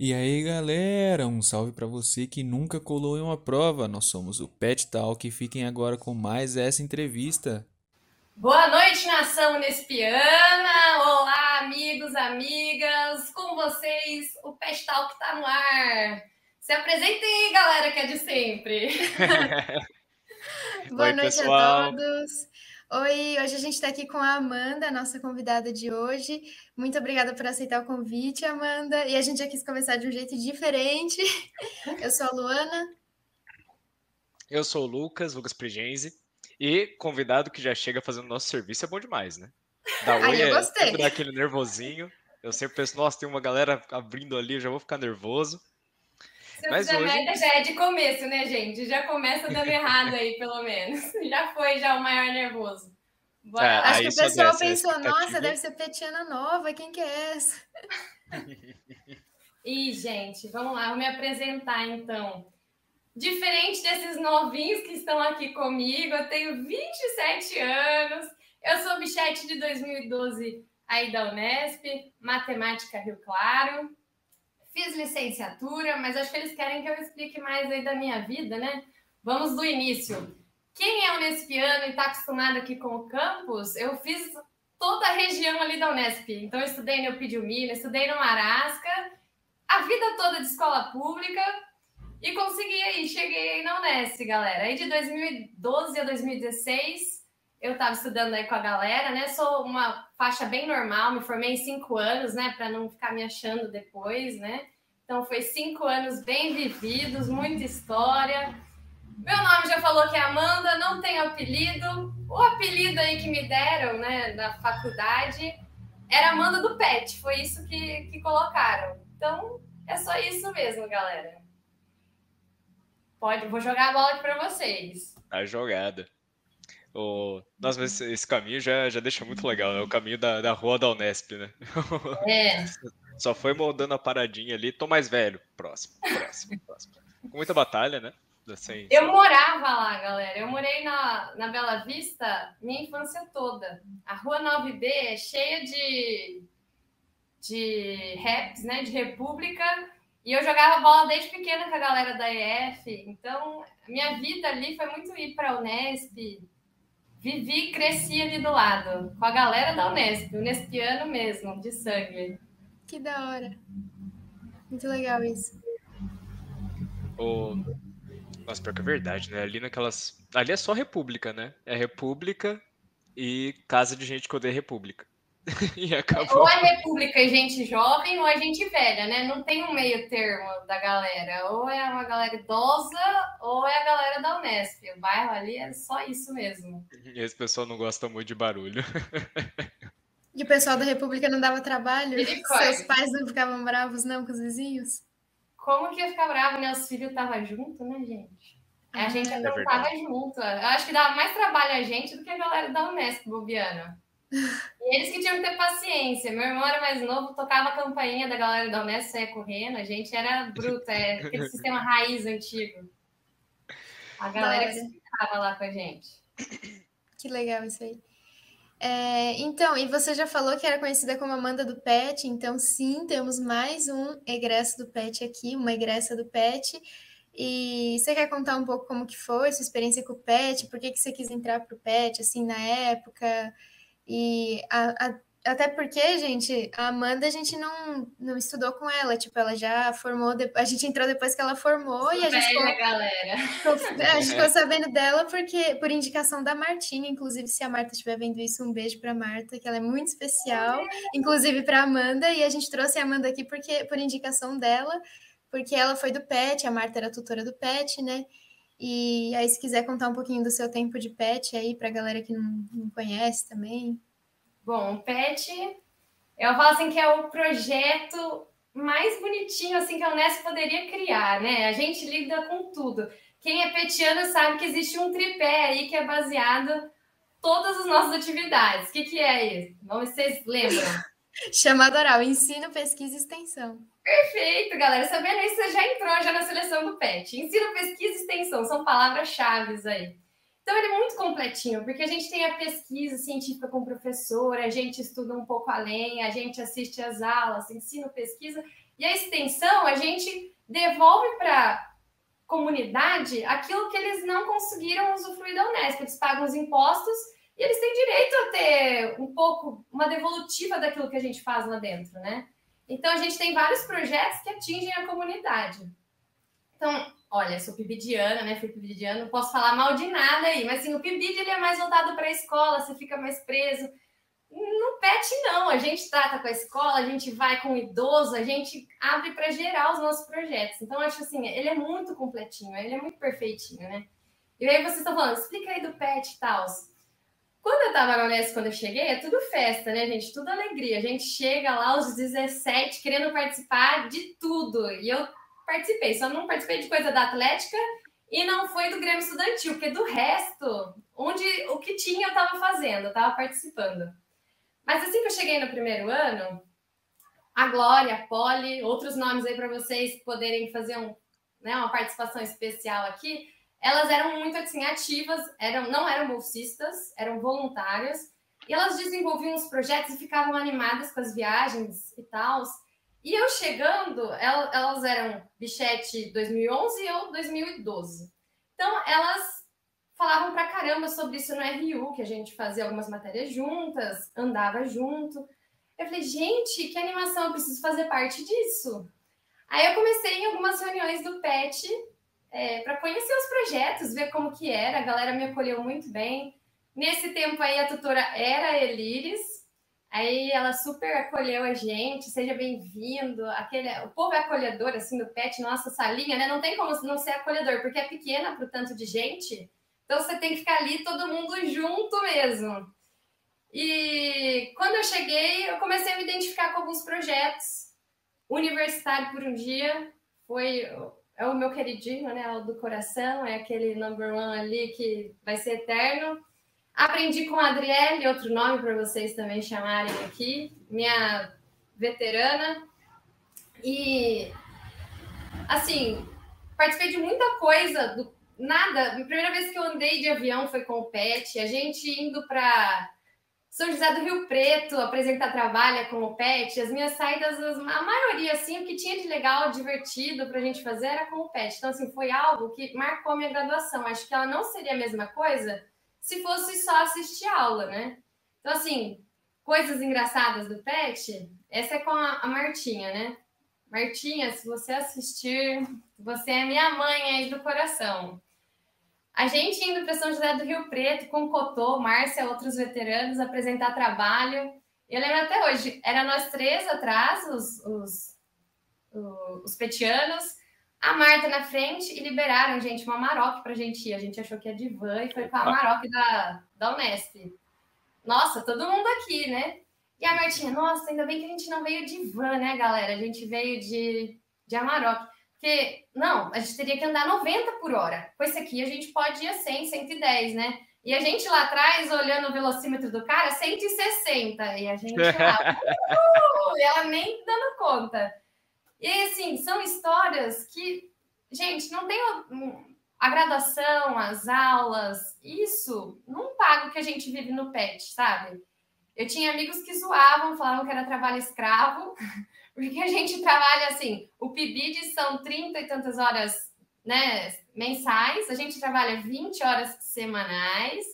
E aí, galera, um salve para você que nunca colou em uma prova. Nós somos o Pet Talk e fiquem agora com mais essa entrevista. Boa noite, nação Nespiana! Olá, amigos, amigas! Com vocês, o Pet Talk tá no ar. Se apresentem aí, galera, que é de sempre. Boa Oi, noite pessoal. a todos. Oi, hoje a gente está aqui com a Amanda, nossa convidada de hoje. Muito obrigada por aceitar o convite, Amanda. E a gente já quis começar de um jeito diferente. Eu sou a Luana. Eu sou o Lucas, Lucas Prigenzi. E convidado que já chega fazendo nosso serviço é bom demais, né? Da Oi eu gostei. sempre dá aquele nervosinho. Eu sempre penso, nossa, tem uma galera abrindo ali, eu já vou ficar nervoso. Se Mas hoje... merda já é de começo, né, gente? Já começa dando errado aí, pelo menos. Já foi já o maior nervoso. É, Acho que o pessoal pensou, nossa, deve ser Petiana Nova, quem que é essa? Ih, gente, vamos lá, vou me apresentar então. Diferente desses novinhos que estão aqui comigo, eu tenho 27 anos, eu sou bichete de 2012 aí da Unesp, Matemática Rio Claro, Fiz licenciatura, mas acho que eles querem que eu explique mais aí da minha vida, né? Vamos do início. Quem é unespiano e está acostumado aqui com o campus, eu fiz toda a região ali da Unesp. Então, estudei no Eupidilmina, estudei no Marasca, a vida toda de escola pública e consegui aí, cheguei aí na Unesp, galera. Aí de 2012 a 2016 eu estava estudando aí com a galera, né? Sou uma faixa bem normal, me formei em cinco anos, né? Para não ficar me achando depois, né? Então foi cinco anos bem vividos, muita história. Meu nome já falou que é Amanda, não tenho apelido. O apelido aí que me deram, né, na faculdade era Amanda do Pet, foi isso que, que colocaram. Então é só isso mesmo, galera. Pode, vou jogar a bola aqui para vocês. A jogada. O... Nossa, mas esse caminho já, já deixa muito legal, é o caminho da, da rua da Unesp, né? É. Só foi moldando a paradinha ali, tô mais velho. Próximo, próximo, próximo. Com muita batalha, né? Assim, eu morava lá, galera. Eu morei na, na Bela Vista minha infância toda. A rua 9B é cheia de, de raps, né? De República. E eu jogava bola desde pequena com a galera da EF. Então, minha vida ali foi muito ir para a Unesp, Vivi e cresci ali do lado, com a galera da Unesp, Unespiano mesmo, de sangue. Que da hora. Muito legal isso. O... Nossa, pior que é verdade, né? Ali naquelas. Ali é só República, né? É República e casa de gente que odeia República. e acabou. Ou é República e gente jovem, ou é gente velha, né? Não tem um meio termo da galera. Ou é uma galera idosa, ou é a galera da Unesp. O bairro ali é só isso mesmo. E esse pessoal não gosta muito de barulho. E o pessoal da República não dava trabalho? Seus pais não ficavam bravos, não, com os vizinhos? Como que ia ficar bravo, né? Os filhos estavam juntos, né, gente? A ah, gente aprontava é junto. Eu acho que dava mais trabalho a gente do que a galera da Unesp, Bobiana. E eles que tinham que ter paciência. Meu irmão era mais novo, tocava a campainha da galera da Unesp, saia correndo. A gente era bruta, é aquele sistema raiz antigo. A galera que estava lá com a gente. Que legal isso aí. É, então, e você já falou que era conhecida como Amanda do Pet, então sim, temos mais um egresso do Pet aqui, uma egressa do Pet. E você quer contar um pouco como que foi, sua experiência com o Pet, por que, que você quis entrar para o Pet, assim, na época? E a, a, até porque, gente, a Amanda a gente não, não estudou com ela, tipo, ela já formou, a gente entrou depois que ela formou e a gente ficou, galera. Ficou, a gente ficou sabendo dela porque por indicação da Martinha, inclusive se a Marta estiver vendo isso, um beijo para Marta, que ela é muito especial, inclusive para Amanda, e a gente trouxe a Amanda aqui porque por indicação dela, porque ela foi do PET, a Marta era tutora do PET, né? E aí, se quiser contar um pouquinho do seu tempo de pet aí, para a galera que não, não conhece também. Bom, o pet, eu falo assim que é o projeto mais bonitinho assim que a Unesco poderia criar, né? A gente lida com tudo. Quem é petiano sabe que existe um tripé aí que é baseado todas as nossas atividades. O que, que é isso? Vamos vocês lembram? Chamado oral, ensino, pesquisa e extensão. Perfeito, galera. Sabendo isso, você já entrou já na seleção do PET. Ensino, pesquisa e extensão são palavras-chave aí. Então, ele é muito completinho, porque a gente tem a pesquisa científica com o professor, a gente estuda um pouco além, a gente assiste às aulas, ensino, pesquisa, E a extensão, a gente devolve para comunidade aquilo que eles não conseguiram usufruir da Unesp. Eles pagam os impostos e eles têm direito a ter um pouco, uma devolutiva daquilo que a gente faz lá dentro, né? Então, a gente tem vários projetos que atingem a comunidade. Então, olha, sou pibidiana, né? Fui pibidiana, não posso falar mal de nada aí, mas assim, o pibid ele é mais voltado para a escola, você fica mais preso. No PET, não. A gente trata com a escola, a gente vai com o idoso, a gente abre para gerar os nossos projetos. Então, acho assim, ele é muito completinho, ele é muito perfeitinho, né? E aí vocês estão falando, explica aí do PET e tal. Quando eu tava na Unesco, quando eu cheguei, é tudo festa, né, gente? Tudo alegria. A gente chega lá aos 17 querendo participar de tudo. E eu participei, só não participei de coisa da Atlética e não foi do Grêmio Estudantil, porque do resto, onde o que tinha eu tava fazendo, eu tava participando. Mas assim que eu cheguei no primeiro ano, a Glória, a Poli, outros nomes aí para vocês poderem fazer um, né, uma participação especial aqui elas eram muito assim ativas, eram não eram bolsistas, eram voluntárias, e elas desenvolviam os projetos e ficavam animadas com as viagens e tal. E eu chegando, elas eram Bichete 2011 ou 2012. Então, elas falavam pra caramba sobre isso no RU, que a gente fazia algumas matérias juntas, andava junto. Eu falei, gente, que animação, eu preciso fazer parte disso. Aí eu comecei em algumas reuniões do PET é, para conhecer os projetos, ver como que era. A galera me acolheu muito bem. Nesse tempo aí, a tutora era a Elires. Aí ela super acolheu a gente, seja bem-vindo. Aquele, o povo é acolhedor, assim, do PET, nossa salinha, né? Não tem como não ser acolhedor, porque é pequena para o tanto de gente. Então você tem que ficar ali todo mundo junto mesmo. E quando eu cheguei, eu comecei a me identificar com alguns projetos. Universitário por um dia foi é o meu queridinho, né? O do coração, é aquele number one ali que vai ser eterno. Aprendi com a Adriele, outro nome para vocês também chamarem aqui, minha veterana. E, assim, participei de muita coisa, do, nada. A primeira vez que eu andei de avião foi com o Pet, a gente indo para são José do Rio Preto, apresentar trabalho com o PET, as minhas saídas, a maioria, assim, o que tinha de legal, divertido para a gente fazer era com o PET. Então, assim, foi algo que marcou a minha graduação. Acho que ela não seria a mesma coisa se fosse só assistir aula, né? Então, assim, coisas engraçadas do PET, essa é com a, Martinha, né? Martinha, se você assistir, você é minha mãe aí do coração. A gente indo para São José do Rio Preto com Cotô, Márcia, outros veteranos, apresentar trabalho. Eu lembro até hoje, era nós três atrás, os, os, os petianos, a Marta na frente e liberaram, gente, uma Maroc para a gente ir. A gente achou que ia de van e foi com a Maroc da, da Unesp. Nossa, todo mundo aqui, né? E a Martinha, nossa, ainda bem que a gente não veio de van, né, galera? A gente veio de, de Amarok. Porque, não, a gente teria que andar 90 por hora. Com esse aqui, a gente pode ir a 100, 110, né? E a gente lá atrás, olhando o velocímetro do cara, 160. E a gente lá, uh, e ela nem dando conta. E assim, são histórias que, gente, não tem a graduação, as aulas, isso não paga o que a gente vive no PET, sabe? Eu tinha amigos que zoavam, falavam que era trabalho escravo, porque a gente trabalha assim, o PIBID são 30 e tantas horas né, mensais, a gente trabalha 20 horas semanais.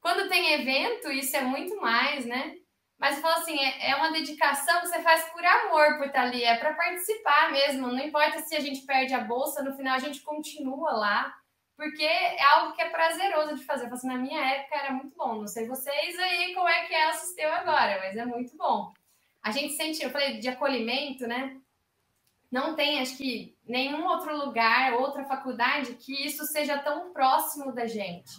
Quando tem evento, isso é muito mais, né? Mas falo assim, é, é uma dedicação que você faz por amor por estar ali, é para participar mesmo. Não importa se a gente perde a bolsa, no final a gente continua lá, porque é algo que é prazeroso de fazer. Assim, na minha época era muito bom. Não sei vocês aí como é que é o sistema agora, mas é muito bom a gente sente, eu falei de acolhimento, né? Não tem, acho que, nenhum outro lugar, outra faculdade que isso seja tão próximo da gente.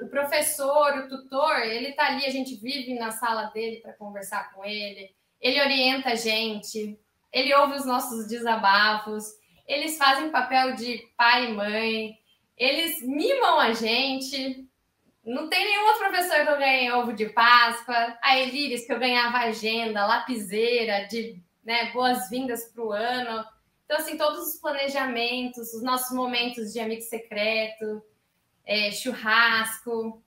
O professor, o tutor, ele tá ali, a gente vive na sala dele para conversar com ele, ele orienta a gente, ele ouve os nossos desabafos, eles fazem papel de pai e mãe, eles mimam a gente, não tem nenhum outro professor que eu ganhei ovo de Páscoa. A Elíris, que eu ganhava agenda, lapiseira, de né, boas-vindas para o ano. Então, assim, todos os planejamentos, os nossos momentos de amigo secreto, é, churrasco.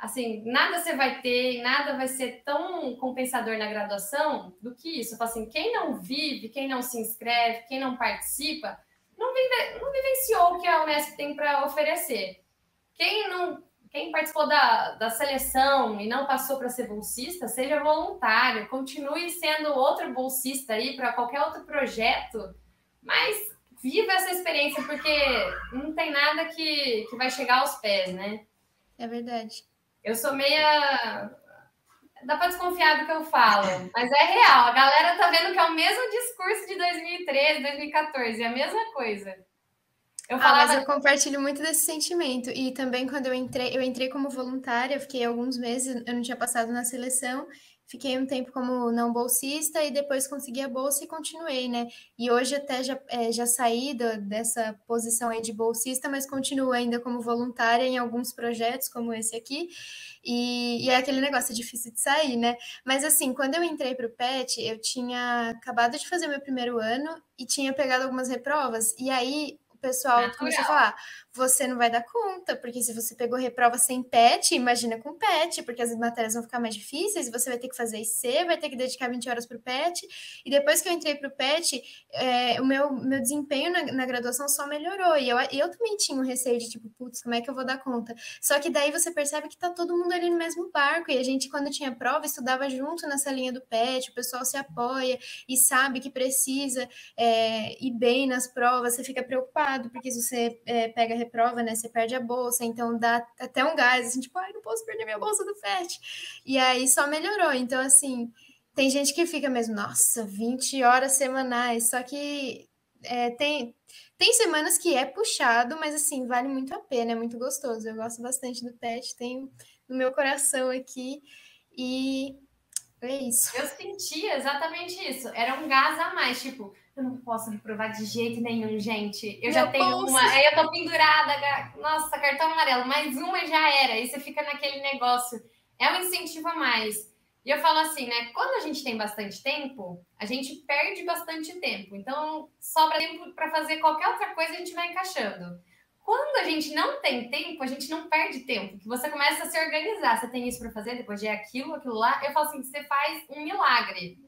assim, nada você vai ter, nada vai ser tão compensador na graduação do que isso. Eu falo assim, quem não vive, quem não se inscreve, quem não participa, não, vive, não vivenciou o que a Unesp tem para oferecer. Quem não quem participou da, da seleção e não passou para ser bolsista, seja voluntário, continue sendo outro bolsista aí para qualquer outro projeto, mas viva essa experiência, porque não tem nada que, que vai chegar aos pés, né? É verdade. Eu sou meia. Dá para desconfiar do que eu falo, mas é real. A galera tá vendo que é o mesmo discurso de 2013, 2014, é a mesma coisa. Eu falava... Ah, mas eu compartilho muito desse sentimento. E também quando eu entrei, eu entrei como voluntária, fiquei alguns meses, eu não tinha passado na seleção, fiquei um tempo como não bolsista e depois consegui a bolsa e continuei, né? E hoje até já, é, já saí do, dessa posição aí de bolsista, mas continuo ainda como voluntária em alguns projetos, como esse aqui. E, e é aquele negócio é difícil de sair, né? Mas assim, quando eu entrei para o PET, eu tinha acabado de fazer meu primeiro ano e tinha pegado algumas reprovas. E aí pessoal Natural. começou a falar: você não vai dar conta, porque se você pegou reprova sem PET, imagina com PET, porque as matérias vão ficar mais difíceis, você vai ter que fazer IC, vai ter que dedicar 20 horas para o PET. E depois que eu entrei para o PET, é, o meu, meu desempenho na, na, graduação só melhorou. E eu, eu também tinha um receio de tipo, putz, como é que eu vou dar conta? Só que daí você percebe que tá todo mundo ali no mesmo barco. E a gente, quando tinha prova, estudava junto nessa linha do PET, o pessoal se apoia e sabe que precisa é, ir bem nas provas, você fica preocupado, porque se você é, pega reprova, né? Você perde a bolsa, então dá até um gás, assim, tipo, ai, não posso perder minha bolsa do FET. E aí só melhorou. Então, assim, tem gente que fica mesmo, nossa, 20 horas semanais, só que é, tem, tem semanas que é puxado, mas assim, vale muito a pena, é muito gostoso. Eu gosto bastante do PET, tenho no meu coração aqui. E é isso. Eu sentia exatamente isso. Era um gás a mais, tipo, eu não posso reprovar de jeito nenhum, gente. Eu já tenho uma. Aí eu tô pendurada. Nossa, cartão amarelo, mais uma já era. E você fica naquele negócio. É um incentivo a mais. E eu falo assim, né? Quando a gente tem bastante tempo, a gente perde bastante tempo. Então, sobra tempo para fazer qualquer outra coisa, a gente vai encaixando. Quando a gente não tem tempo, a gente não perde tempo. Que você começa a se organizar. Você tem isso para fazer, depois de aquilo, aquilo lá. Eu falo assim, você faz um milagre.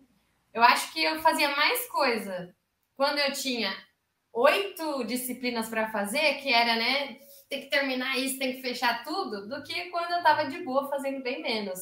Eu acho que eu fazia mais coisa quando eu tinha oito disciplinas para fazer, que era, né, tem que terminar isso, tem que fechar tudo, do que quando eu estava de boa fazendo bem menos.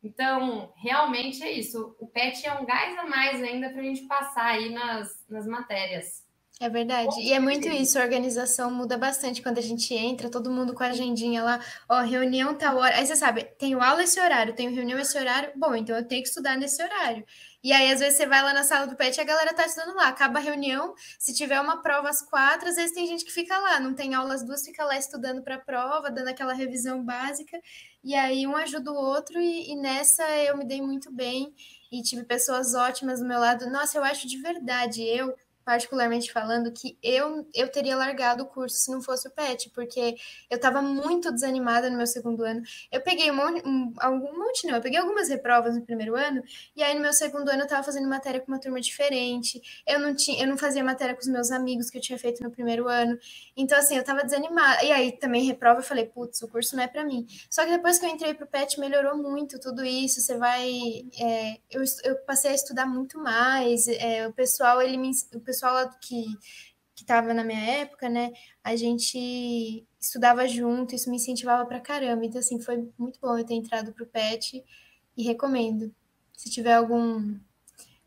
Então, realmente é isso. O PET é um gás a mais ainda para a gente passar aí nas, nas matérias. É verdade. E é muito isso, a organização muda bastante quando a gente entra, todo mundo com a agendinha lá, ó, reunião tal hora. Aí você sabe, tenho aula esse horário, tenho reunião esse horário, bom, então eu tenho que estudar nesse horário. E aí, às vezes, você vai lá na sala do PET e a galera tá estudando lá. Acaba a reunião, se tiver uma prova às quatro, às vezes tem gente que fica lá, não tem aula às duas, fica lá estudando para a prova, dando aquela revisão básica. E aí, um ajuda o outro, e, e nessa eu me dei muito bem e tive pessoas ótimas do meu lado. Nossa, eu acho de verdade, eu particularmente falando, que eu, eu teria largado o curso se não fosse o PET, porque eu estava muito desanimada no meu segundo ano. Eu peguei um monte, um, algum monte, não, eu peguei algumas reprovas no primeiro ano, e aí no meu segundo ano eu estava fazendo matéria com uma turma diferente, eu não, tinha, eu não fazia matéria com os meus amigos que eu tinha feito no primeiro ano, então assim, eu estava desanimada. E aí também reprova, eu falei, putz, o curso não é para mim. Só que depois que eu entrei pro PET, melhorou muito tudo isso, você vai... É, eu, eu passei a estudar muito mais, é, o pessoal, ele me... O pessoal pessoal que que estava na minha época, né? A gente estudava junto, isso me incentivava pra caramba. Então, assim, foi muito bom eu ter entrado pro PET e recomendo. Se tiver algum.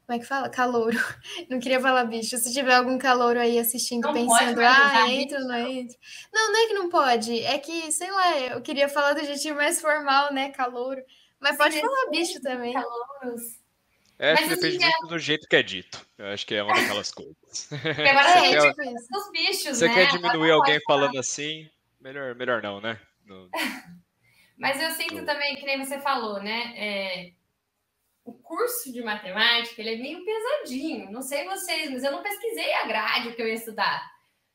Como é que fala? Calouro. Não queria falar bicho. Se tiver algum calouro aí assistindo, não pensando, ah, entra, não entra. Não, não é que não pode. É que, sei lá, eu queria falar do jeitinho mais formal, né? Calouro. Mas Sim, pode falar bicho também. Calouros. É, que depende muito do jeito que é dito. Eu acho que é uma daquelas coisas. Porque agora é, quer, tipo isso. Os bichos, você né? quer diminuir alguém falando assim, melhor, melhor não, né? No... Mas eu sinto também, que nem você falou, né? É, o curso de matemática, ele é meio pesadinho. Não sei vocês, mas eu não pesquisei a grade que eu ia estudar.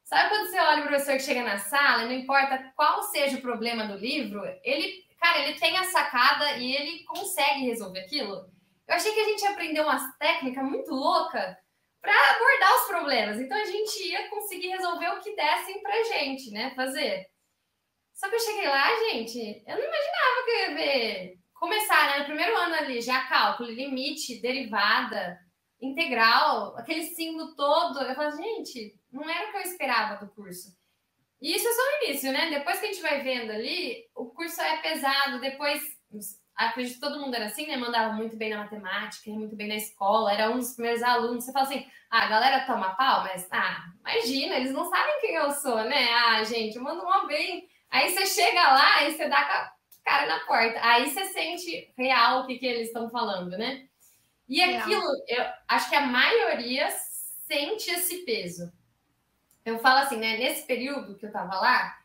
Sabe quando você olha o professor que chega na sala, não importa qual seja o problema do livro, ele, cara, ele tem a sacada e ele consegue resolver aquilo. Eu achei que a gente aprendeu umas técnicas muito loucas para abordar os problemas. Então a gente ia conseguir resolver o que dessem para gente, né? Fazer. Só que eu cheguei lá, gente, eu não imaginava que eu ia ver. Começar, né? No primeiro ano ali, já cálculo, limite, derivada, integral, aquele símbolo todo. Eu falei, gente, não era o que eu esperava do curso. E isso é só o início, né? Depois que a gente vai vendo ali, o curso é pesado, depois acredito que todo mundo era assim, né? Mandava muito bem na matemática, muito bem na escola, era um dos primeiros alunos. Você fala assim, ah, a galera toma pau, mas, ah, imagina, eles não sabem quem eu sou, né? Ah, gente, eu mando mal bem. Aí você chega lá e você dá com a cara na porta. Aí você sente real o que, que eles estão falando, né? E aquilo, eu acho que a maioria sente esse peso. Eu falo assim, né? Nesse período que eu tava lá,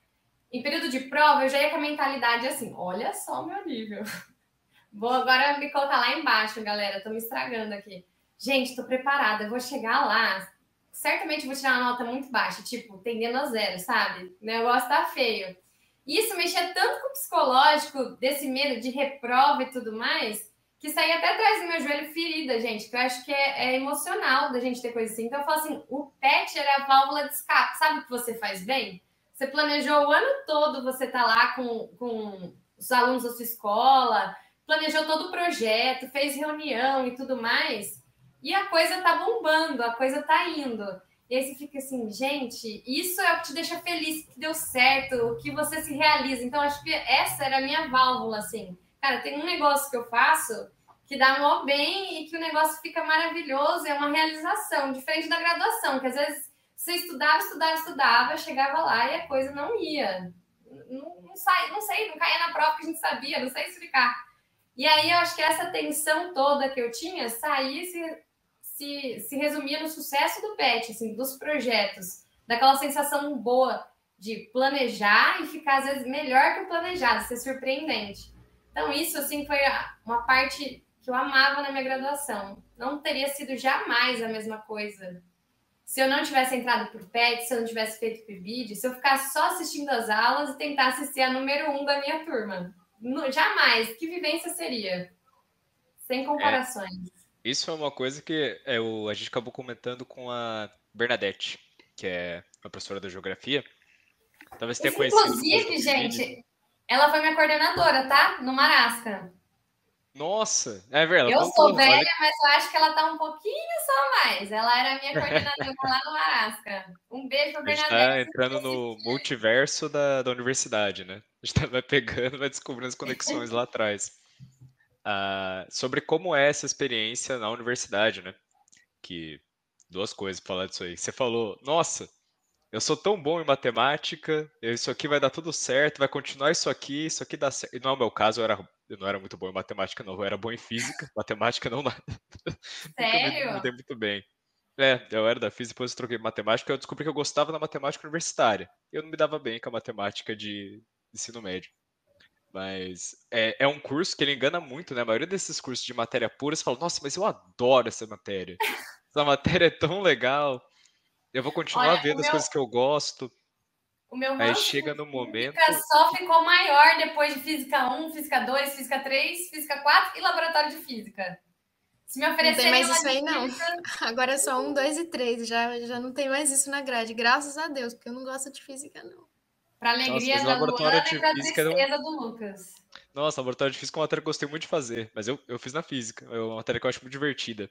em período de prova, eu já ia com a mentalidade assim: olha só o meu nível. Vou agora me colocar lá embaixo, galera. Tô me estragando aqui. Gente, tô preparada. Eu vou chegar lá. Certamente vou tirar uma nota muito baixa, tipo, tendendo a zero, sabe? O negócio tá feio. Isso mexia tanto com o psicológico, desse medo de reprova e tudo mais, que saía até atrás do meu joelho ferida, gente. Que eu acho que é, é emocional da gente ter coisa assim. Então eu falo assim: o PET era a válvula de escape. Sabe o que você faz bem? Você planejou o ano todo, você tá lá com, com os alunos da sua escola, planejou todo o projeto, fez reunião e tudo mais, e a coisa tá bombando, a coisa tá indo. E aí você fica assim, gente, isso é o que te deixa feliz, que deu certo, o que você se realiza. Então, acho que essa era a minha válvula, assim. Cara, tem um negócio que eu faço que dá mó bem e que o negócio fica maravilhoso, é uma realização, diferente da graduação, que às vezes você estudava, estudava, estudava, chegava lá e a coisa não ia. Não, não, sai, não sei, não caía na prova que a gente sabia, não sei explicar. E aí eu acho que essa tensão toda que eu tinha saía se, se, se resumia no sucesso do PET, assim, dos projetos, daquela sensação boa de planejar e ficar às vezes melhor que o planejado, ser surpreendente. Então, isso assim foi uma parte que eu amava na minha graduação. Não teria sido jamais a mesma coisa se eu não tivesse entrado por PET, se eu não tivesse feito PIBID, se eu ficasse só assistindo as aulas e tentasse ser a número um da minha turma. Jamais. Que vivência seria? Sem comparações. É, isso é uma coisa que é, o, a gente acabou comentando com a Bernadette, que é a professora da geografia. Talvez tenha conhecido. Inclusive, gente, ela foi minha coordenadora, tá? No Marasca. Nossa, é verdade. Eu sou velha, mas eu acho que ela tá um pouquinho só mais. Ela era minha coordenadora lá no Marasca. Um beijo pra Bernadette. A gente tá entrando no multiverso da, da universidade, né? A gente vai pegando, vai descobrindo as conexões lá atrás. Uh, sobre como é essa experiência na universidade, né? Que duas coisas pra falar disso aí. Você falou, nossa, eu sou tão bom em matemática, isso aqui vai dar tudo certo, vai continuar isso aqui, isso aqui dá certo. E não é o meu caso, eu era eu não era muito bom em matemática, não. Eu era bom em física, matemática não. Sério? me, dei muito bem. É, eu era da física, depois eu troquei matemática, eu descobri que eu gostava da matemática universitária. Eu não me dava bem com a matemática de ensino médio. Mas é, é um curso que ele engana muito, né? A maioria desses cursos de matéria pura, você fala, nossa, mas eu adoro essa matéria. Essa matéria é tão legal. Eu vou continuar Olha, vendo as meu... coisas que eu gosto. O meu Aí chega no momento. só ficou maior depois de física 1, física 2, física 3, física 4 e laboratório de física. Se me oferecerem. Não tem mais isso aí, não. Agora é só 1, 2 e 3. Já, já não tem mais isso na grade. Graças a Deus, porque eu não gosto de física, não. Para alegria Nossa, da Luana e para tristeza não... do Lucas. Nossa, laboratório de física é uma matéria que eu gostei muito de fazer, mas eu, eu fiz na física. É uma matéria que eu acho muito divertida.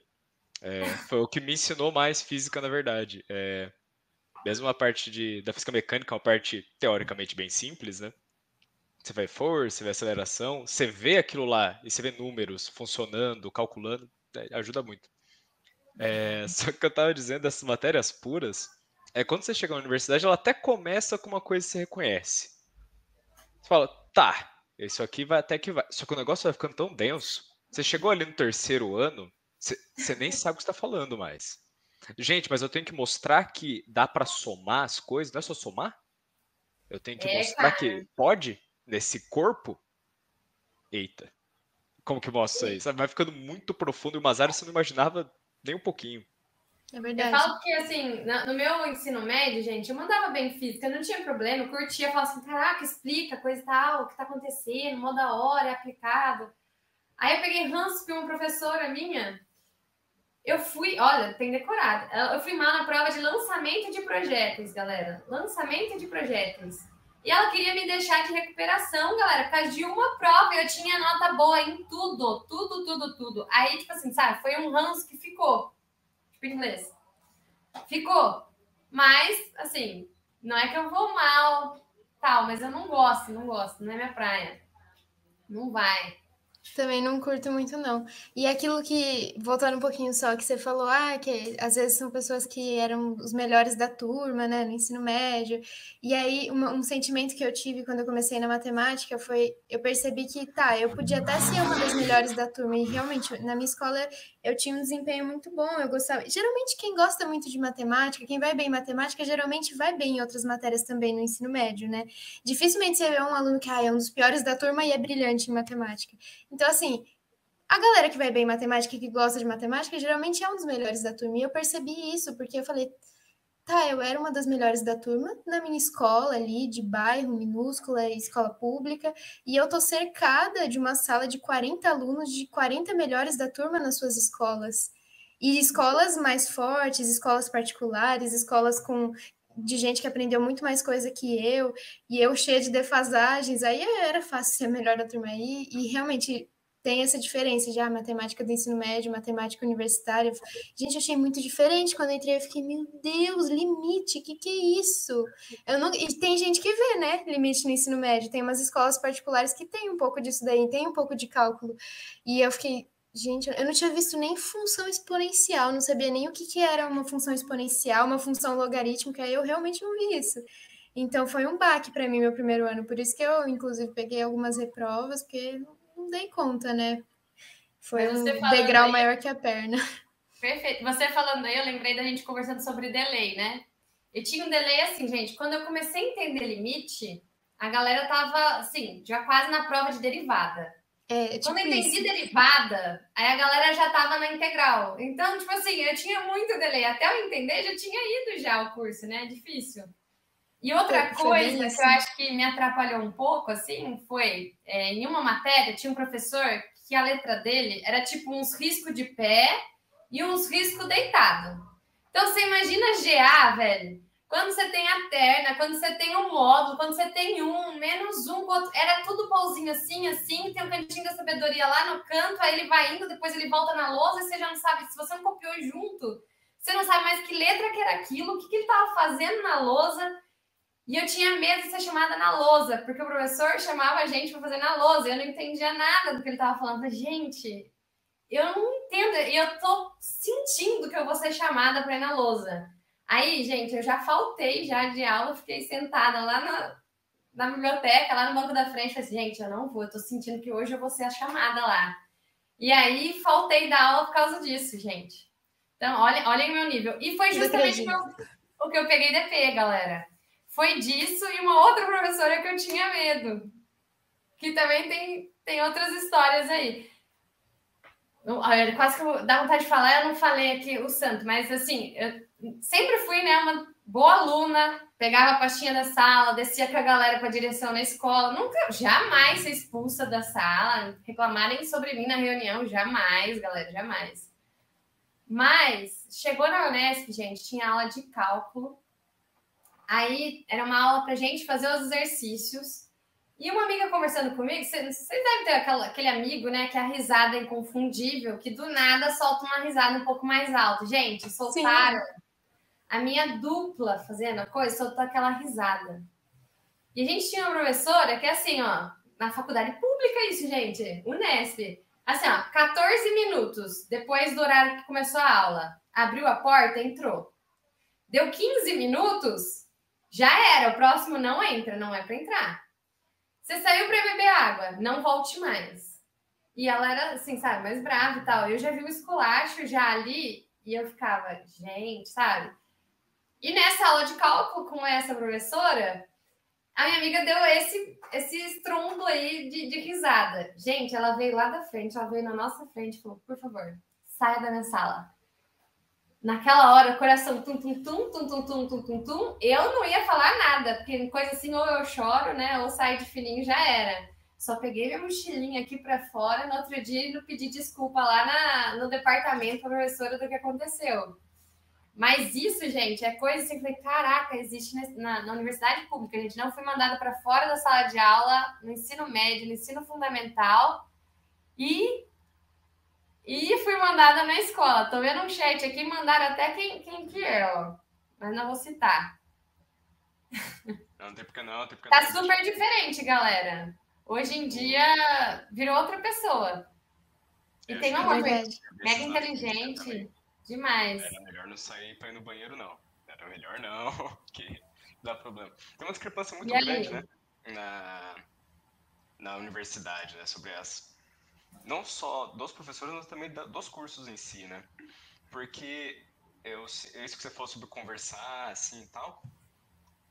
É, foi o que me ensinou mais física, na verdade. É, mesmo a parte de, da física mecânica, é uma parte teoricamente bem simples, né? Você vai força, você vê aceleração, você vê aquilo lá e você vê números funcionando, calculando, né? ajuda muito. É, só que eu estava dizendo dessas matérias puras, é quando você chega na universidade, ela até começa com uma coisa que você reconhece. Você fala, tá, isso aqui vai até que vai. Só que o negócio vai ficando tão denso. Você chegou ali no terceiro ano, você, você nem sabe o que está falando mais. Gente, mas eu tenho que mostrar que dá para somar as coisas, não é só somar? Eu tenho que é, mostrar cara. que pode nesse corpo? Eita. Como que mostra isso aí? Vai ficando muito profundo e umas áreas você não imaginava nem um pouquinho. É verdade. Eu falo que, assim, no meu ensino médio, gente, eu mandava bem física, não tinha problema, eu curtia, falava assim, caraca, explica, coisa e tal, o que tá acontecendo, mó da hora, é aplicado. Aí eu peguei ranço com uma professora minha, eu fui, olha, tem decorado. Eu fui mal na prova de lançamento de projetos, galera. Lançamento de projetos. E ela queria me deixar de recuperação, galera, por causa de uma prova. Eu tinha nota boa em tudo, tudo, tudo, tudo. Aí, tipo assim, sabe, foi um ranço que ficou. Tipo, inglês. Ficou. Mas, assim, não é que eu vou mal, tal, mas eu não gosto, não gosto, não é minha praia. Não vai. Também não curto muito, não. E aquilo que, voltando um pouquinho só, que você falou, ah, que às vezes são pessoas que eram os melhores da turma, né, no ensino médio. E aí, um sentimento que eu tive quando eu comecei na matemática foi, eu percebi que, tá, eu podia até ser uma das melhores da turma, e realmente, na minha escola, eu tinha um desempenho muito bom, eu gostava. Geralmente, quem gosta muito de matemática, quem vai bem em matemática, geralmente vai bem em outras matérias também no ensino médio, né? Dificilmente você vê um aluno que ah, é um dos piores da turma e é brilhante em matemática. Então, assim, a galera que vai bem em matemática que gosta de matemática geralmente é um dos melhores da turma. E eu percebi isso, porque eu falei, tá, eu era uma das melhores da turma na minha escola ali, de bairro, minúscula, escola pública, e eu tô cercada de uma sala de 40 alunos, de 40 melhores da turma nas suas escolas. E escolas mais fortes, escolas particulares, escolas com de gente que aprendeu muito mais coisa que eu, e eu cheia de defasagens, aí era fácil ser melhor da turma aí, e realmente tem essa diferença já, matemática do ensino médio, matemática universitária. Gente, eu achei muito diferente quando eu entrei, eu fiquei, meu Deus, limite, que, que é isso? Eu não... E tem gente que vê, né, limite no ensino médio, tem umas escolas particulares que tem um pouco disso daí, tem um pouco de cálculo, e eu fiquei, Gente, eu não tinha visto nem função exponencial, não sabia nem o que, que era uma função exponencial, uma função logarítmica, eu realmente não vi isso. Então foi um baque para mim meu primeiro ano, por isso que eu, inclusive, peguei algumas reprovas, porque não dei conta, né? Foi um degrau aí, maior que a perna. Perfeito. Você falando aí, eu lembrei da gente conversando sobre delay, né? E tinha um delay assim, gente, quando eu comecei a entender limite, a galera tava, assim, já quase na prova de derivada. É, tipo Quando eu entendi isso. derivada, aí a galera já tava na integral. Então, tipo assim, eu tinha muito delay. Até eu entender, já tinha ido já o curso, né? Difícil. E outra foi, coisa foi que eu acho que me atrapalhou um pouco, assim, foi é, em uma matéria tinha um professor que a letra dele era tipo uns riscos de pé e uns riscos deitado. Então você imagina GA, velho. Quando você tem a terna, quando você tem um módulo, quando você tem um, menos um, era tudo pauzinho assim, assim, tem um cantinho da sabedoria lá no canto, aí ele vai indo, depois ele volta na lousa, e você já não sabe, se você não copiou junto, você não sabe mais que letra que era aquilo, o que, que ele estava fazendo na lousa. E eu tinha medo de ser chamada na lousa, porque o professor chamava a gente para fazer na lousa, eu não entendia nada do que ele estava falando. Gente, eu não entendo, e eu tô sentindo que eu vou ser chamada para ir na lousa. Aí, gente, eu já faltei já de aula, fiquei sentada lá na, na biblioteca, lá no banco da frente, falei assim, gente, eu não vou, eu tô sentindo que hoje eu vou ser a chamada lá. E aí, faltei da aula por causa disso, gente. Então, olhem, olhem o meu nível. E foi justamente o que eu peguei DP, galera. Foi disso e uma outra professora que eu tinha medo. Que também tem, tem outras histórias aí. Quase que eu, dá vontade de falar, eu não falei aqui o santo, mas assim, eu sempre fui né, uma boa aluna, pegava a pastinha da sala, descia com a galera para a direção na escola, nunca, jamais ser expulsa da sala, reclamarem sobre mim na reunião, jamais, galera, jamais. Mas chegou na Unesp, gente, tinha aula de cálculo. Aí era uma aula para gente fazer os exercícios. E uma amiga conversando comigo, vocês devem ter aquela, aquele amigo, né, que é a risada inconfundível, que do nada solta uma risada um pouco mais alta. Gente, soltaram Sim a minha dupla fazendo a coisa soltou aquela risada. E a gente tinha uma professora que é assim, ó, na faculdade pública isso, gente, Unesp. Assim, ó, 14 minutos depois do horário que começou a aula, abriu a porta, entrou. Deu 15 minutos, já era, o próximo não entra, não é para entrar. Você saiu para beber água, não volte mais. E ela era assim, sabe, mais brava e tal. Eu já vi o esculacho já ali e eu ficava, gente, sabe? E nessa aula de cálculo com essa professora, a minha amiga deu esse, esse estrondo aí de, de risada. Gente, ela veio lá da frente, ela veio na nossa frente e falou: por favor, saia da minha sala. Naquela hora, coração tum, tum, tum, tum, tum, tum, tum, tum, tum. Eu não ia falar nada, porque coisa assim, ou eu choro, né? Ou saio de fininho, já era. Só peguei minha mochilinha aqui para fora. No outro dia, não pedi desculpa lá na, no departamento, professora, do que aconteceu. Mas isso, gente, é coisa assim, falei, caraca, existe na, na universidade pública, a gente não foi mandada para fora da sala de aula, no ensino médio, no ensino fundamental, e e fui mandada na escola. Tô vendo um chat aqui, mandaram até quem, quem que é, ó. Mas não vou citar. Não, tem porque não, tem porque tá não. Super diferente, galera. Hoje em dia virou outra pessoa. E é, tem uma coisa mega inteligente. Demais. Era melhor não sair pra ir no banheiro, não. Era melhor não, que dá problema. Tem uma discrepância muito grande, né? Na, na universidade, né? Sobre as. Não só dos professores, mas também dos cursos em si, né? Porque eu, isso que você falou sobre conversar, assim e tal.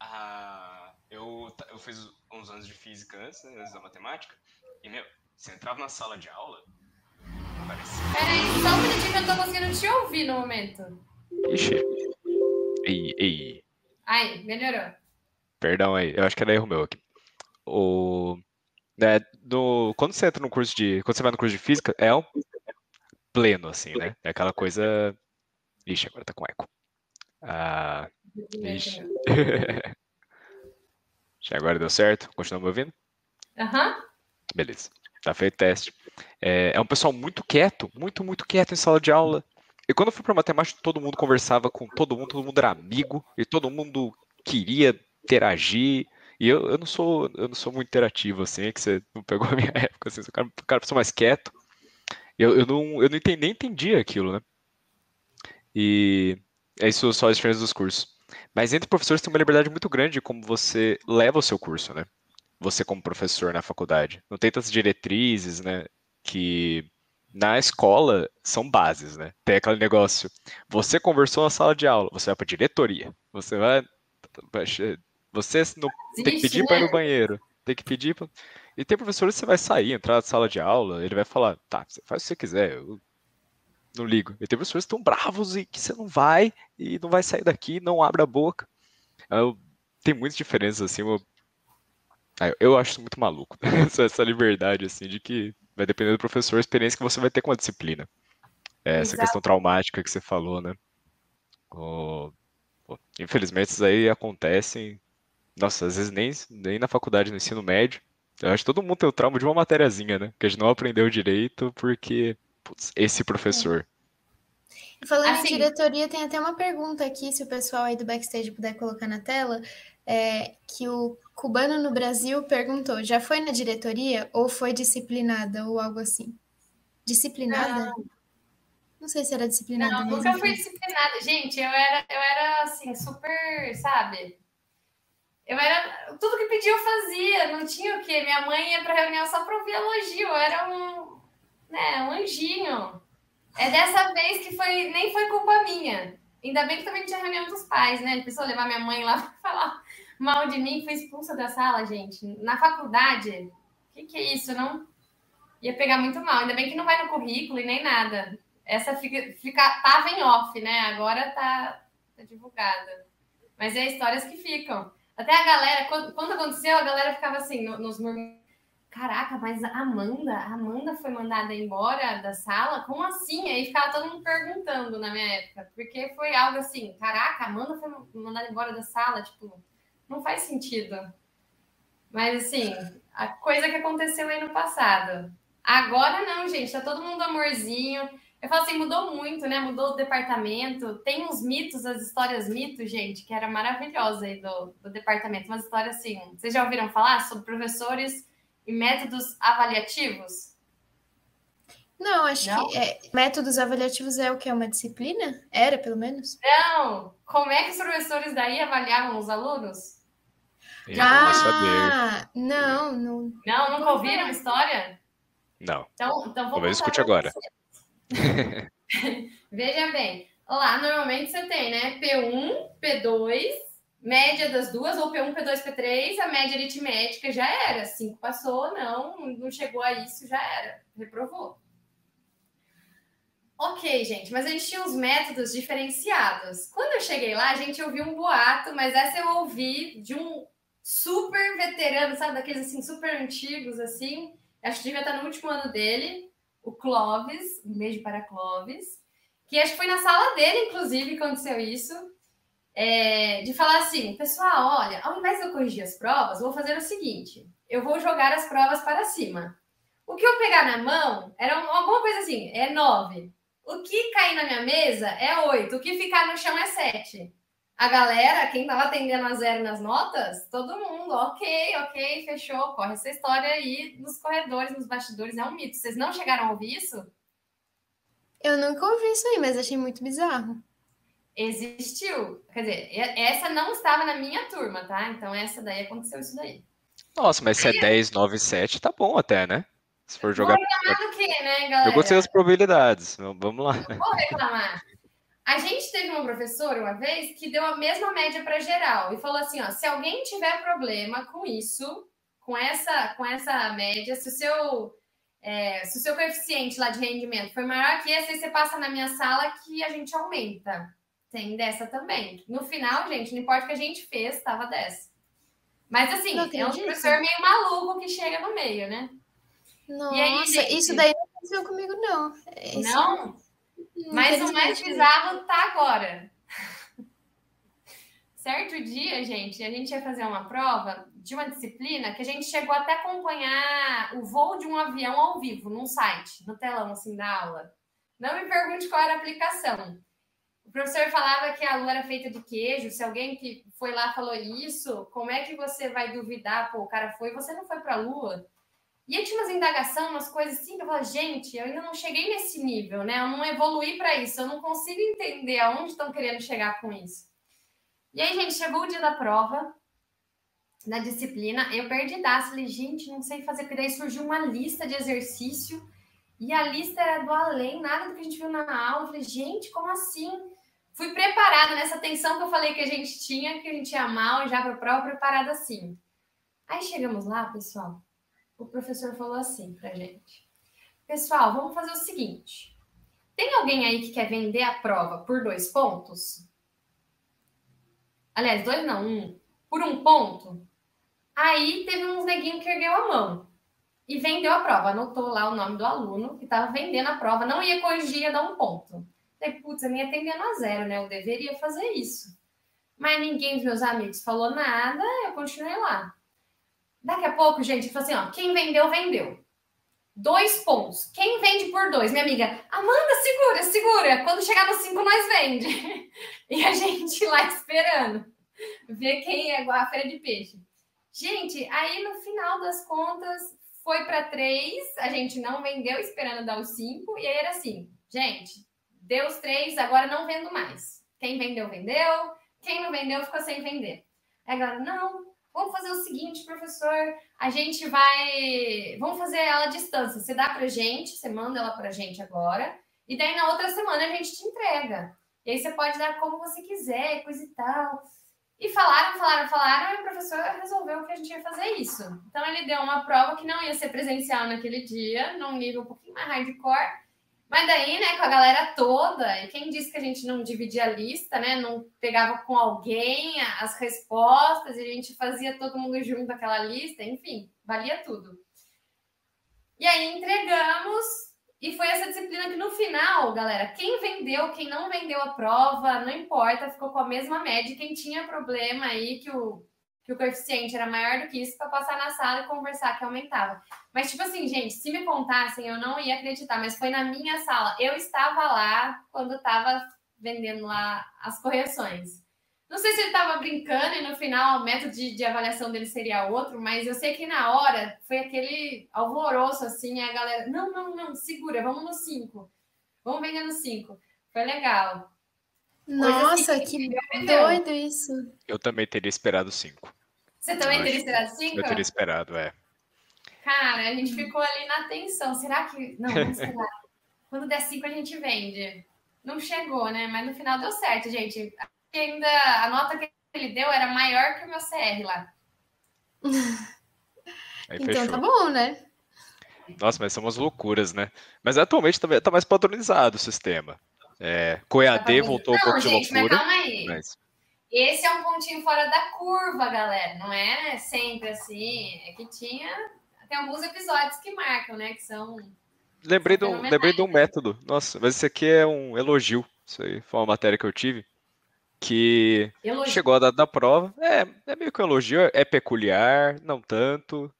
Ah, eu, eu fiz uns anos de física antes, né, antes da matemática. E, meu, você entrava na sala de aula, Peraí, só um minutinho que eu não tô conseguindo te ouvir no momento. Ixi. Ei, ei. Ai, melhorou. Perdão aí, eu acho que era erro meu aqui. O... Né, do... Quando você entra no curso de. Quando você vai no curso de física, é um pleno, assim, né? É aquela coisa. Ixi, agora tá com eco. Ah. Ixi. agora deu certo? Continua me ouvindo? Aham. Uhum. Beleza. Tá feito o teste. É, é, um pessoal muito quieto, muito, muito quieto em sala de aula. E quando eu fui para matemática, todo mundo conversava com todo mundo, todo mundo era amigo, e todo mundo queria interagir. E eu, eu, não sou eu não sou muito interativo, assim, é que você não pegou a minha época, assim, o cara, cara pessoa mais quieto. Eu, eu não, eu não entendi, nem entendi aquilo, né? E é isso só as diferenças dos cursos. Mas entre professores tem uma liberdade muito grande de como você leva o seu curso, né? Você como professor na faculdade. Não tem tantas diretrizes, né? Que na escola são bases, né? Tem aquele negócio. Você conversou na sala de aula, você vai para diretoria. Você vai, você não tem que pedir para ir no né? banheiro, tem que pedir pra... E tem professores que você vai sair, entrar na sala de aula, ele vai falar, tá, você faz o que você quiser, eu não ligo. E tem professores que estão bravos e que você não vai e não vai sair daqui, não abre a boca. Eu, tem muitas diferenças assim. Eu, eu acho muito maluco essa liberdade assim de que vai depender do professor, a experiência que você vai ter com a disciplina. É, essa questão traumática que você falou, né? Oh, infelizmente, isso aí acontecem. Nossa, às vezes nem, nem na faculdade, no ensino médio. Eu acho que todo mundo tem o trauma de uma matériazinha, né? Que a gente não aprendeu direito porque, putz, esse professor. Falando assim, em diretoria, tem até uma pergunta aqui, se o pessoal aí do backstage puder colocar na tela, é, que o cubano no Brasil perguntou: já foi na diretoria ou foi disciplinada ou algo assim? Disciplinada? Não, não sei se era disciplinada. Não, nunca fui disciplinada. Gente, eu era, eu era assim, super, sabe? Eu era. Tudo que pedia eu fazia. Não tinha o quê? Minha mãe ia pra reunião só pra ouvir elogio. Eu era um. Né, um anjinho. É dessa vez que foi, nem foi culpa minha. Ainda bem que também tinha reunião dos pais, né? Ele precisou levar minha mãe lá pra falar mal de mim, foi expulsa da sala, gente. Na faculdade, o que, que é isso? Não ia pegar muito mal. Ainda bem que não vai no currículo e nem nada. Essa fica, fica tava em off, né? Agora tá, tá divulgada. Mas é histórias que ficam. Até a galera, quando, quando aconteceu, a galera ficava assim, no, nos murmúrios caraca, mas a Amanda, a Amanda foi mandada embora da sala? Como assim? Aí ficava todo mundo perguntando na minha época, porque foi algo assim, caraca, a Amanda foi mandada embora da sala, tipo, não faz sentido. Mas assim, a coisa que aconteceu aí no passado. Agora não, gente, tá todo mundo amorzinho. Eu falo assim, mudou muito, né? Mudou o departamento. Tem uns mitos, as histórias mitos, gente, que era maravilhosa aí do, do departamento. Umas histórias assim. Vocês já ouviram falar sobre professores e métodos avaliativos? Não, acho não? que é, métodos avaliativos é o que? É uma disciplina? Era, pelo menos? Não! Como é que os professores daí avaliavam os alunos? Eu ah, não, não. Não, nunca ouviram a história? Não. Então, então vou Talvez escute agora. Veja bem, lá normalmente você tem, né? P1, P2, média das duas, ou P1, P2, P3, a média aritmética já era. Cinco passou, não, não chegou a isso, já era. Reprovou. Ok, gente, mas a gente tinha uns métodos diferenciados. Quando eu cheguei lá, a gente ouviu um boato, mas essa eu ouvi de um super veterano, sabe? Daqueles assim, super antigos, assim. Acho que devia estar no último ano dele, o Clóvis, um beijo para Clóvis. que acho que foi na sala dele, inclusive, que aconteceu isso, é, de falar assim, pessoal, olha, ao invés de eu corrigir as provas, vou fazer o seguinte, eu vou jogar as provas para cima. O que eu pegar na mão era alguma coisa assim, é nove. O que cair na minha mesa é oito. O que ficar no chão é sete. A galera, quem estava atendendo a zero nas notas, todo mundo, ok, ok, fechou, corre essa história aí nos corredores, nos bastidores, é um mito. Vocês não chegaram a ouvir isso? Eu nunca ouvi isso aí, mas achei muito bizarro. Existiu. Quer dizer, essa não estava na minha turma, tá? Então essa daí aconteceu isso daí. Nossa, mas se é 10, 9, 7, tá bom até, né? Se for jogar. Vou reclamar do quê, né, galera? Eu gostei das probabilidades. Vamos lá. vou reclamar. A gente teve uma professora uma vez que deu a mesma média para geral e falou assim: ó, se alguém tiver problema com isso, com essa, com essa média, se o seu, é, se o seu coeficiente lá de rendimento foi maior que esse, aí você passa na minha sala que a gente aumenta. Tem dessa também. No final, gente, não importa o que a gente fez, estava dessa. Mas assim, é um professor meio maluco que chega no meio, né? Nossa, aí, gente, isso daí não aconteceu comigo, não. Isso não? Mas o mais bizarro tá agora. Certo dia, gente, a gente ia fazer uma prova de uma disciplina que a gente chegou até a acompanhar o voo de um avião ao vivo, num site, no telão, assim, da aula. Não me pergunte qual era a aplicação. O professor falava que a lua era feita de queijo. Se alguém que foi lá falou isso, como é que você vai duvidar? Pô, o cara foi, você não foi para a lua. E aí tinha umas indagações, umas coisas assim, que eu falava, gente, eu ainda não cheguei nesse nível, né? Eu não evoluí para isso, eu não consigo entender aonde estão querendo chegar com isso. E aí, gente, chegou o dia da prova, da disciplina, eu perdi daço, falei, gente, não sei fazer, porque daí surgiu uma lista de exercício, e a lista era do além, nada do que a gente viu na aula. Eu falei, gente, como assim? Fui preparada nessa tensão que eu falei que a gente tinha, que a gente ia mal, já para prova, preparada assim. Aí chegamos lá, pessoal, o professor falou assim pra gente: Pessoal, vamos fazer o seguinte. Tem alguém aí que quer vender a prova por dois pontos? Aliás, dois não, um. Por um ponto? Aí teve uns neguinhos que ergueu a mão e vendeu a prova. Anotou lá o nome do aluno que estava vendendo a prova. Não ia corrigir, ia dar um ponto. Falei, putz, eu me atendendo a zero, né? Eu deveria fazer isso. Mas ninguém dos meus amigos falou nada, eu continuei lá. Daqui a pouco, gente, falou assim: ó, quem vendeu, vendeu. Dois pontos. Quem vende por dois? Minha amiga, Amanda, segura, segura. Quando chegar no cinco, nós vende. e a gente lá esperando. Ver quem é a feira de peixe. Gente, aí no final das contas, foi para três. A gente não vendeu, esperando dar os cinco. E aí era assim: gente, deu os três, agora não vendo mais. Quem vendeu, vendeu. Quem não vendeu, ficou sem vender. Aí a galera, não, Vamos fazer o seguinte, professor, a gente vai. Vamos fazer ela à distância. Você dá pra gente, você manda ela pra gente agora, e daí na outra semana a gente te entrega. E aí você pode dar como você quiser, coisa e tal. E falaram, falaram, falaram, e o professor resolveu que a gente ia fazer isso. Então ele deu uma prova que não ia ser presencial naquele dia, num nível um pouquinho mais hardcore, mas daí, né, com a galera toda, e quem disse que a gente não dividia a lista, né, não pegava com alguém as respostas e a gente fazia todo mundo junto aquela lista, enfim, valia tudo. E aí entregamos, e foi essa disciplina que no final, galera, quem vendeu, quem não vendeu a prova, não importa, ficou com a mesma média. Quem tinha problema aí que o que o coeficiente era maior do que isso para passar na sala e conversar que aumentava. Mas, tipo assim, gente, se me contassem, eu não ia acreditar, mas foi na minha sala. Eu estava lá quando estava vendendo lá as correções. Não sei se ele estava brincando e no final o método de, de, avaliação dele seria outro, mas eu sei que na hora foi aquele alvoroço assim, a galera, não, não, não, segura, vamos no 5. Vamos vender no 5. Foi legal. Nossa, assim, que doido isso. Eu também teria esperado 5. Você também teria esperado cinco? Eu teria esperado, é. Cara, a gente ficou ali na tensão. Será que. Não, vamos esperar. Quando der cinco, a gente vende. Não chegou, né? Mas no final deu certo, gente. Ainda a nota que ele deu era maior que o meu CR lá. Aí então fechou. tá bom, né? Nossa, mas são umas loucuras, né? Mas atualmente tá, tá mais padronizado o sistema. É, Coiadê tá voltou um pouco gente, de loucura. Mas calma aí. Mas... Esse é um pontinho fora da curva, galera. Não é sempre assim. É que tinha. Tem alguns episódios que marcam, né? Que são. lembrei, de um, lembrei de um método. Nossa, mas isso aqui é um elogio. Isso aí foi uma matéria que eu tive. Que elogio. chegou a data da prova. É, é meio que um elogio, é peculiar, não tanto.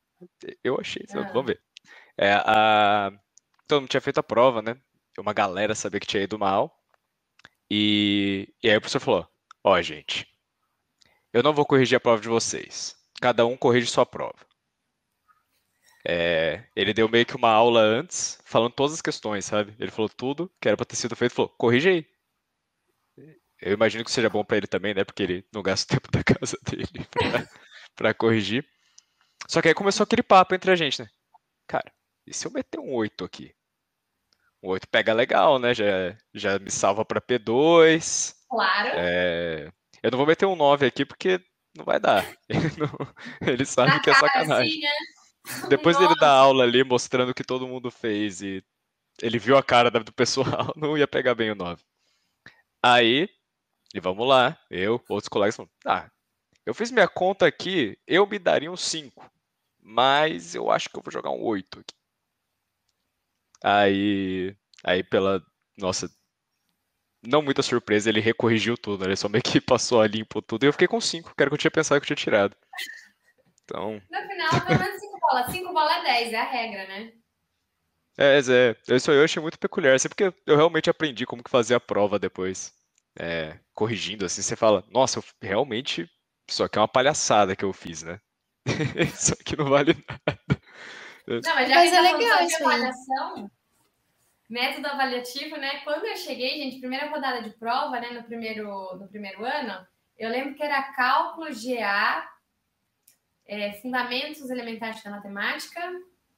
Eu achei, ah. vamos ver. É, a... Todo mundo tinha feito a prova, né? Uma galera sabia que tinha ido mal. E, e aí o professor falou: Ó, oh, gente, eu não vou corrigir a prova de vocês. Cada um corrige sua prova. É, ele deu meio que uma aula antes, falando todas as questões, sabe? Ele falou tudo que era para ter sido feito, falou, corrige aí. Eu imagino que seja bom para ele também, né? Porque ele não gasta o tempo da casa dele para corrigir. Só que aí começou aquele papo entre a gente, né? Cara, e se eu meter um 8 aqui? Um 8 pega legal, né? Já, já me salva para P2. Claro. É, eu não vou meter um 9 aqui porque não vai dar. Ele, não, ele sabe Na que é sacanagem. Né? Depois dele dar aula ali, mostrando o que todo mundo fez e ele viu a cara do pessoal, não ia pegar bem o 9. Aí, e vamos lá, eu, outros colegas falaram, ah, eu fiz minha conta aqui, eu me daria um 5, mas eu acho que eu vou jogar um 8 aqui. Aí, aí pela nossa não muita surpresa, ele recorrigiu tudo, né? ele só meio que passou a limpo tudo e eu fiquei com 5, que era o que eu tinha pensado que eu tinha tirado. Então... No final, pelo menos 5 bolas. 5 bolas é 10, é a regra, né? É, é, isso aí eu achei muito peculiar, assim, porque eu realmente aprendi como que fazer a prova depois. É, corrigindo, assim, você fala, nossa, eu realmente, isso aqui é uma palhaçada que eu fiz, né? isso aqui não vale nada. Não, mas já mas que é tá legal isso avaliação, método avaliativo, né? Quando eu cheguei, gente, primeira rodada de prova, né, no primeiro, no primeiro ano, eu lembro que era cálculo GA, é, fundamentos elementares da matemática,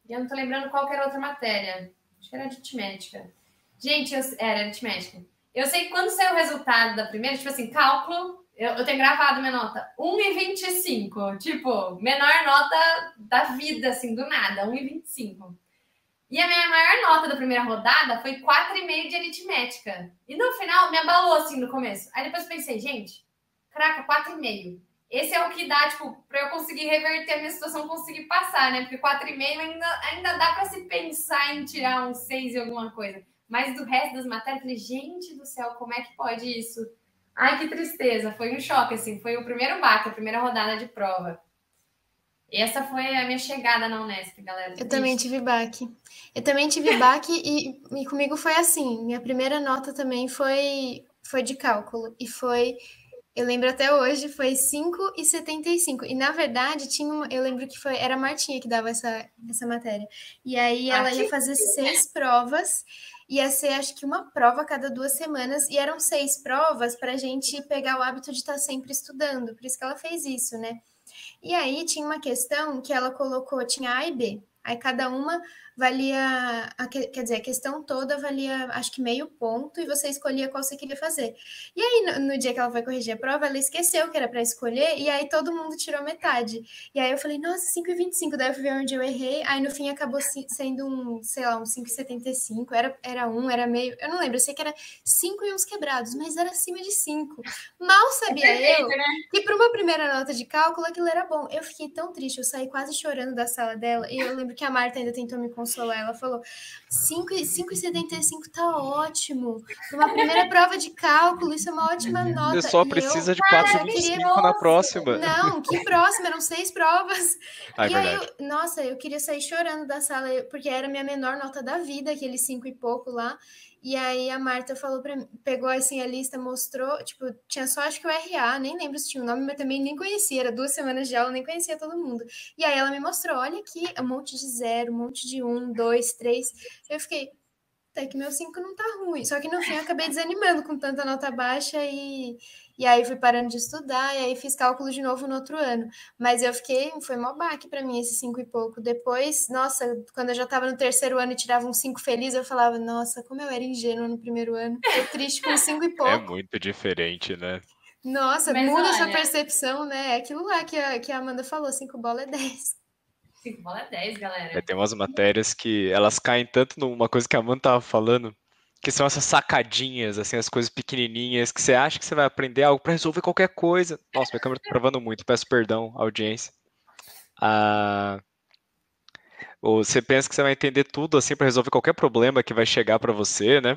e eu não tô lembrando qual era outra matéria. Acho que era aritmética. Gente, eu, era aritmética. Eu sei que quando saiu o resultado da primeira, tipo assim, cálculo, eu, eu tenho gravado minha nota 1,25. Tipo, menor nota da vida, assim, do nada, 1,25. E a minha maior nota da primeira rodada foi 4,5 de aritmética. E no final me abalou assim no começo. Aí depois pensei, gente, caraca, 4,5 esse é o que dá, tipo, para eu conseguir reverter a minha situação, conseguir passar, né? Porque 4,5 ainda, ainda dá para se pensar em tirar um 6 e alguma coisa. Mas do resto das matérias, eu falei, gente do céu, como é que pode isso? Ai, que tristeza. Foi um choque, assim. Foi o primeiro baque, a primeira rodada de prova. Essa foi a minha chegada na Unesp, galera. Eu também tive baque. Eu também tive baque e, e comigo foi assim. Minha primeira nota também foi, foi de cálculo. E foi eu lembro até hoje, foi 5,75. E na verdade, tinha uma, eu lembro que foi era a Martinha que dava essa, essa matéria. E aí ela ia fazer seis provas, ia ser acho que uma prova a cada duas semanas, e eram seis provas para a gente pegar o hábito de estar tá sempre estudando. Por isso que ela fez isso, né? E aí tinha uma questão que ela colocou, tinha A e B. Aí cada uma valia, quer dizer, a questão toda valia acho que meio ponto e você escolhia qual você queria fazer. E aí, no, no dia que ela foi corrigir a prova, ela esqueceu que era para escolher e aí todo mundo tirou metade. E aí eu falei, nossa, 5,25, daí eu fui ver onde eu errei, aí no fim acabou sendo um, sei lá, um 5,75, era, era um, era meio, eu não lembro, eu sei que era 5 e uns quebrados, mas era acima de 5. Mal sabia é perfeito, eu né? que para uma primeira nota de cálculo aquilo era bom. Eu fiquei tão triste, eu saí quase chorando da sala dela e eu lembro que a Marta ainda tentou me consolar. Ela falou: 5,75 tá ótimo. Uma primeira prova de cálculo, isso é uma ótima nota. Você só precisa eu, de 4,25 na próxima. Não, que próxima? Eram seis provas. Ah, é e aí, eu, nossa, eu queria sair chorando da sala, porque era a minha menor nota da vida, aquele cinco e pouco lá. E aí a Marta falou para pegou assim a lista, mostrou, tipo, tinha só acho que o RA, nem lembro se tinha o nome, mas também nem conhecia, era duas semanas de aula, nem conhecia todo mundo. E aí ela me mostrou, olha aqui, um monte de zero, um monte de um, dois, três. Eu fiquei, até que meu cinco não tá ruim. Só que no fim eu acabei desanimando com tanta nota baixa e e aí fui parando de estudar, e aí fiz cálculo de novo no outro ano. Mas eu fiquei, foi mó baque para mim esse cinco e pouco. Depois, nossa, quando eu já estava no terceiro ano e tirava um cinco feliz, eu falava, nossa, como eu era ingênua no primeiro ano. Tô triste com cinco e é pouco. É muito diferente, né? Nossa, Mas muda olha... essa percepção, né? É aquilo lá que a, que a Amanda falou, cinco bola é dez. Cinco bola é dez, galera. É, tem umas matérias que elas caem tanto numa coisa que a Amanda tava falando, que são essas sacadinhas, assim, as coisas pequenininhas, que você acha que você vai aprender algo para resolver qualquer coisa. Nossa, minha câmera tá travando muito, peço perdão, audiência. Ah, Ou você pensa que você vai entender tudo assim para resolver qualquer problema que vai chegar para você, né?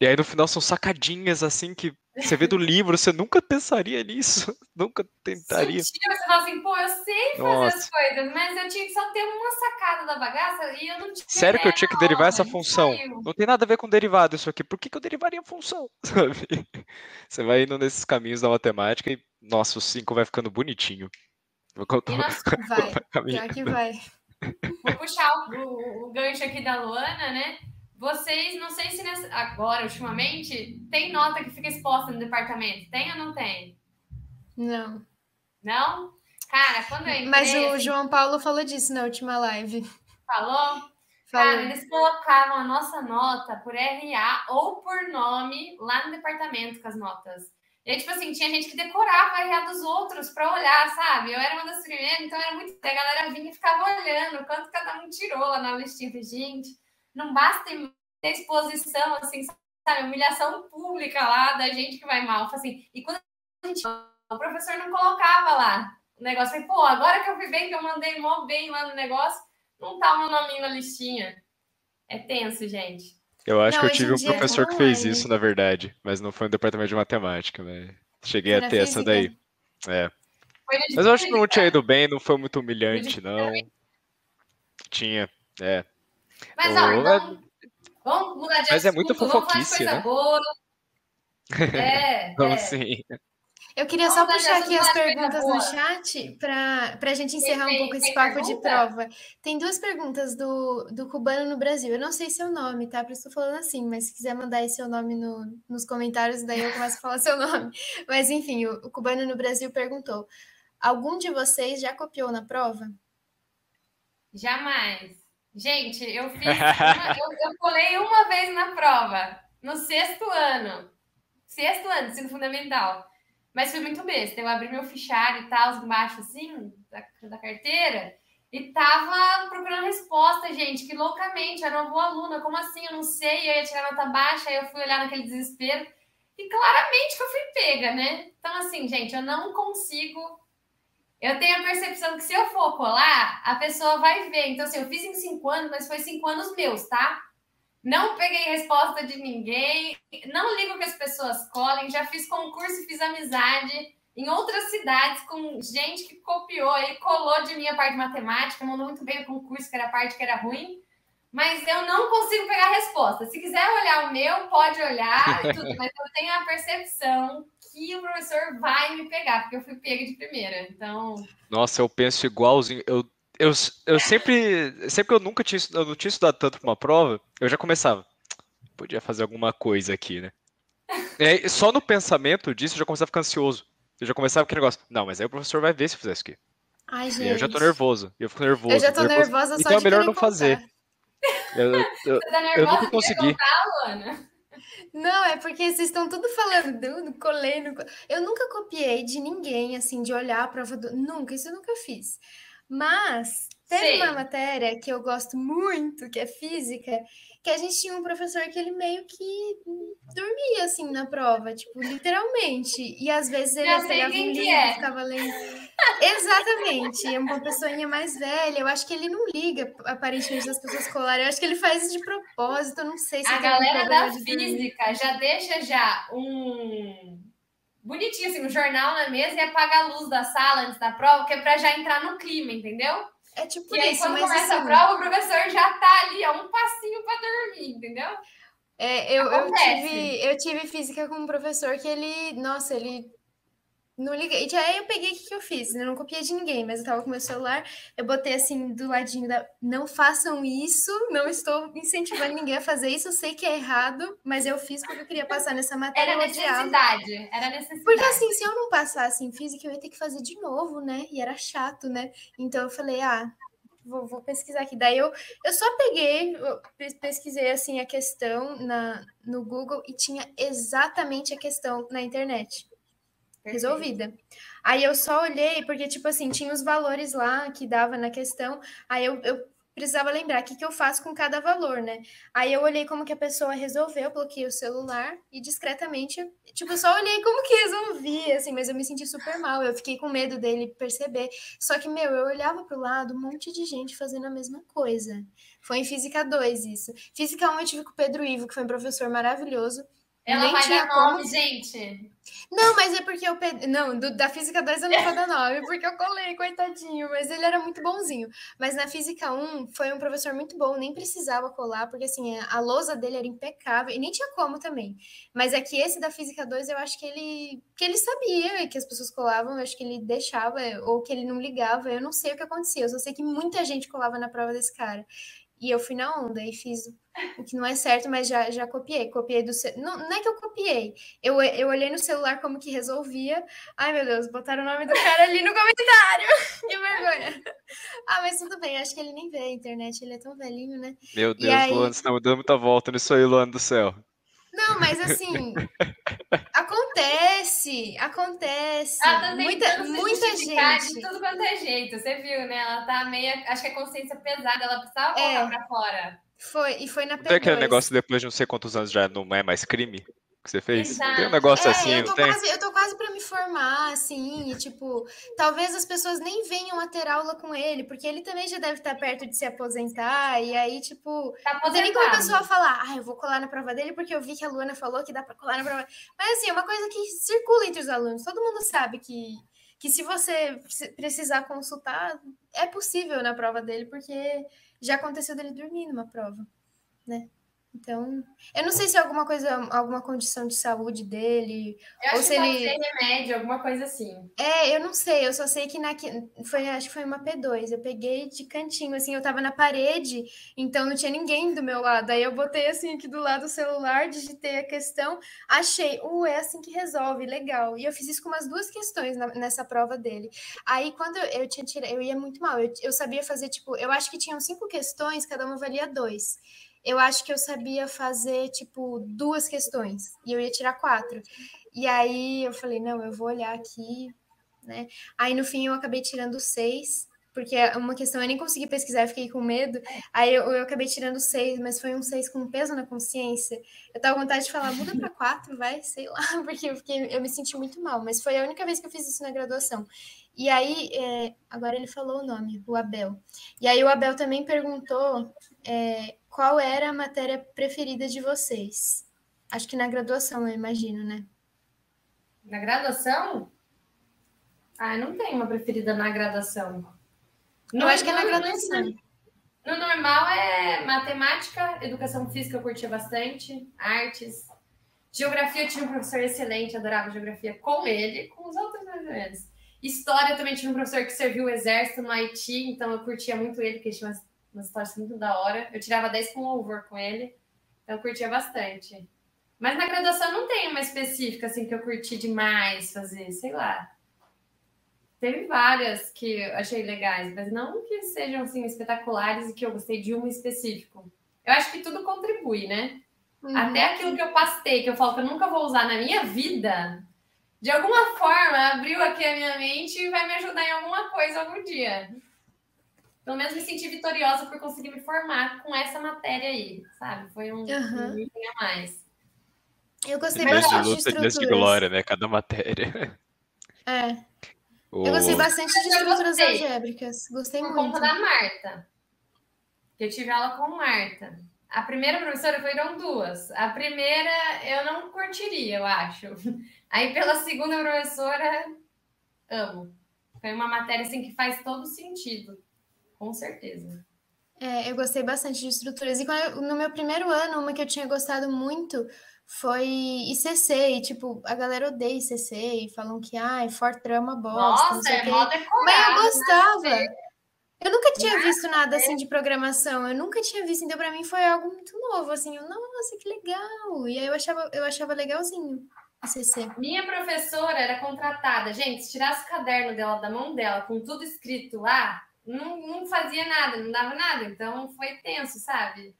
E aí no final são sacadinhas assim que você vê do livro, você nunca pensaria nisso, nunca tentaria. Sutil, você fala assim, pô, eu sei fazer Nossa. as coisas, mas eu tinha que só ter uma sacada da bagaça e eu não tinha. Sério que eu tinha que derivar essa função? Saiu. Não tem nada a ver com derivado isso aqui. Por que, que eu derivaria a função? Sabe? Você vai indo nesses caminhos da matemática e, nossa, o 5 vai ficando bonitinho. Vou contar. Vai, pior que vai. Vou puxar o, o, gancho aqui da Luana, né? Vocês, não sei se nessa, agora, ultimamente, tem nota que fica exposta no departamento. Tem ou não tem? Não. Não? Cara, quando eu entrei, Mas o assim, João Paulo falou disso na última live. Falou? Falou. Cara, eles colocavam a nossa nota por RA ou por nome lá no departamento com as notas. E tipo assim, tinha gente que decorava a RA dos outros para olhar, sabe? Eu era uma das primeiras, então era muito. A galera vinha e ficava olhando quanto cada um tirou lá na listinha. gente, não basta ter exposição, assim, sabe? Humilhação pública lá da gente que vai mal. Assim, e quando a gente. O professor não colocava lá o negócio. Falei, pô, agora que eu fui bem, que eu mandei mó bem lá no negócio, não tá o meu nominho na listinha. É tenso, gente. Eu acho não, que eu tive um professor que fez isso, na verdade, mas não foi no departamento de matemática, né? Cheguei a ter essa daí. É. Mas eu acho que não tinha ido bem, não foi muito humilhante, não. Tinha, é. Mas, ó, então, vamos mudar de Mas é muito fofoquice, né? Boa. É, então, é. sim. Eu queria só puxar aqui as perguntas no chat para a gente encerrar um pouco esse papo de prova. Tem duas perguntas do, do Cubano no Brasil. Eu não sei seu nome, tá? Por isso estou falando assim, mas se quiser mandar aí seu nome no, nos comentários, daí eu começo a falar seu nome. Mas enfim, o, o Cubano no Brasil perguntou: algum de vocês já copiou na prova? Jamais. Gente, eu fiz. Uma, eu, eu colei uma vez na prova, no sexto ano. Sexto ano, ensino fundamental. Mas foi muito besta. Eu abri meu fichário e tal, embaixo assim, da, da carteira, e tava procurando resposta, gente, que loucamente, era uma boa aluna, como assim? Eu não sei, eu ia tirar nota baixa, aí eu fui olhar naquele desespero, e claramente que eu fui pega, né? Então, assim, gente, eu não consigo. Eu tenho a percepção que se eu for colar, a pessoa vai ver. Então, assim, eu fiz em cinco anos, mas foi cinco anos meus, tá? Não peguei resposta de ninguém, não ligo que as pessoas colhem, já fiz concurso e fiz amizade em outras cidades com gente que copiou e colou de minha parte de matemática, mandou muito bem o concurso, que era a parte que era ruim, mas eu não consigo pegar a resposta. Se quiser olhar o meu, pode olhar, tudo, mas eu tenho a percepção que o professor vai me pegar, porque eu fui pega de primeira. Então. Nossa, eu penso igualzinho. Eu eu, eu sempre, sempre que eu nunca tinha, eu não tinha estudado tanto para uma prova, eu já começava. Podia fazer alguma coisa aqui, né? E só no pensamento disso eu já começava a ficar ansioso. Eu já começava aquele negócio. Não, mas aí o professor vai ver se eu fizer isso aqui. Ai, gente. E eu já tô nervoso. Eu fico nervoso. Eu já tô nervoso. nervosa só Então é melhor não contar. fazer. Eu, eu, eu, tá eu nunca consegui. Contar, não, é porque vocês estão tudo falando, colei, no... eu nunca copiei de ninguém, assim, de olhar a prova do... Nunca, isso eu nunca fiz. Mas teve Sim. uma matéria que eu gosto muito, que é física, que a gente tinha um professor que ele meio que dormia assim na prova, tipo, literalmente. E às vezes ele pegava um livro é. e ficava lendo. Exatamente, é uma pessoinha mais velha. Eu acho que ele não liga, aparentemente, das pessoas colarem. Eu acho que ele faz isso de propósito, eu não sei se A galera da física já deixa já um bonitinho, assim, um jornal na mesa e apaga a luz da sala antes da prova, que é para já entrar no clima, entendeu? É tipo e aí, isso, quando começa assim... a prova, o professor já tá ali, a um passinho para dormir, entendeu? É, eu, eu, tive, eu tive física com um professor que ele, nossa, ele não liguei. E aí eu peguei o que, que eu fiz. Eu não copiei de ninguém, mas eu tava com meu celular. Eu botei assim do ladinho da. Não façam isso. Não estou incentivando ninguém a fazer isso. Eu sei que é errado, mas eu fiz porque eu queria passar nessa matéria. Era necessidade. Era necessidade. Porque assim, se eu não passasse em física, eu ia ter que fazer de novo, né? E era chato, né? Então eu falei, ah. Vou, vou pesquisar aqui. Daí eu, eu só peguei, eu pesquisei assim a questão na, no Google e tinha exatamente a questão na internet resolvida. Aí eu só olhei, porque, tipo assim, tinha os valores lá que dava na questão. Aí eu, eu precisava lembrar o que, que eu faço com cada valor, né? Aí eu olhei como que a pessoa resolveu, bloqueei o celular e discretamente, tipo, só olhei como que resolvia, assim, mas eu me senti super mal, eu fiquei com medo dele perceber. Só que, meu, eu olhava pro lado, um monte de gente fazendo a mesma coisa. Foi em Física 2 isso. Física 1 eu tive com o Pedro Ivo, que foi um professor maravilhoso. Ela Nem vai tinha dar como- nome, gente. Não, mas é porque eu. Pe... Não, do- da Física 2 eu não vou dar nome, porque eu colei, coitadinho. Mas ele era muito bonzinho. Mas na Física 1 foi um professor muito bom, nem precisava colar, porque assim, a a lousa dele era impecável e nem tinha como também. Mas é que esse da Física 2 eu acho que ele. que ele sabia que as pessoas colavam, eu acho que ele deixava, ou que ele não ligava, eu não sei o que acontecia. Eu só sei que muita gente colava na prova desse cara. E eu fui na onda e fiz o que não é certo, mas já, já copiei. Copiei do. ce- Não, não é que eu copiei. Eu, eu olhei no celular como que resolvia. Ai, meu Deus, botaram o nome do cara ali no comentário. que vergonha. Ah, mas tudo bem, acho que ele nem vê a internet, ele é tão velhinho, né? Meu E Deus, aí- Luana, você tá dando muita volta nisso aí, Luana do céu. Não, mas assim. Acontece, acontece. Ela tá muita muita justificar de gente. tudo quanto é jeito. Você viu, né? Ela tá meio. Acho que a consciência pesada, ela precisava É. colocar pra fora. Foi, e foi na Não tem aquele P2. negócio depois de não sei quantos anos já não é mais crime que você fez? Tem um Exato. negócio É, assim, eu tô, tem? quase, eu tô quase pra me formar, assim, e tipo, talvez as pessoas nem venham a ter aula com ele, porque ele também já deve estar perto de se aposentar, e aí, tipo, Tá não tem nem como a pessoa falar, ah, eu vou colar na prova dele porque eu vi que a Luana falou que dá pra colar na prova. Mas assim, é uma coisa que circula entre os alunos, todo mundo sabe que, que se você pre- precisar consultar, é possível na prova dele, porque já aconteceu dele dormir numa prova, né? Então, eu não sei se é alguma coisa, alguma condição de saúde dele, Eu Ou acho se ele- remédio, alguma coisa assim. é, eu não sei, eu só sei que na, foi, acho que foi uma P2, eu peguei de cantinho, assim, eu tava na parede, então não tinha ninguém do meu lado, aí eu botei assim aqui do lado do celular, digitei a questão, achei, uh, é assim que resolve, legal, e eu fiz isso com umas duas questões na- nessa prova dele, aí quando eu tinha tirado, eu ia muito mal, eu, eu sabia fazer, tipo, eu acho que tinham cinco questões, cada uma valia dois, eu acho que eu sabia fazer, tipo, duas questões, e eu ia tirar quatro, e aí eu falei, não, eu vou olhar aqui, né? Aí no fim eu acabei tirando seis, porque uma questão eu nem consegui pesquisar, eu fiquei com medo. Aí eu, eu acabei tirando seis, mas foi um seis com peso na consciência. Eu tava com vontade de falar, muda para quatro, vai, sei lá, porque eu, fiquei, eu me senti muito mal. Mas foi a única vez que eu fiz isso na graduação. E aí, é, agora ele falou o nome, o Abel. E aí o Abel também perguntou é, qual era a matéria preferida de vocês. Acho que na graduação, eu imagino, né? Na graduação? Ah, não tem uma preferida na graduação. Eu acho que é na no- graduação. No normal é matemática, educação física eu curtia bastante, artes. Geografia eu tinha um professor excelente, adorava geografia com ele, com os outros mais ou menos. História eu também tinha um professor que serviu o exército no Haiti, então eu curtia muito ele, porque ele tinha umas, umas histórias muito da hora. Eu tirava 10 com louvor com ele, então eu curtia bastante. Mas na graduação não tem uma específica assim que eu curti demais fazer, sei lá. Teve várias que eu achei legais, mas não que sejam assim espetaculares e que eu gostei de uma específico. Eu acho que tudo contribui, né? Uhum. Até aquilo que eu pastei, que eu falo que eu nunca vou usar na minha vida, de alguma forma abriu aqui a minha mente e vai me ajudar em alguma coisa algum dia. Pelo menos me senti vitoriosa por conseguir me formar com essa matéria aí, sabe? Foi um, Aham. um item a mais. Eu gostei bastante de luta, dias de glória, né? Cada matéria. É, O- eu gostei bastante de estruturas gostei. algébricas. Gostei Por muito. conta da Marta. Eu tive aula com Marta. A primeira professora foram duas. A primeira eu não curtiria, eu acho. Aí pela segunda professora, amo. Foi uma matéria assim que faz todo sentido. Com certeza. É, eu gostei bastante de estruturas. E quando eu- no meu primeiro ano, uma que eu tinha gostado muito foi ICC. E, tipo, a galera odeia ICC e falam que, ai, Fortran é uma bosta, Nossa, é Mas eu decorado. gostava. Eu nunca tinha visto nada assim de programação. Eu nunca tinha visto, então pra mim foi algo muito novo, assim. Eu, nossa, que legal. E aí eu achava, eu achava legalzinho ICC. Minha professora era contratada. Gente, se tirasse o caderno dela da mão dela, com tudo escrito lá, não, não fazia nada, não dava nada. Então foi tenso, sabe?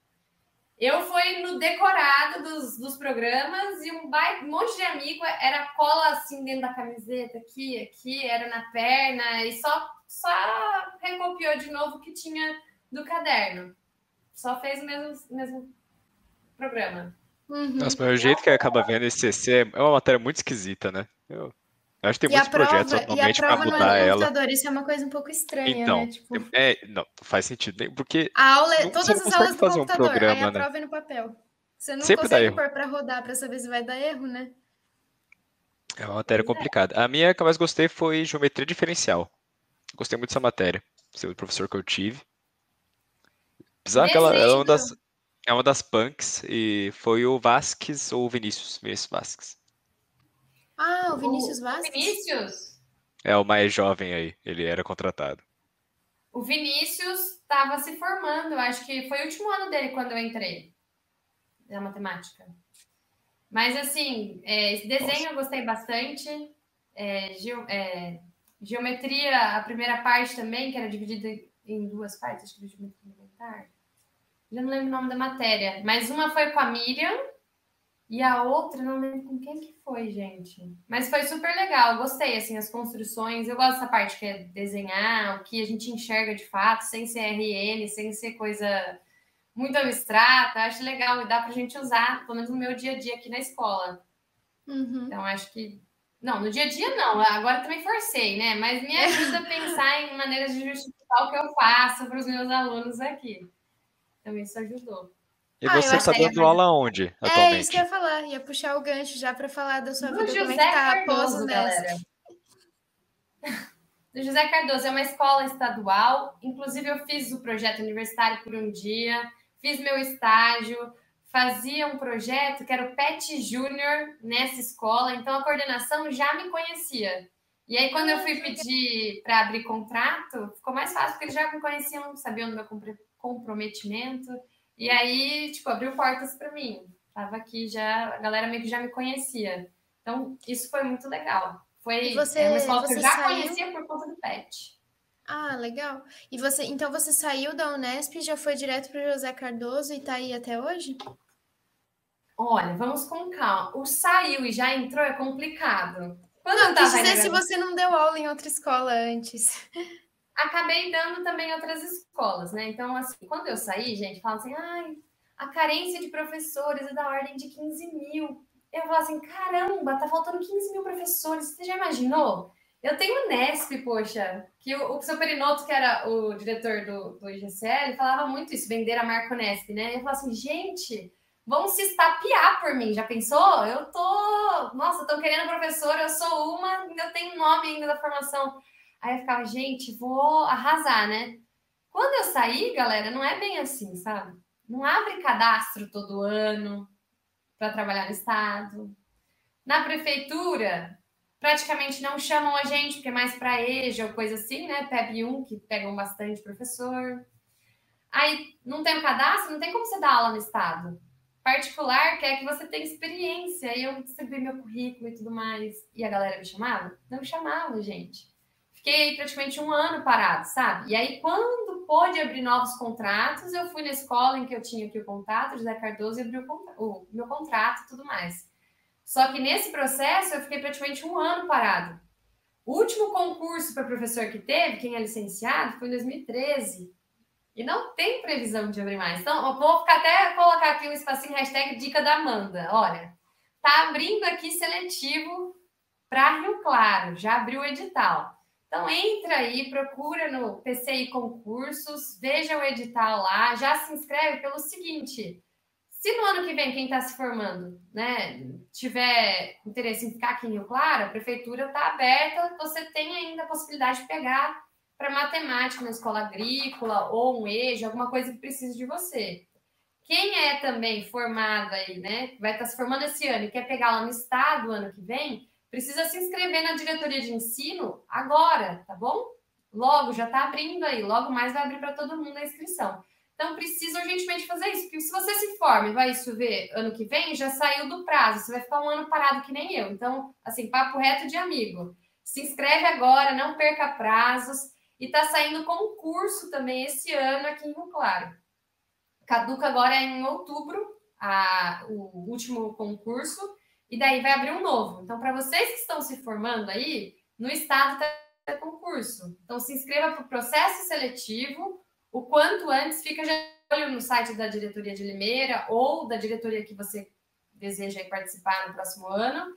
Eu fui no decorado dos, dos programas e um, bai- um monte de amigo era cola assim dentro da camiseta, aqui, aqui, era na perna, e só, só recopiou de novo o que tinha do caderno. Só fez o mesmo, mesmo programa. Uhum. Nossa, mas o jeito que acaba vendo esse CC é uma matéria muito esquisita, né? Eu, eu acho que tem E muitos projetos prova, a atualmente pra prova não mudar é no ela. computador, isso é uma coisa um pouco estranha, Então, né? Tipo, é, não, faz sentido, porque a aula é todas você as aulas do fazer um computador, aí programa, a né? prova é no papel. Você não Sempre consegue pôr pra rodar pra saber se vai dar erro, né? é uma matéria é. complicada. A minha que eu mais gostei foi geometria diferencial. Gostei muito dessa matéria. Seu professor que eu tive. Apesar que ela, ela é uma das, é uma das punks e foi o Vasquez ou o Vinícius, Vinícius Vasquez. Ah, o Vinícius O Vasquez? Vinícius, É o mais jovem aí, ele era contratado. o Vinícius estava se formando, acho que foi o último ano dele quando eu entrei na matemática. Mas assim, é, esse desenho eu gostei bastante. É, geo- é, geometria, a primeira parte também, que era dividida em duas partes, acho que geometria elementar. Já não lembro o nome da matéria, mas uma foi com a Miriam e a outra não lembro com quem que foi, gente. Mas foi super legal, gostei, assim, as construções. Eu gosto dessa parte que é desenhar, o que a gente enxerga de fato, sem ser RN, sem ser coisa muito abstrata. Acho legal e dá pra gente usar, pelo menos no meu dia a dia aqui na escola. Uhum. Então, acho que. Não, no dia a dia não, agora também forcei, né? Mas me ajuda a pensar em maneiras de justificar o que eu faço para os meus alunos aqui. Então, isso ajudou. E Ah, você tá achei- dando aula onde, É isso atualmente? que eu ia falar, ia puxar o gancho já pra falar da sua Do vida, como é José que tá Cardoso, galera. Do José Cardoso, é uma escola estadual. Inclusive, eu fiz o projeto universitário por um dia, fiz meu estágio, fazia um projeto que era o PET Júnior nessa escola, então a coordenação já me conhecia. E aí, quando eu fui pedir para abrir contrato, ficou mais fácil, porque eles já me conheciam, sabiam do meu comprometimento. E aí, tipo, abriu portas para mim. Tava aqui já, a galera meio que já me conhecia. Então, isso foi muito legal. Foi E você- é uma escola que eu já saiu? conhecia por conta do PET. Ah, legal. E você, então você saiu da Unesp, já foi direto pro José Cardoso e tá aí até hoje? Olha, vamos com calma. O saiu e já entrou é complicado. Quando Não, eu quis dizer se você não deu aula em outra escola antes. acabei dando também outras escolas, né? Então, assim, quando eu saí, gente, fala assim, ai, a carência de professores é da ordem de 15 mil. Eu falo assim, caramba, tá faltando 15 mil professores. Você já imaginou? Eu tenho o Nesp, poxa, que o, o seu Perinoto, que era o diretor do, do IGCL, falava muito isso, vender a marca Nesp, né? Eu falava assim, gente, vão se estapear por mim, já pensou? Eu tô, nossa, estão querendo professora, eu sou uma, ainda tenho nome ainda da formação. Aí eu ficava, gente, vou arrasar, né? Quando eu saí, galera, não é bem assim, sabe? Não abre cadastro todo ano para trabalhar no estado. Na prefeitura, praticamente não chamam a gente, porque é mais para EJA ou coisa assim, né? PEB1, que pegam bastante professor. Aí não tem o cadastro, não tem como você dar aula no estado. Particular quer que você tenha experiência. E eu distribuí meu currículo e tudo mais. E a galera me chamava? Não chamava, gente. Fiquei praticamente um ano parado, sabe? E aí, quando pôde abrir novos contratos, eu fui na escola em que eu tinha aqui o contato, José Cardoso, e abri o, o meu contrato e tudo mais. Só que nesse processo, eu fiquei praticamente um ano parado. O último concurso para professor que teve, quem é licenciado, foi em 2013. E não tem previsão de abrir mais. Então, vou ficar até colocar aqui um espacinho, hashtag dica da Amanda. Olha, tá abrindo aqui seletivo para Rio Claro, já abriu o edital. Então entra aí, procura no PCI Concursos, veja o edital lá, já se inscreve pelo seguinte: se no ano que vem quem está se formando, né, tiver interesse em ficar aqui em Rio Claro, a prefeitura está aberta, você tem ainda a possibilidade de pegar para matemática na escola agrícola ou um EJA, alguma coisa que precise de você. Quem é também formado aí, né, vai estar se formando esse ano e quer pegar lá no estado ano que vem, precisa se inscrever na diretoria de ensino agora, tá bom? Logo, já está abrindo aí, logo mais vai abrir para todo mundo a inscrição. Então, precisa urgentemente fazer isso, porque se você se forma e vai chover ano que vem, já saiu do prazo, você vai ficar um ano parado que nem eu. Então, assim, papo reto de amigo. Se inscreve agora, não perca prazos. E está saindo concurso também esse ano aqui em Rio Claro. Caduca agora é em outubro, a, o último concurso, e daí vai abrir um novo. Então, para vocês que estão se formando aí, no estado tem concurso. Então, se inscreva para o processo seletivo o quanto antes fica já olho no site da diretoria de Limeira ou da diretoria que você deseja participar no próximo ano.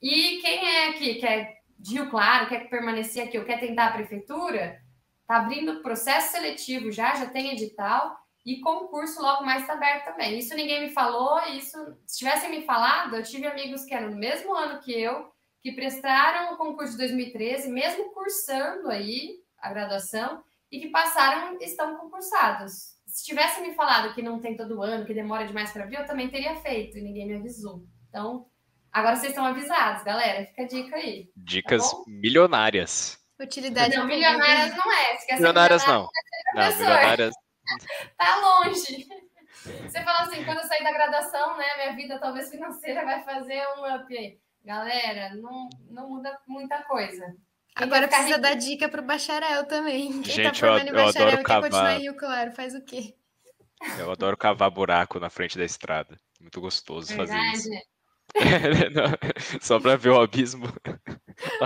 E quem é aqui, quer de Rio Claro, quer permanecer aqui ou quer tentar a prefeitura, tá abrindo processo seletivo já, já tem edital e concurso logo mais está aberto também. Isso ninguém me falou, isso se tivessem me falado, eu tive amigos que eram no mesmo ano que eu, que prestaram o concurso de 2013, mesmo cursando aí a graduação, e que passaram estão concursados. Se tivesse me falado que não tem todo ano, que demora demais para vir, eu também teria feito e ninguém me avisou. Então, agora vocês estão avisados, galera. Fica a dica aí. Dicas tá milionárias. Utilidade não, milionárias não é. Milionárias não. Não, milionárias. Tá longe. Você fala assim, quando eu sair da graduação, né, minha vida talvez financeira vai fazer um up aí. Galera, não, não muda muita coisa. Agora precisa rico. dar dica pro bacharel também. Quem Gente, tá formando eu, eu bacharel adoro cavar. quer continuar em Rio Claro, faz o quê? Eu adoro cavar buraco na frente da estrada. Muito gostoso fazer isso. Não, só pra ver o abismo.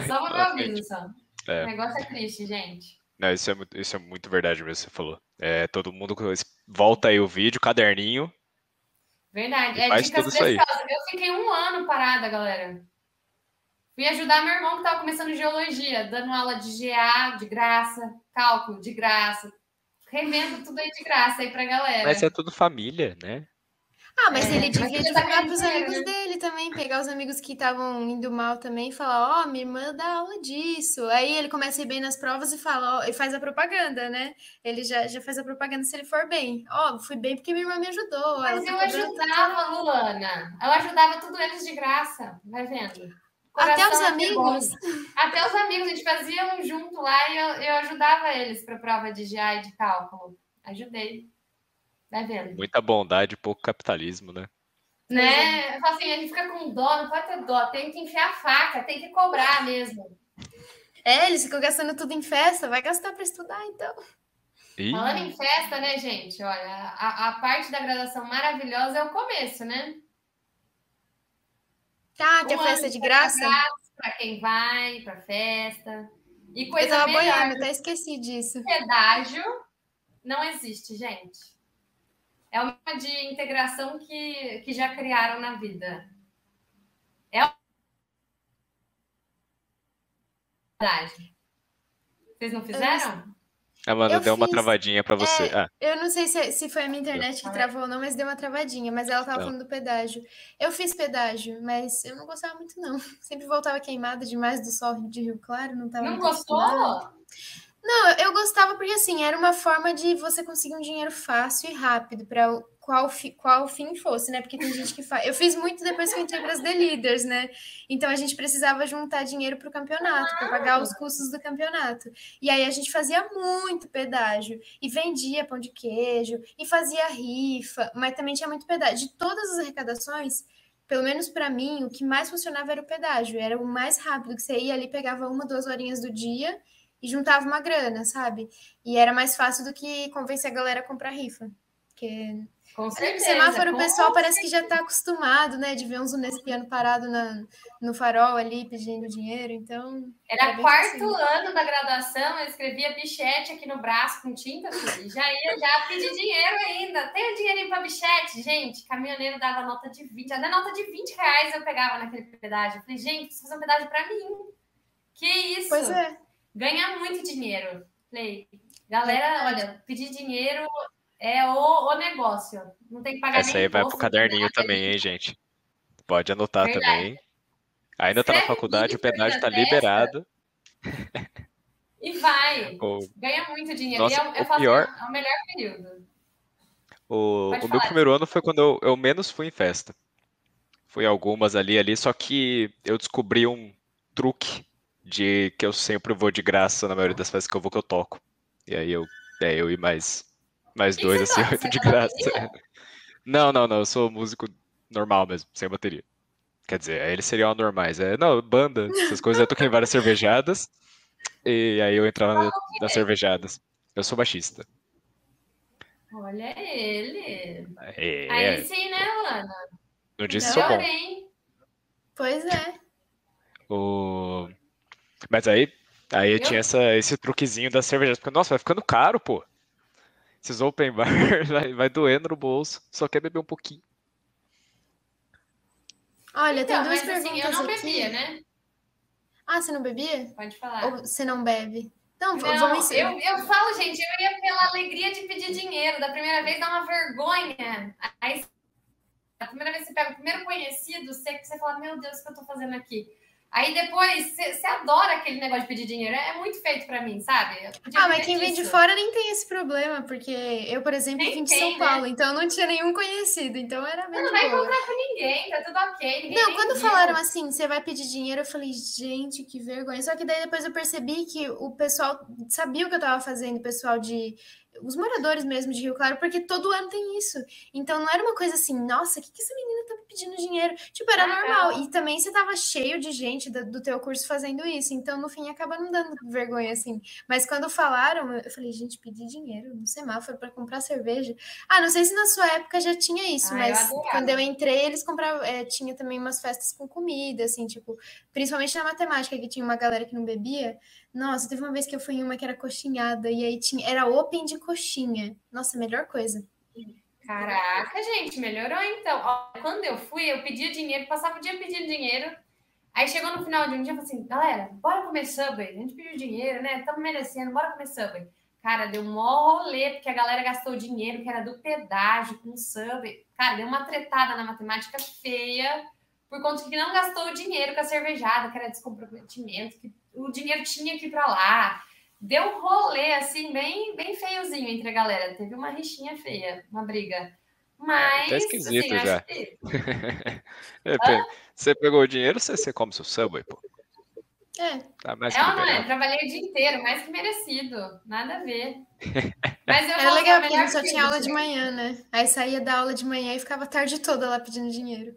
Só pra ver o abismo, só. É. O negócio é triste, gente. Não, isso é, muito, isso é muito verdade mesmo, você falou. É, todo mundo volta aí o vídeo, caderninho. Verdade. É faz dicas tudo isso aí. preciosas. Eu fiquei um ano parada, galera. Fui ajudar meu irmão que estava começando geologia, dando aula de GA de graça, cálculo de graça. Revendo tudo aí de graça aí pra galera. Mas é tudo família, né? Ah, mas É, ele devia divulgar pros ganhando amigos dinheiro, dele também, pegar os amigos que estavam indo mal também e falar, ó, minha irmã dá aula disso. Aí ele começa a ir bem nas provas e fala, ó, e faz a propaganda, né? Ele já, já faz a propaganda se ele for bem. Ó, fui bem porque minha irmã me ajudou. Mas tá eu ajudava, Luana. Eu ajudava tudo eles de graça. Vai vendo? Até Coração os é amigos? bom. Até os amigos. A gente fazia um junto lá e eu, eu ajudava eles para prova de GA e de cálculo. Ajudei. Vai vendo? Muita bondade, pouco capitalismo, né? Né? Eu falo assim, a gente fica com dó, não pode ter dó, tem que enfiar a faca, tem que cobrar mesmo. É, eles ficam gastando tudo em festa, vai gastar para estudar, então. Ih, Falando em festa, né, gente? Olha, a, a parte da graduação maravilhosa é o começo, né? Tá, que a Um festa é ano de graça? Para quem vai pra festa. E Eu coisa tava melhor, boiando, até esqueci disso. pedágio não existe, gente. É uma de integração que, que já criaram na vida. É uma pedágio. Vocês não fizeram? a Amanda eu deu uma fiz. travadinha pra você. É, Ah, Eu não sei se, se foi a minha internet que travou ou não, mas deu uma travadinha. Mas ela tava Não. falando do pedágio. Eu fiz pedágio, mas eu não gostava muito, não. Sempre voltava queimada demais do sol de Rio Claro, não tava Não muito acostumada. Não, eu- gostava porque, assim, era uma forma de você conseguir um dinheiro fácil e rápido para qual, fi, qual fim fosse, né? Porque tem gente que faz. Eu fiz muito depois que entrei para as The Leaders, né? Então a gente precisava juntar dinheiro para o campeonato, para pagar os custos do campeonato. E aí a gente fazia muito pedágio e vendia pão de queijo e fazia rifa, mas também tinha muito pedágio. De todas as arrecadações, pelo menos para mim, o que mais funcionava era o pedágio. Era o mais rápido que você ia ali, pegava uma, duas horinhas do dia e juntava uma grana, sabe? E era mais fácil do que convencer a galera a comprar rifa. Porque Com certeza. semáforo o pessoal parece que já tá acostumado, né? De ver uns Unespiano parado na, no farol ali pedindo dinheiro, então. Era quarto ano da graduação, eu escrevia bichete aqui no braço com tinta, filho, e já ia já pedir dinheiro ainda. Tem o dinheirinho para bichete? Gente, caminhoneiro dava nota de 20, até nota de 20 reais eu pegava naquele pedágio. Eu falei, gente, preciso fazer um pedágio para mim. Que isso? Pois é. Ganha muito dinheiro. Falei, galera, olha, pedir dinheiro é o, o negócio. Não tem que pagar essa nem aí vai pro caderninho também, hein, gente? Pode anotar Verdade. também. Ainda tá na faculdade, o pedágio tá testa. liberado. E vai. O, Ganha muito dinheiro. Nossa, e eu o pior- é o melhor período. o, o meu primeiro ano foi quando eu, eu menos fui em festa. Fui algumas ali ali, só que eu descobri um truque de que eu sempre vou de graça na maioria das festas que eu vou que eu toco. E aí eu, é, eu e mais mais que dois você assim, toca? oito Você de graça. Não, não, não, eu sou músico normal mesmo, sem bateria. Quer dizer, aí eles seriam anormais. É, não, banda, essas coisas. Eu toquei em várias cervejadas. E aí eu entrava na- nas cervejadas. Eu sou baixista. Olha ele. É, Aí sim, né, Luana? não disse sou bom. hein? Pois é. O... Mas aí, aí eu tinha essa, esse truquezinho das cervejadas. Porque, nossa, vai ficando caro, pô. esses open bar vai, vai doendo no bolso, só quer beber um pouquinho. Olha, Então, tem duas mas assim, perguntas eu não aqui. bebia, né? Ah, você não bebia? Pode falar. Ou você não bebe? Não, v- Não, vamos eu, eu falo, gente, eu ia pela alegria de pedir dinheiro. Da primeira vez dá uma vergonha. Aí, a primeira vez que você pega o primeiro conhecido, você, você fala, meu Deus, o que eu tô fazendo aqui? Aí depois, você, adora aquele negócio de pedir dinheiro. É, é muito feito pra mim, sabe? Ah, mas quem vem de fora nem tem esse problema, porque eu, por exemplo, Nem vim de São né? Paulo, então eu não tinha nenhum conhecido, então era bem Não, vai encontrar com ninguém, tá tudo ok. ninguém Não, quando falaram assim, você vai pedir dinheiro, eu falei, gente, que vergonha. Só que daí depois eu percebi que o pessoal sabia o que eu tava fazendo, o pessoal de. Os moradores mesmo de Rio Claro, porque todo ano tem isso. Então não era uma coisa assim, nossa, o que, que essa menina tá me pedindo dinheiro? Tipo, era Ah, normal. E também você tava cheio de gente do, do teu curso fazendo isso. Então, no fim, acaba não dando vergonha, assim. Mas quando falaram, eu falei, gente, pedir dinheiro no semáforo para comprar cerveja. Ah, não sei se na sua época já tinha isso, Ah, eu mas adorava. quando eu entrei, eles compravam. é, tinha também umas festas com comida, assim, tipo, principalmente na matemática, que tinha uma galera que não bebia. Nossa, teve uma vez que eu fui em uma que era coxinhada, e aí tinha. Era open de coxinha. Nossa, melhor coisa. Caraca, gente, melhorou então. Ó, quando eu fui, eu pedia dinheiro, passava o dia pedindo dinheiro. Aí chegou no final de um dia e falei assim: galera, bora comer Subway. A gente pediu dinheiro, né? Estamos merecendo, bora comer Subway. Cara, deu um mó rolê, porque a galera gastou dinheiro que era do pedágio com Subway. Cara, deu uma tretada na matemática feia, por conta que não gastou o dinheiro com a cervejada, que era descomprometimento, que o dinheiro tinha que ir pra lá. Deu um rolê, assim, bem, bem feiozinho entre a galera. Teve uma rixinha feia, uma briga. Mas, tá esquisito assim, já. que É, pe- Você pegou o dinheiro, você, você come seu Subway, pô. É, Tá mais É que ou não é? Trabalhei o dia inteiro, mais que merecido. Nada a ver. Mas eu era vou legal, porque a melhor gente só tinha aula de manhã, né? Aí saía da aula de manhã e ficava a tarde toda lá pedindo dinheiro.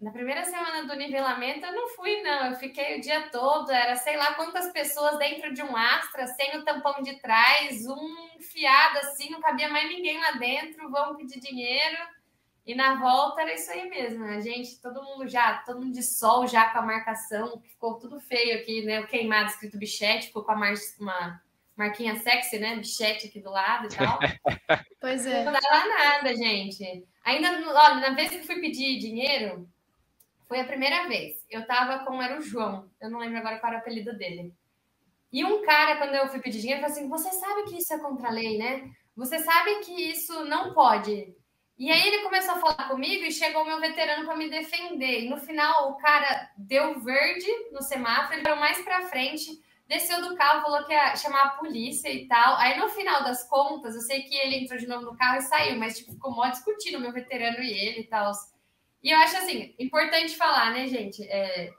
Na primeira semana do nivelamento, eu não fui, não. Eu fiquei o dia todo. Era sei lá quantas pessoas dentro de um Astra, sem o tampão de trás, um fiado assim, não cabia mais ninguém lá dentro. Vamos pedir dinheiro. E na volta era isso aí mesmo. A gente, todo mundo já, todo mundo de sol já com a marcação, que ficou tudo feio aqui, né? O queimado escrito bichete, ficou com a mar uma marquinha sexy, né? Bichete aqui do lado e tal. Pois é. Não dava nada, gente. Ainda, olha, na vez que fui pedir dinheiro, foi a primeira vez. Eu tava com, era o João, eu não lembro agora qual era o apelido dele. E um cara, quando eu fui pedir dinheiro, falou assim: Você sabe que isso é contra a lei, né? Você sabe que isso não pode. E aí ele começou a falar comigo e chegou o meu veterano para me defender. E no final, o cara deu verde no semáforo, ele parou mais para frente, desceu do carro, falou que ia chamar a polícia e tal. Aí no final das contas, eu sei que ele entrou de novo no carro e saiu, mas tipo, ficou mó discutindo meu veterano e ele e tal. E eu acho assim, importante falar, né, gente? É,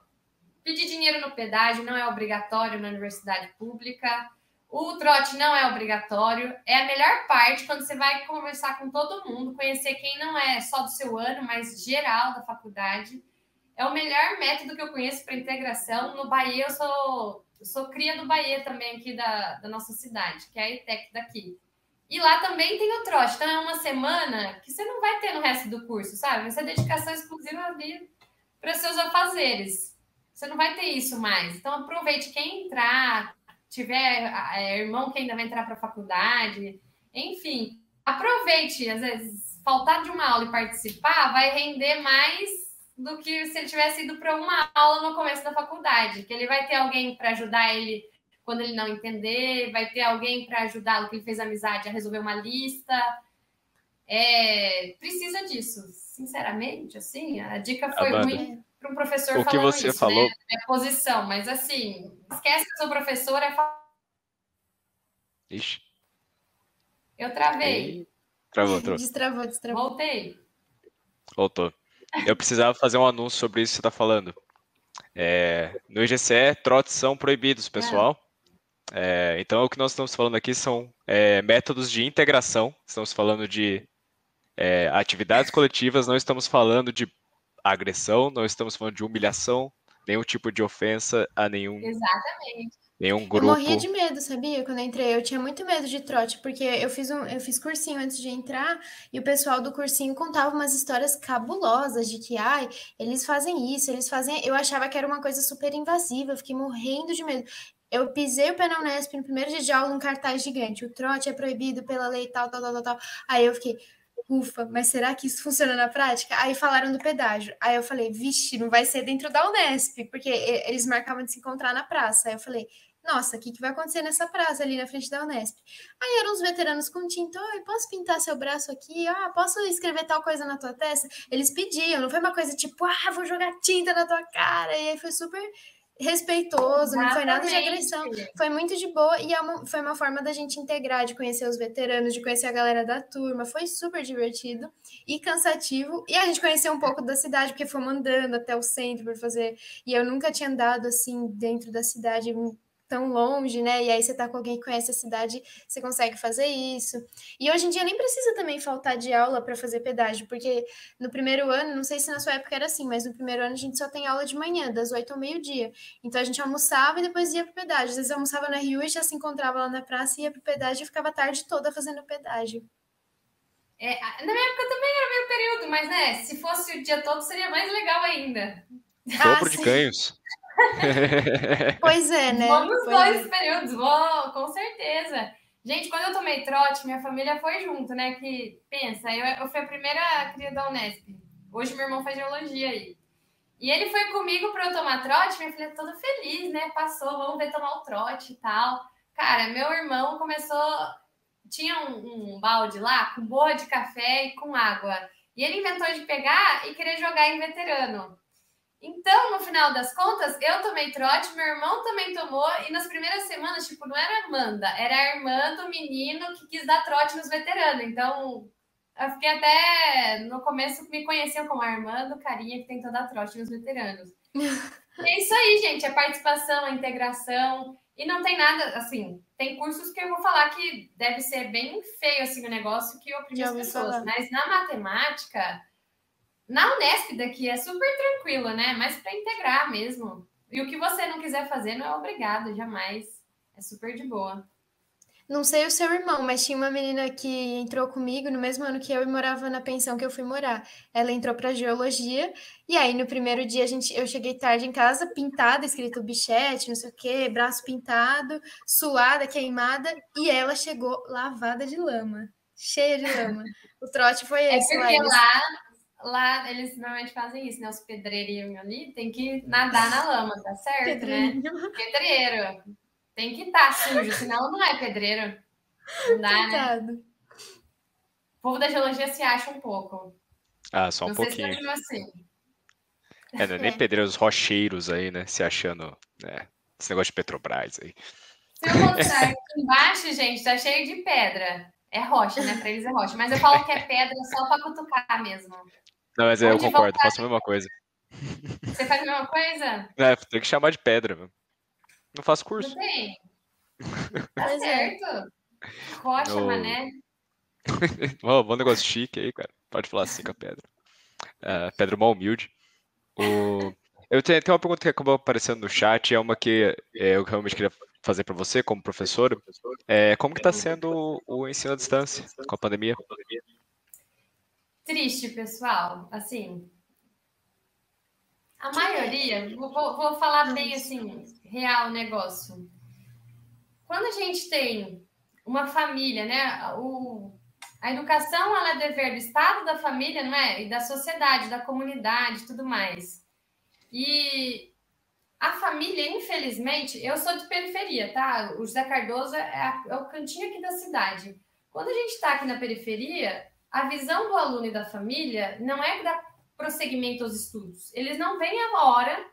pedir dinheiro no pedágio não é obrigatório na universidade pública. O trote não é obrigatório. É a melhor parte quando você vai conversar com todo mundo, conhecer quem não é só do seu ano, mas geral da faculdade. É o melhor método que eu conheço para integração. No Bahia, eu sou, eu sou cria do Bahia também, aqui da, da nossa cidade, que é a ETEC daqui. E lá também tem o trote. Então é uma semana que você não vai ter no resto do curso, sabe? Vai ser dedicação exclusiva ali para seus afazeres. Você não vai ter isso mais. Então aproveite quem entrar, tiver é, irmão que ainda vai entrar para a faculdade, enfim, aproveite. Às vezes, faltar de uma aula e participar vai render mais do que se ele tivesse ido para uma aula no começo da faculdade, que ele vai ter alguém para ajudar ele quando ele não entender, vai ter alguém para ajudá-lo que ele fez amizade a resolver uma lista. É, precisa disso, sinceramente, assim, a dica foi Amanda, ruim para um professor o que falando você isso, falou- né, minha posição, mas assim, esquece que eu sou professora, é Ixi. eu travei, Ei, Travou, travou. Destravou, destravou. voltei. Voltou. Eu precisava fazer um anúncio sobre isso que você está falando. É, no IGCE, trotes são proibidos, pessoal. É, então, o que nós estamos falando aqui são é, métodos de integração. Estamos falando de é, atividades coletivas, não estamos falando de agressão, não estamos falando de humilhação, nenhum tipo de ofensa a nenhum, Exatamente. nenhum Eu grupo. morria de medo, sabia? Quando eu entrei, eu tinha muito medo de trote, porque eu fiz um, eu fiz cursinho antes de entrar e o pessoal do cursinho contava umas histórias cabulosas de que, ai, eles fazem isso, eles fazem. Eu achava que era uma coisa super invasiva, eu fiquei morrendo de medo. Eu pisei o pé na Unesp no primeiro dia de aula, um cartaz gigante. O trote é proibido pela lei tal, tal, tal, tal, tal. Aí eu fiquei, ufa, mas será que isso funciona na prática? Aí falaram do pedágio. Aí eu falei, vixe, não vai ser dentro da Unesp, porque eles marcavam de se encontrar na praça. Aí eu falei, nossa, o que, que vai acontecer nessa praça ali na frente da Unesp? Aí eram os veteranos com tinta, oi, posso pintar seu braço aqui? Ah, posso escrever tal coisa na tua testa? Eles pediam, não foi uma coisa tipo, ah, vou jogar tinta na tua cara. E aí foi super respeitoso, Exatamente. não foi nada de agressão. Foi muito de boa e é uma, foi uma forma da gente integrar, de conhecer os veteranos, de conhecer a galera da turma. Foi super divertido e cansativo. E a gente conheceu um pouco da cidade, porque fomos andando até o centro para fazer. E eu nunca tinha andado assim dentro da cidade tão longe, né? E aí você tá com alguém que conhece a cidade, você consegue fazer isso. E hoje em dia nem precisa também faltar de aula para fazer pedágio, porque no primeiro ano, não sei se na sua época era assim, mas no primeiro ano a gente só tem aula de manhã, das 8 ao meio-dia. Então a gente almoçava e depois ia pro pedágio. Às vezes almoçava na Rio e já se encontrava lá na praça, ia pro pedágio e ficava a tarde toda fazendo pedágio. É, na minha época também era meio período, mas né, se fosse o dia todo seria mais legal ainda. Dobro ah, de ganhos. pois é, né? Vamos pois dois é. períodos, vou, com certeza. Gente, quando eu tomei trote, minha família foi junto, né? Que pensa, eu, eu fui a primeira cria da Unesp. Hoje meu irmão faz geologia aí. E ele foi comigo para eu tomar trote, minha filha toda feliz, né? Passou, vamos ver tomar o trote e tal. Cara, meu irmão começou. Tinha um, um balde lá com boa de café e com água. E ele inventou de pegar e querer jogar em veterano. Então, no final das contas, eu tomei trote, meu irmão também tomou, e nas primeiras semanas, tipo, não era Amanda, era a irmã do menino que quis dar trote nos veteranos. Então, eu fiquei até no começo me conheciam como a irmã do carinha que tentou dar trote nos veteranos. é isso aí, gente, a participação, a integração, e não tem nada, assim, tem cursos que eu vou falar que deve ser bem feio, assim, o negócio que oprime as pessoas, falar. mas na matemática na Unesp daqui é super tranquila, né? Mas para integrar mesmo. E o que você não quiser fazer não é obrigado, jamais. É super de boa. Não sei o seu irmão, mas tinha uma menina que entrou comigo no mesmo ano que eu e morava na pensão que eu fui morar. Ela entrou para geologia e aí no primeiro dia a gente, eu cheguei tarde em casa, pintada, escrito bichete, não sei o quê, braço pintado, suada, queimada, e ela chegou lavada de lama, cheia de lama. O trote foi é esse. É porque lá, lá eles normalmente fazem isso, né? Os pedreirinhos ali tem que nadar na lama, tá certo, né? Pedreiro. Tem que estar tá sujo, senão não é pedreiro. Não dá, né? Né? O povo da geologia se acha um pouco. Ah, só um não pouquinho. Se assim. É, não é nem é. pedreiros rocheiros aí, né? Se achando, né? Esse negócio de Petrobras aí. Se eu mostrar aqui embaixo, gente, tá cheio de pedra. É rocha, né? Pra eles é rocha. Mas eu falo que é pedra só pra cutucar mesmo. Não, mas eu concordo, faço a mesma coisa. Você faz a mesma coisa? É, tem que chamar de pedra. Não faço curso. Não tem. Tá certo. Rocha, no... mané. bom, bom negócio chique aí, cara. Pode falar assim com a pedra. Uh, pedra mal humilde. O... Eu tenho, tenho uma pergunta que acabou aparecendo no chat, é uma que é, eu realmente queria fazer para você como professor. É, como que está sendo o ensino à distância com a pandemia? Triste, pessoal. Assim, a maioria, vou, vou falar bem assim, real negócio. Quando a gente tem uma família, né? O, a educação ela é dever do Estado, da família, não é? E da sociedade, da comunidade, tudo mais. E a família, infelizmente, eu sou de periferia, tá? O José Cardoso é, a, é o cantinho aqui da cidade. Quando a gente está aqui na periferia, a visão do aluno e da família não é dar prosseguimento aos estudos. Eles não veem a hora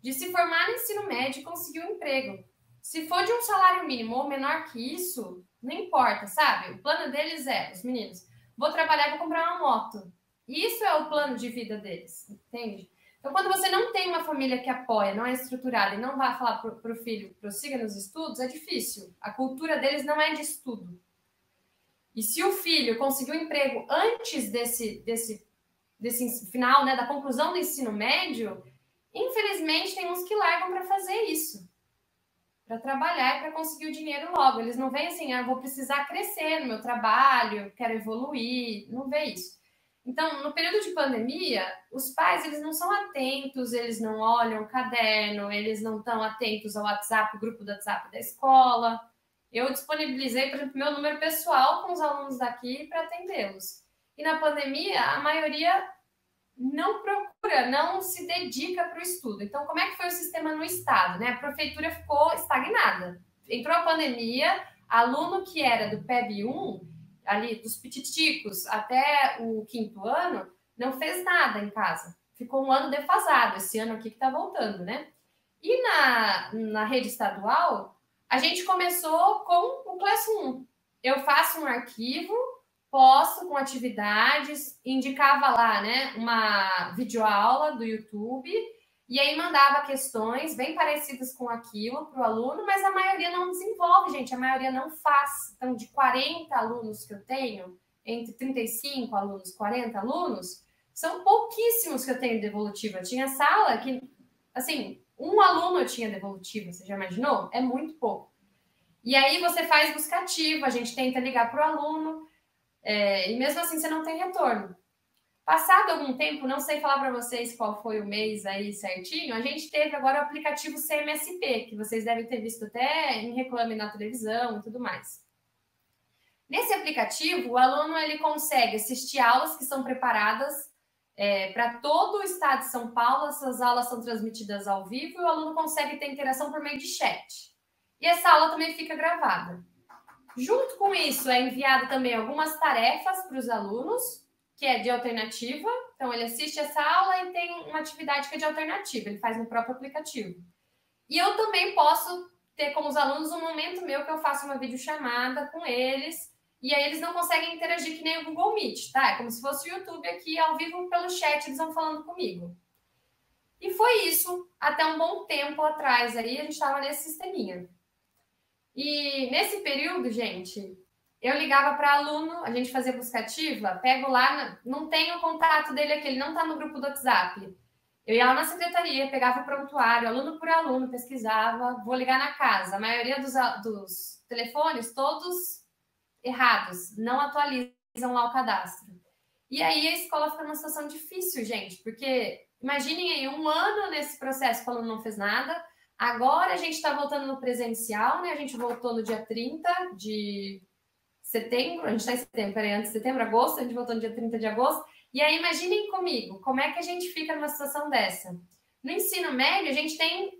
de se formar no ensino médio e conseguir um emprego. Se for de um salário mínimo ou menor que isso, não importa, sabe? O plano deles é, os meninos, vou trabalhar vou comprar uma moto. Isso é o plano de vida deles, entende? Então, quando você não tem uma família que apoia, não é estruturada e não vai falar para o filho, prossiga nos estudos, é difícil. A cultura deles não é de estudo. E se o filho conseguiu um emprego antes desse, desse, desse final, né, da conclusão do ensino médio, infelizmente tem uns que largam para fazer isso. Para trabalhar e para conseguir o dinheiro logo. Eles não veem assim, ah, vou precisar crescer no meu trabalho, quero evoluir. Não vê isso. Então, no período de pandemia, os pais eles não são atentos, eles não olham o caderno, eles não estão atentos ao WhatsApp, o grupo do WhatsApp da escola. Eu disponibilizei, por exemplo, meu número pessoal com os alunos daqui para atendê-los. E na pandemia, a maioria não procura, não se dedica para o estudo. Então, como é que foi o sistema no estado? Né? A prefeitura ficou estagnada. Entrou a pandemia, aluno que era do PEB 1, ali dos pititicos até o quinto ano, não fez nada em casa. Ficou um ano defasado, esse ano aqui que está voltando, né? E na, na rede estadual, a gente começou com o Classroom. Eu faço um arquivo, posto com atividades, indicava lá, né, uma videoaula do YouTube e aí mandava questões bem parecidas com aquilo para o aluno, mas a maioria não desenvolve, gente, a maioria não faz. Então, de 40 alunos que eu tenho, entre 35 alunos, 40 alunos, são pouquíssimos que eu tenho devolutiva. Tinha sala que, assim, um aluno eu tinha devolutiva, você já imaginou? É muito pouco. E aí você faz buscativo, a gente tenta ligar para o aluno, é, e mesmo assim você não tem retorno. Passado algum tempo, não sei falar para vocês qual foi o mês aí certinho, a gente teve agora o aplicativo CMSP, que vocês devem ter visto até em reclame na televisão e tudo mais. Nesse aplicativo, o aluno ele consegue assistir aulas que são preparadas é, para todo o estado de São Paulo. Essas aulas são transmitidas ao vivo e o aluno consegue ter interação por meio de chat. E essa aula também fica gravada. Junto com isso, é enviado também algumas tarefas para os alunos que é de alternativa. Então, ele assiste essa aula e tem uma atividade que é de alternativa, ele faz no próprio aplicativo. E eu também posso ter como os alunos um momento meu que eu faço uma videochamada com eles, e aí eles não conseguem interagir que nem o Google Meet, tá? É como se fosse o YouTube aqui ao vivo pelo chat, eles vão falando comigo. E foi isso até um bom tempo atrás aí, a gente estava nesse sisteminha. E nesse período, gente, eu ligava para aluno, a gente fazia buscativa, pego lá, não tenho o contato dele aqui, ele não está no grupo do WhatsApp. Eu ia lá na secretaria, pegava o prontuário, aluno por aluno, pesquisava, vou ligar na casa. A maioria dos, dos telefones, todos errados, não atualizam lá o cadastro. E aí a escola fica numa situação difícil, gente, porque imaginem aí um ano nesse processo que o aluno não fez nada. Agora a gente está voltando no presencial, né? A gente voltou no dia 30 de setembro, a gente está em setembro, peraí, antes de setembro, agosto, a gente voltou no dia 30 de agosto. E aí, imaginem comigo, como é que a gente fica numa situação dessa? No ensino médio, a gente tem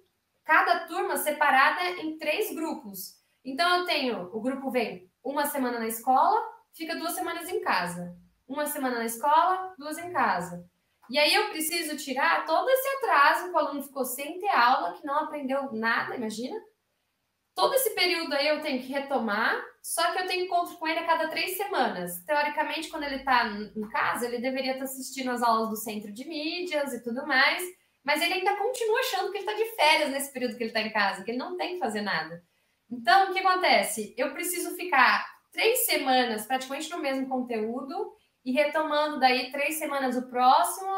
cada turma separada em três grupos. Então, eu tenho, o grupo vem uma semana na escola, fica duas semanas em casa. Uma semana na escola, duas em casa. E aí eu preciso tirar todo esse atraso que o aluno ficou sem ter aula, que não aprendeu nada, imagina. Todo esse período aí eu tenho que retomar, só que eu tenho encontro com ele a cada três semanas. Teoricamente, quando ele está em casa, ele deveria estar tá assistindo as aulas do centro de mídias e tudo mais, mas ele ainda continua achando que ele está de férias nesse período que ele está em casa, que ele não tem que fazer nada. Então, o que acontece? Eu preciso ficar três semanas praticamente no mesmo conteúdo e retomando daí três semanas o próximo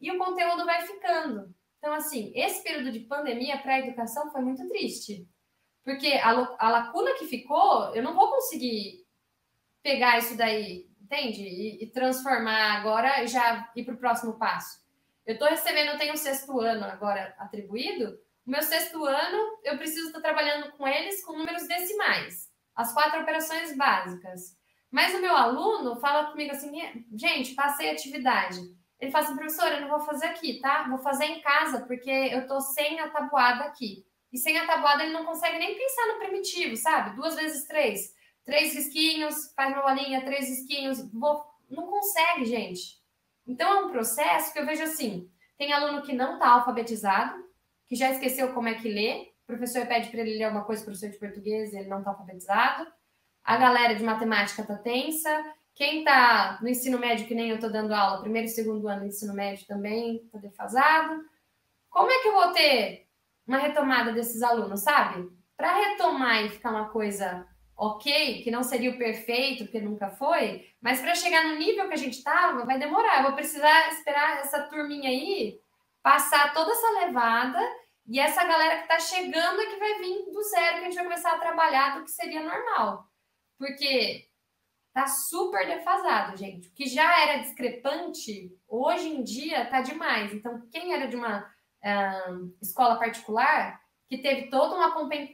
e o conteúdo vai ficando. Então, assim, esse período de pandemia para a educação foi muito triste porque a, a lacuna que ficou, eu não vou conseguir pegar isso daí, entende? E, e transformar agora e já ir para o próximo passo. Eu estou recebendo, eu tenho o sexto ano agora atribuído. O meu sexto ano, eu preciso estar trabalhando com eles com números decimais, as quatro operações básicas. Mas o meu aluno fala comigo assim, gente, passei atividade. Ele fala assim, professora, eu não vou fazer aqui, tá? Vou fazer em casa, porque eu tô sem a tabuada aqui. E sem a tabuada ele não consegue nem pensar no primitivo, sabe? Duas vezes três. Três risquinhos, faz uma bolinha, três risquinhos. Vou... Não consegue, gente. Então é um processo que eu vejo assim: tem aluno que não está alfabetizado, que já esqueceu como é que lê. O professor pede para ele ler alguma coisa, o professor de português, ele não está alfabetizado. A galera de matemática está tensa. Quem está no ensino médio, que nem eu estou dando aula, primeiro e segundo ano do ensino médio também está defasado. Como é que eu vou ter uma retomada desses alunos, sabe? Para retomar e ficar uma coisa ok, que não seria o perfeito, porque nunca foi, mas para chegar no nível que a gente estava, vai demorar. Eu vou precisar esperar essa turminha aí passar toda essa levada e essa galera que está chegando é que vai vir do zero, que a gente vai começar a trabalhar do que seria normal. Porque tá super defasado, gente. O que já era discrepante, hoje em dia tá demais. Então, quem era de uma escola particular, que teve todo um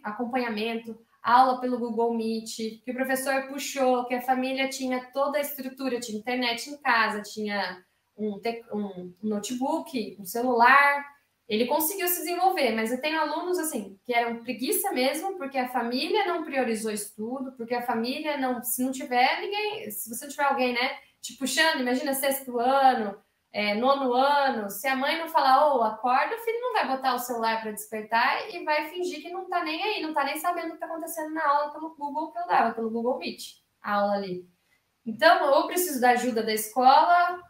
acompanhamento, aula pelo Google Meet, que o professor puxou, que a família tinha toda a estrutura, tinha internet em casa, tinha um, um notebook, um celular, ele conseguiu se desenvolver, mas eu tenho alunos assim que eram preguiça mesmo, porque a família não priorizou estudo, porque a família não, se não tiver ninguém, se você não tiver alguém, né, te puxando, imagina sexto ano, é, nono ano, se a mãe não falar, ô, oh, acorda, o filho não vai botar o celular para despertar e vai fingir que não tá nem aí, não tá nem sabendo o que tá acontecendo na aula pelo Google que eu dava, pelo Google Meet, a aula ali. Então, ou preciso da ajuda da escola,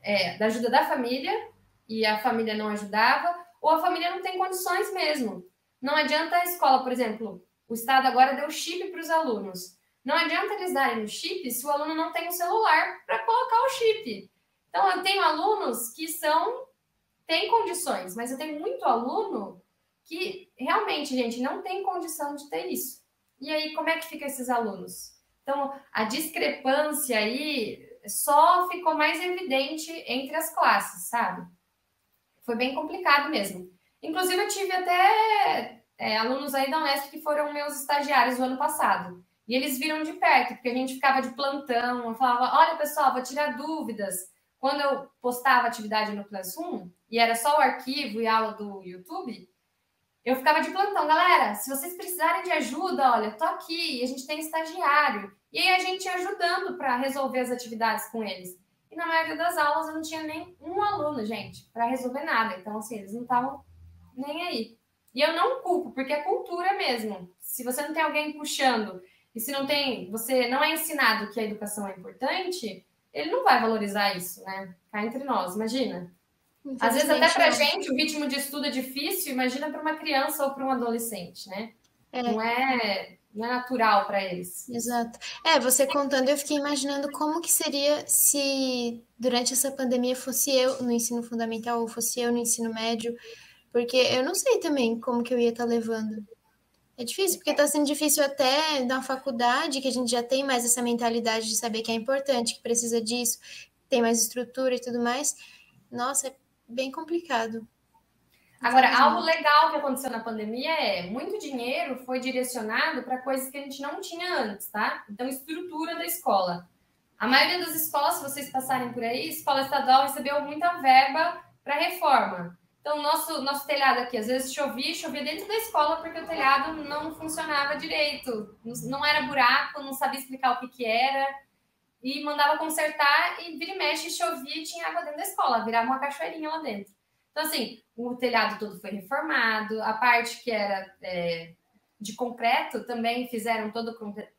é, da ajuda da família, e a família não ajudava, ou a família não tem condições mesmo. Não adianta a escola, por exemplo, o Estado agora deu chip para os alunos. Não adianta eles darem o chip se o aluno não tem o celular para colocar o chip. Então, eu tenho alunos que são têm condições, mas eu tenho muito aluno que realmente, gente, não tem condição de ter isso. E aí, como é que fica esses alunos? Então, a discrepância aí só ficou mais evidente entre as classes, sabe? Foi bem complicado mesmo. Inclusive, eu tive até é, alunos aí da Unesp que foram meus estagiários no ano passado. E eles viram de perto, porque a gente ficava de plantão. Eu falava: olha, pessoal, vou tirar dúvidas. Quando eu postava atividade no Classroom, e era só o arquivo e aula do YouTube, eu ficava de plantão. Galera, se vocês precisarem de ajuda, olha, tô aqui, a gente tem estagiário. E aí a gente ia ajudando para resolver as atividades com eles. E na maioria das aulas eu não tinha nem um aluno, gente, para resolver nada. Então, assim, eles não estavam nem aí. E eu não culpo, porque é cultura mesmo. Se você não tem alguém puxando e se não tem, você não é ensinado que a educação é importante, ele não vai valorizar isso, né? Cá entre nós, imagina. Às vezes até para gente o ritmo de estudo é difícil, imagina para uma criança ou para um adolescente, né? É. Não é não é natural para eles. Exato. É, você contando, eu fiquei imaginando como que seria se durante essa pandemia fosse eu no ensino fundamental ou fosse eu no ensino médio, porque eu não sei também como que eu ia estar tá levando. É difícil, porque está sendo difícil até na faculdade, que a gente já tem mais essa mentalidade de saber que é importante, que precisa disso, tem mais estrutura e tudo mais. Nossa, é bem complicado. Agora, algo legal que aconteceu na pandemia é muito dinheiro foi direcionado para coisas que a gente não tinha antes, tá? Então, estrutura da escola. A maioria das escolas, se vocês passarem por aí, escola estadual recebeu muita verba para reforma. Então, nosso, nosso telhado aqui, às vezes chovia, chovia dentro da escola porque o telhado não funcionava direito. Não era buraco, não sabia explicar o que, que era. E mandava consertar e vira e mexe, chovia e tinha água dentro da escola, virava uma cachoeirinha lá dentro. Então, assim, o telhado todo foi reformado, a parte que era é, de concreto também fizeram toda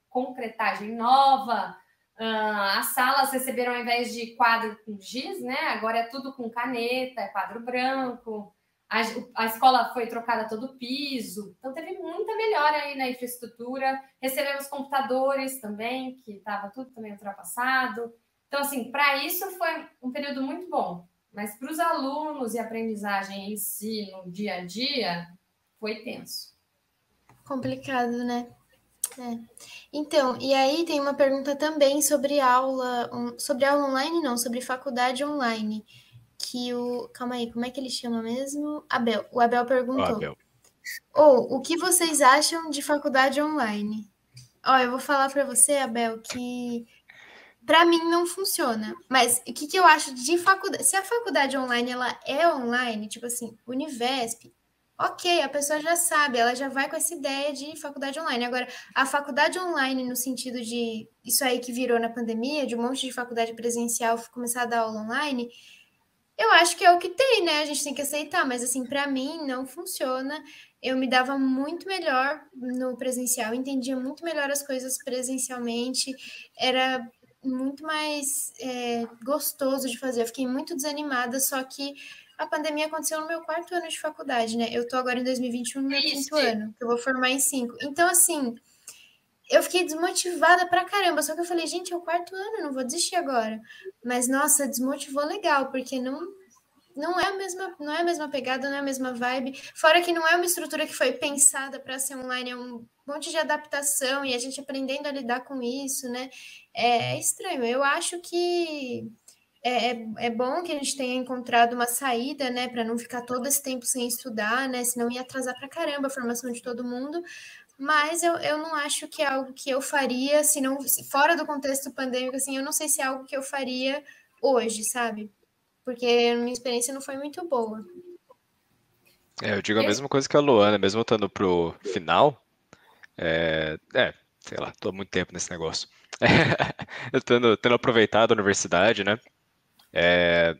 concretagem nova. Uh, as salas receberam, ao invés de quadro com giz, né? Agora é tudo com caneta, é quadro branco. A, a escola foi trocada todo o piso. Então, teve muita melhora aí na infraestrutura. Recebemos computadores também, que estava tudo também ultrapassado. Então, assim, para isso foi um período muito bom. Mas para os alunos e aprendizagem em si, no dia a dia, foi tenso. Complicado, né? É. Então, e aí tem uma pergunta também sobre aula, um, sobre aula online, não, sobre faculdade online. Que o. Calma aí, como é que ele chama mesmo? Abel. O Abel perguntou. O Abel. Ou, oh, o que vocês acham de faculdade online? Ó, eu vou falar para você, Abel, que para mim não funciona. Mas o que, que eu acho de faculdade? Se a faculdade online ela é online, tipo assim, Univesp, ok, a pessoa já sabe, ela já vai com essa ideia de faculdade online. Agora, a faculdade online, no sentido de isso aí que virou na pandemia, de um monte de faculdade presencial começar a dar aula online, eu acho que é o que tem, né? A gente tem que aceitar, mas assim, para mim não funciona. Eu me dava muito melhor no presencial, entendia muito melhor as coisas presencialmente, era muito mais é, gostoso de fazer. Eu fiquei muito desanimada, só que a pandemia aconteceu no meu quarto ano de faculdade, né? Eu tô agora em 2021 no meu Isso. quinto ano, que eu vou formar em cinco. Então, assim, eu fiquei desmotivada pra caramba. Só que eu falei, gente, é o quarto ano, não vou desistir agora. Mas, nossa, desmotivou legal, porque não. Não é, a mesma, não é a mesma pegada, não é a mesma vibe. Fora que não é uma estrutura que foi pensada para ser online, é um monte de adaptação e a gente aprendendo a lidar com isso, né? É estranho. Eu acho que é, é, é bom que a gente tenha encontrado uma saída, né, para não ficar todo esse tempo sem estudar, né? Senão ia atrasar para caramba a formação de todo mundo. Mas eu, eu não acho que é algo que eu faria, se não fora do contexto pandêmico, assim, eu não sei se é algo que eu faria hoje, sabe? Porque a minha experiência não foi muito boa. É, eu digo a mesma coisa que a Luana, mesmo estando pro final. É, é, sei lá, tô há muito tempo nesse negócio. eu tendo, tendo aproveitado a universidade, né? É,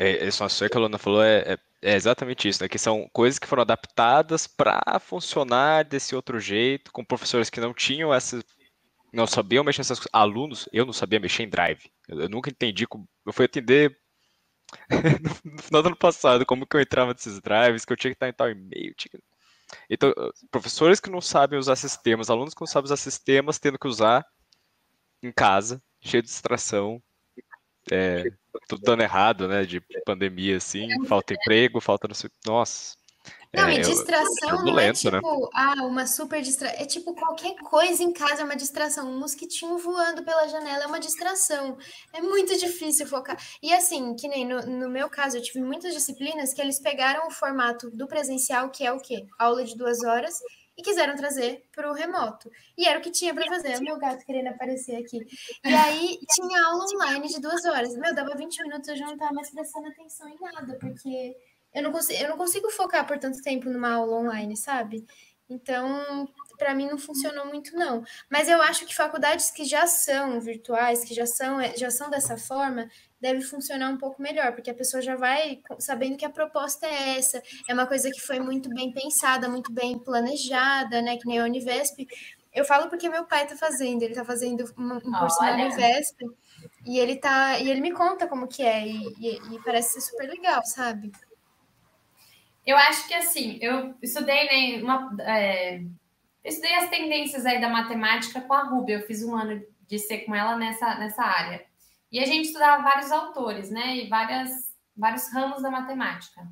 é, esse assunto que a Luana falou é, é, é, exatamente isso, né? Que são coisas que foram adaptadas para funcionar desse outro jeito, com professores que não tinham essa. não sabiam mexer nessas coisas. Alunos, eu não sabia mexer em drive. Eu, eu nunca entendi. Como, eu fui atender no final do ano passado, como que eu entrava nesses drives, que eu tinha que estar em tal e-mail. Tinha... Então, professores que não sabem usar sistemas, alunos que não sabem usar sistemas, tendo que usar em casa, cheio de distração, é, tudo dando errado, né? De pandemia, assim, falta emprego, falta. Nossa. Não, é, e distração não é né? tipo, né? ah, uma super distração. É tipo qualquer coisa em casa é uma distração. Um mosquitinho voando pela janela é uma distração. É muito difícil focar. E assim, que nem no, no meu caso, eu tive muitas disciplinas que eles pegaram o formato do presencial, que é o quê? Aula de duas horas, e quiseram trazer para o remoto. E era o que tinha para fazer. O meu gato querendo aparecer aqui. E aí tinha aula online de duas horas. Meu, dava 20 minutos, eu já não estava mais prestando atenção em nada, porque eu não, consigo, eu não consigo focar por tanto tempo numa aula online, sabe? Então, para mim não funcionou muito não. Mas eu acho que faculdades que já são virtuais, que já são já são dessa forma, deve funcionar um pouco melhor, porque a pessoa já vai sabendo que a proposta é essa, é uma coisa que foi muito bem pensada, muito bem planejada, né, que nem a Univesp. Eu falo porque meu pai está fazendo, ele está fazendo um, curso na Univesp, e ele tá, e ele me conta como que é, e, e, e parece ser super legal, sabe? Eu acho que assim, eu estudei né, uma, é, eu estudei as tendências aí da matemática com a Ruby, eu fiz um ano de ser com ela nessa, nessa área. E a gente estudava vários autores, né? E várias, vários ramos da matemática.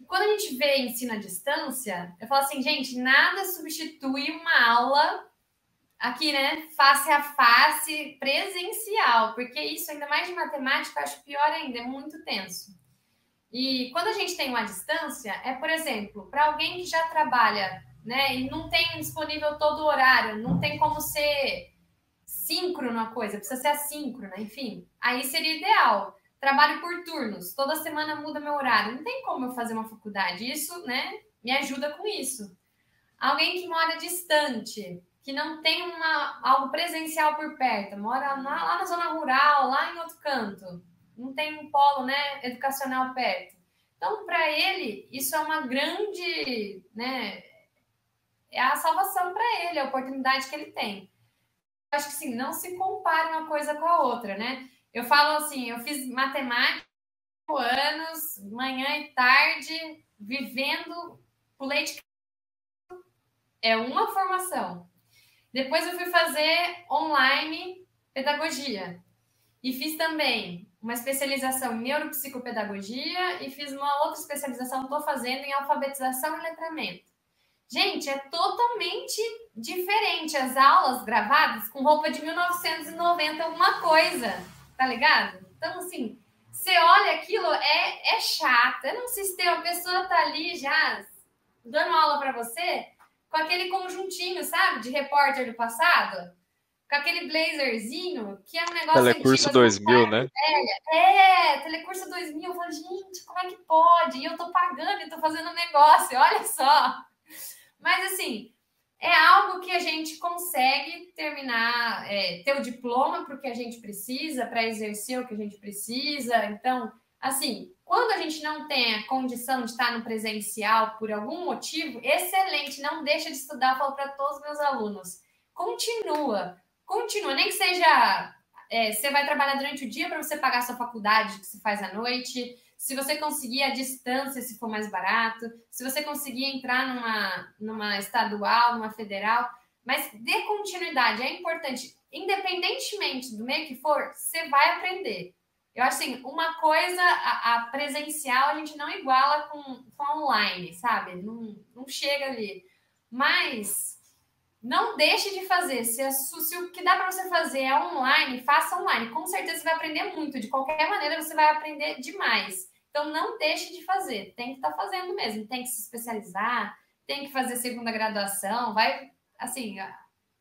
E quando a gente vê ensino à distância, eu falo assim, gente, nada substitui uma aula aqui, né? Face a face, presencial, porque isso, ainda mais de matemática, eu acho pior ainda, é muito tenso. E quando a gente tem uma distância, é, por exemplo, para alguém que já trabalha, né, e não tem disponível todo o horário, não tem como ser síncrono a coisa, precisa ser assíncrona, enfim. Aí seria ideal. Trabalho por turnos, toda semana muda meu horário. Não tem como eu fazer uma faculdade. Isso, né, me ajuda com isso. Alguém que mora distante, que não tem uma, algo presencial por perto, mora lá, lá na zona rural, lá em outro canto, não tem um polo né, educacional perto. Então, para ele, isso é uma grande, né, é a salvação para ele, a oportunidade que ele tem acho que sim, não se compare uma coisa com a outra, né? Eu falo assim, eu fiz matemática anos, manhã e tarde, vivendo o leite é uma formação. Depois eu fui fazer online pedagogia e fiz também uma especialização em neuropsicopedagogia e fiz uma outra especialização, estou fazendo em alfabetização e letramento. Gente, é totalmente diferente as aulas gravadas com roupa de 1990, alguma coisa, tá ligado? Então, assim, você olha aquilo, é, é chato. Eu não sei se tem uma pessoa tá ali já dando aula para você com aquele conjuntinho, sabe, de repórter do passado, com aquele blazerzinho, que é um negócio Telecurso antigo, 2000, né? É, é, Telecurso 2000. Eu falo, gente, como é que pode? E eu tô pagando e tô fazendo um negócio, olha só. Mas, assim, é algo que a gente consegue terminar, é, ter o diploma para o que a gente precisa, para exercer o que a gente precisa. Então, assim, quando a gente não tem a condição de estar no presencial por algum motivo, excelente, não deixa de estudar, falo para todos os meus alunos. Continua, continua, nem que seja. É, você vai trabalhar durante o dia para você pagar a sua faculdade que se faz à noite, se você conseguir a distância, se for mais barato, se você conseguir entrar numa, numa estadual, numa federal, mas dê continuidade, é importante. Independentemente do meio que for, você vai aprender. Eu acho assim, uma coisa, a, a presencial, a gente não iguala com, com online, sabe? Não, não chega ali. Mas não deixe de fazer. Se, se o que dá para você fazer é online, faça online. Com certeza você vai aprender muito. De qualquer maneira, você vai aprender demais. Então, não deixe de fazer. Tem que estar tá fazendo mesmo. Tem que se especializar, tem que fazer segunda graduação. Vai, assim,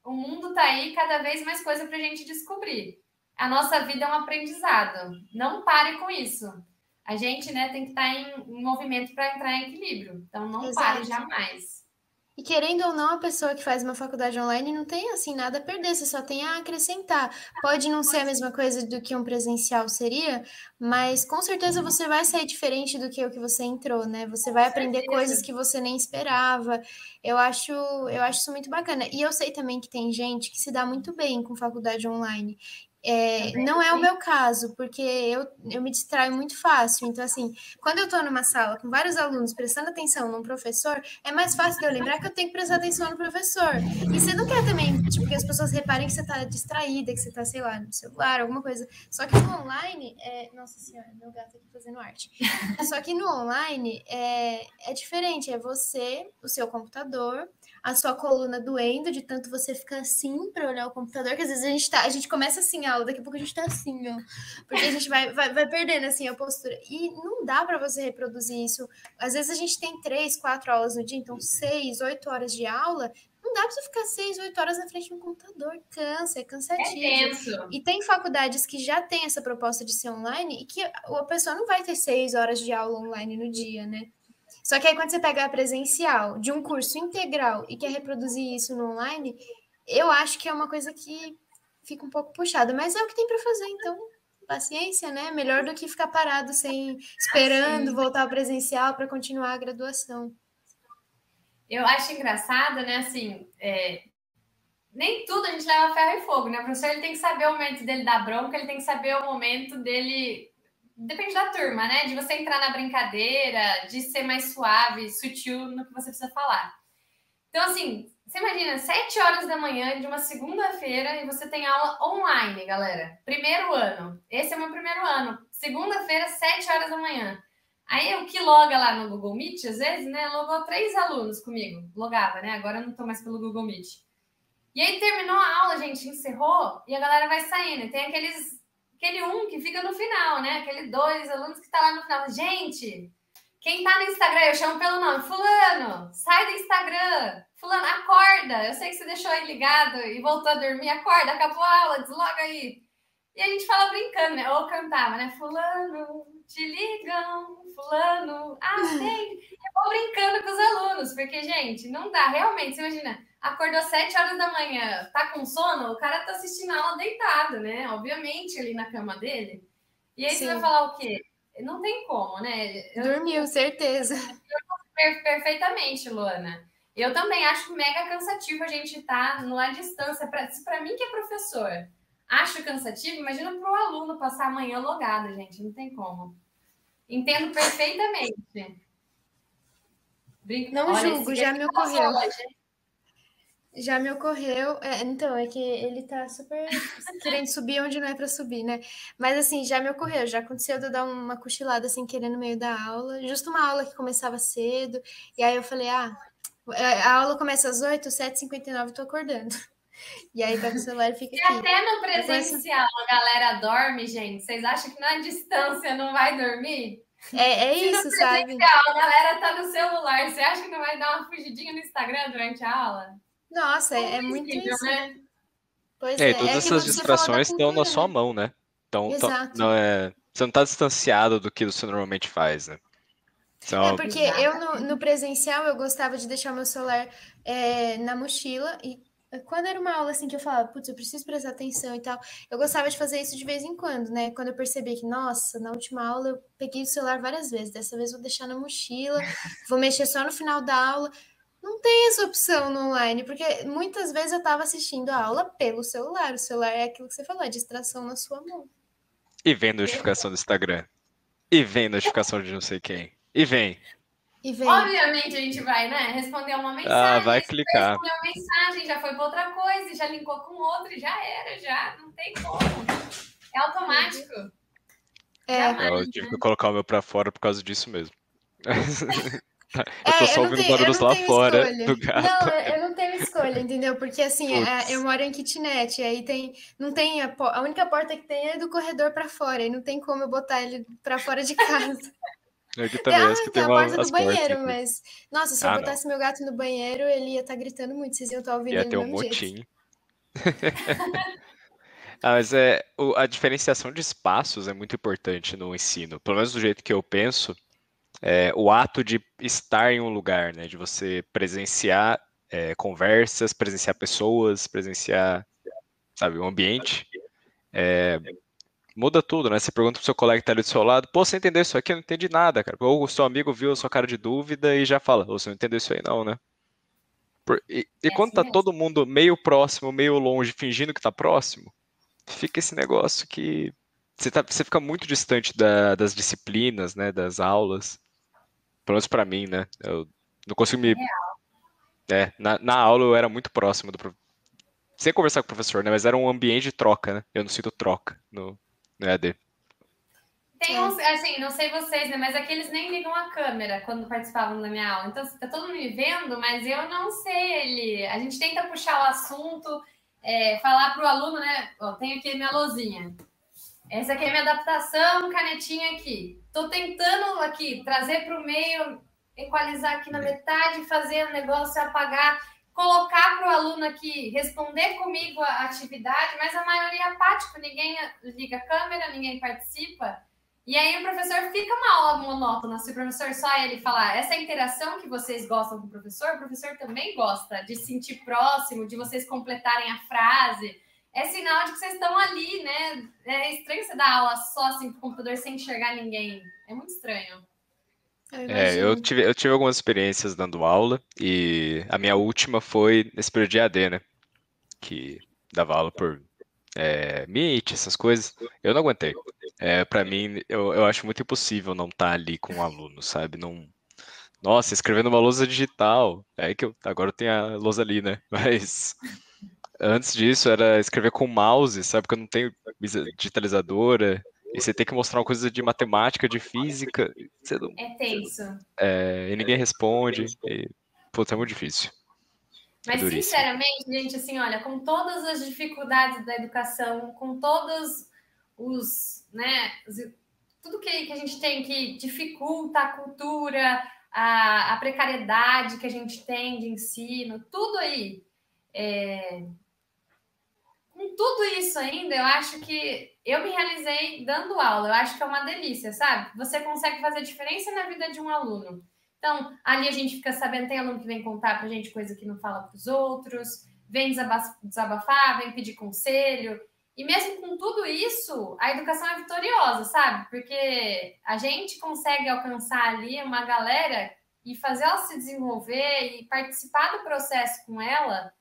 o mundo está aí, cada vez mais coisa para a gente descobrir. A nossa vida é um aprendizado. Não pare com isso. A gente né, tem que estar tá em, em movimento para entrar em equilíbrio. Então, não Exato. pare jamais. E querendo ou não, a pessoa que faz uma faculdade online não tem assim nada a perder, você só tem a acrescentar. Pode não ser a mesma coisa do que um presencial seria, mas com certeza você vai sair diferente do que o que você entrou, né? Você vai aprender coisas que você nem esperava. Eu acho, eu acho isso muito bacana. E eu sei também que tem gente que se dá muito bem com faculdade online. É, não é o meu caso, porque eu, eu me distraio muito fácil. Então, assim, quando eu estou numa sala com vários alunos prestando atenção num professor, é mais fácil de eu lembrar que eu tenho que prestar atenção no professor. E você não quer também, tipo, que as pessoas reparem que você está distraída, que você está, sei lá, no celular, alguma coisa. Só que no online, é... nossa senhora, meu gato aqui fazendo arte. Só que no online é, é diferente, é você, o seu computador, a sua coluna doendo de tanto você ficar assim para olhar o computador, que às vezes a gente tá, a gente começa assim a aula, daqui a pouco a gente tá assim, ó, porque a gente vai, vai, vai perdendo assim a postura. E não dá para você reproduzir isso. Às vezes a gente tem três, quatro aulas no dia, então seis, oito horas de aula, não dá para você ficar seis, oito horas na frente de um computador. Cansa, é cansativo. É e tem faculdades que já tem essa proposta de ser online e que a pessoa não vai ter seis horas de aula online no dia, né? Só que aí quando você pega a presencial de um curso integral e quer reproduzir isso no online, eu acho que é uma coisa que fica um pouco puxada, mas é o que tem para fazer, então paciência, né? Melhor do que ficar parado sem esperando ah, voltar ao presencial para continuar a graduação. Eu acho engraçado, né? Assim, é... nem tudo a gente leva ferro e fogo, né? O professor ele tem que saber o momento dele dar bronca, ele tem que saber o momento dele depende da turma, né? De você entrar na brincadeira, de ser mais suave, sutil no que você precisa falar. Então, assim, você imagina, sete horas da manhã de uma segunda-feira e você tem aula online, galera. Primeiro ano. Esse é o meu primeiro ano. Segunda-feira, sete horas da manhã. Aí o que loga lá no Google Meet, às vezes, né? Logou três alunos comigo. Logava, né? Agora eu não tô mais pelo Google Meet. E aí terminou a aula, gente, encerrou e a galera vai saindo. Tem aqueles aquele um que fica no final, né? Aquele dois alunos que tá lá no final. Gente, quem tá no Instagram, eu chamo pelo nome, fulano, sai do Instagram. Fulano, acorda. Eu sei que você deixou aí ligado e voltou a dormir. Acorda, acabou a aula, desloga aí. E a gente fala brincando, né? Ou cantava, né? Fulano, te ligam, fulano, atende. Eu vou brincando com os alunos, porque, gente, não dá. Realmente, você imagina, acordou sete horas da manhã, tá com sono, o cara tá assistindo a aula deitado, né? Obviamente, ali na cama dele. E aí Sim. você vai falar o quê? Não tem como, né? Eu, Dormiu, certeza. Eu, perfeitamente, Luana. Eu também acho mega cansativo a gente estar tá numa distância. Para mim, que é professor, acho cansativo, imagina para o aluno passar a manhã logado, gente. Não tem como. Entendo perfeitamente. Brinco. Não Olha, julgo, já me ocorreu. Já me ocorreu. É, então, é que ele tá super querendo subir onde não é para subir, né? Mas assim, já me ocorreu, já aconteceu de eu dar uma cochilada sem querer no meio da aula, justo uma aula que começava cedo, e aí eu falei, ah, a aula começa às 8, 7h59, tô acordando. E aí pega o celular e fica. E aqui. até no presencial a galera dorme, gente. Vocês acham que na distância não vai dormir? É, é isso, sabe? A galera tá no celular. Você acha que não vai dar uma fugidinha no Instagram durante a aula? Nossa, é, é muito isso, né? Pois é, é, todas é essas distrações estão na sua mão, né? Então, Exato. não é, você não está distanciado do que você normalmente faz, né? Então, é porque eu no, no, presencial eu gostava de deixar meu celular é, na mochila e quando era uma aula assim que eu falava, putz, eu preciso prestar atenção e tal, eu gostava de fazer isso de vez em quando, né? Quando eu percebi que, nossa, na última aula eu peguei o celular várias vezes, dessa vez vou deixar na mochila, vou mexer só no final da aula. Não tem essa opção no online, porque muitas vezes eu estava assistindo a aula pelo celular. O celular é aquilo que você falou, a distração na sua mão. E vem notificação do Instagram. E vem notificação de não sei quem. E vem. E vem. Obviamente a gente vai, né? Responder uma mensagem. Ah, vai clicar. Responder uma mensagem, já foi para outra coisa, já linkou com outra, já era, já. Não tem como. É automático. É. eu tive que colocar o meu para fora por causa disso mesmo. Eu tô É, só não ouvindo tenho, barulhos não lá fora escolha. do gato. Não, eu eu não tenho escolha, entendeu? Porque assim, é, eu moro em kitnet, aí tem, não tem a, a única porta que tem é do corredor pra fora, e não tem como eu botar ele pra fora de casa. Aqui Tem, também, ah, que tem tem a porta do banheiro, aqui. mas nossa, se eu Ah, não. botasse meu gato no banheiro, ele ia estar gritando muito, vocês iam estar ouvindo Ia ele ter do um motim. Ah, mas é, o- a diferenciação de espaços é muito importante no ensino. Pelo menos do jeito que eu penso, é, o ato de estar em um lugar, né? De você presenciar é, conversas, presenciar pessoas, presenciar, sabe, o ambiente. é, muda tudo, né? Você pergunta pro seu colega que tá ali do seu lado, pô, você entendeu isso aqui? Eu não entendi nada, cara. Ou o seu amigo viu a sua cara de dúvida e já fala, você não entendeu isso aí não, né? Por- e, e É quando assim tá mesmo. todo mundo meio próximo, meio longe, fingindo que tá próximo, fica esse negócio que você, tá- você fica muito distante da- das disciplinas, né, das aulas. Pelo menos pra mim, né? Eu não consigo me. É, na, na aula eu era muito próximo do professor. Sem conversar com o professor, né? Mas era um ambiente de troca, né? Eu não sinto troca no, no EAD. Tem uns, assim, não sei vocês, né? Mas aqueles nem ligam a câmera quando participavam da minha aula. Então, tá todo mundo me vendo, mas eu não sei ele. A gente tenta puxar o assunto, é, falar pro aluno, né? Ó, tenho aqui minha lousinha. Essa aqui é minha adaptação, canetinha aqui. Tô tentando aqui trazer para o meio, equalizar aqui na metade, fazer o negócio apagar, colocar para o aluno aqui responder comigo a atividade, mas a maioria é apático, ninguém liga a câmera, ninguém participa. E aí o professor fica uma aula monótona. Se o professor só ele falar essa interação que vocês gostam com o professor, o professor também gosta de se sentir próximo, de vocês completarem a frase. É sinal de que vocês estão ali, né? É estranho você dar aula só assim pro computador sem enxergar ninguém. É muito estranho. Eu É, eu tive, eu tive algumas experiências dando aula e a minha última foi nesse período de AD, né? Que dava aula por é, Meet, essas coisas. Eu não aguentei. É, para mim, eu, eu acho muito impossível não estar ali com o aluno, sabe? Não... Nossa, escrevendo uma lousa digital. É que eu, agora eu tenho a lousa ali, né? Mas antes disso era escrever com mouse, sabe? Porque eu não tenho digitalizadora. E você tem que mostrar uma coisa de matemática, de física. Você não, É tenso. é, e ninguém responde. E, putz, é muito difícil. Mas, duríssimo. sinceramente, gente, assim, olha, com todas as dificuldades da educação, com todos os, né, tudo que, que a gente tem que dificulta a cultura, a, a precariedade que a gente tem de ensino, tudo aí. é, Com tudo isso ainda, eu acho que eu me realizei dando aula. Eu acho que é uma delícia, sabe? Você consegue fazer diferença na vida de um aluno. Então, ali a gente fica sabendo, tem aluno que vem contar pra gente coisa que não fala pros outros, vem desaba- desabafar, vem pedir conselho. E mesmo com tudo isso, a educação é vitoriosa, sabe? Porque a gente consegue alcançar ali uma galera e fazer ela se desenvolver e participar do processo com ela,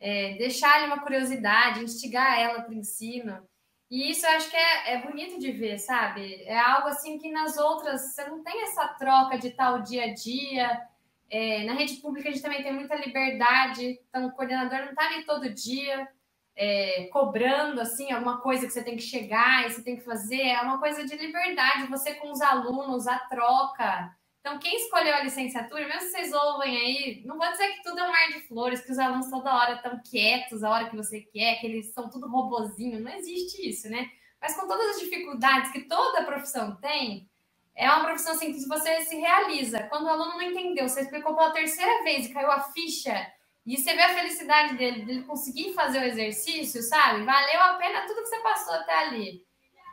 é, deixar ali uma curiosidade, instigar ela para o ensino. E isso eu acho que é, é bonito de ver, sabe? É algo assim que nas outras você não tem essa troca de tal dia a dia. É, na rede pública a gente também tem muita liberdade, então o coordenador não está ali todo dia é, cobrando assim alguma coisa que você tem que chegar e você tem que fazer. É uma coisa de liberdade, você com os alunos, a troca. Então, quem escolheu a licenciatura, mesmo se vocês ouvem aí, não vou dizer que tudo é um mar de flores, que os alunos toda hora estão quietos, a hora que você quer, que eles são tudo robozinho. Não existe isso, né? Mas com todas as dificuldades que toda profissão tem, é uma profissão assim que você se realiza. Quando o aluno não entendeu, você explicou pela terceira vez e caiu a ficha, e você vê a felicidade dele, dele conseguir fazer o exercício, sabe? Valeu a pena tudo que você passou até ali.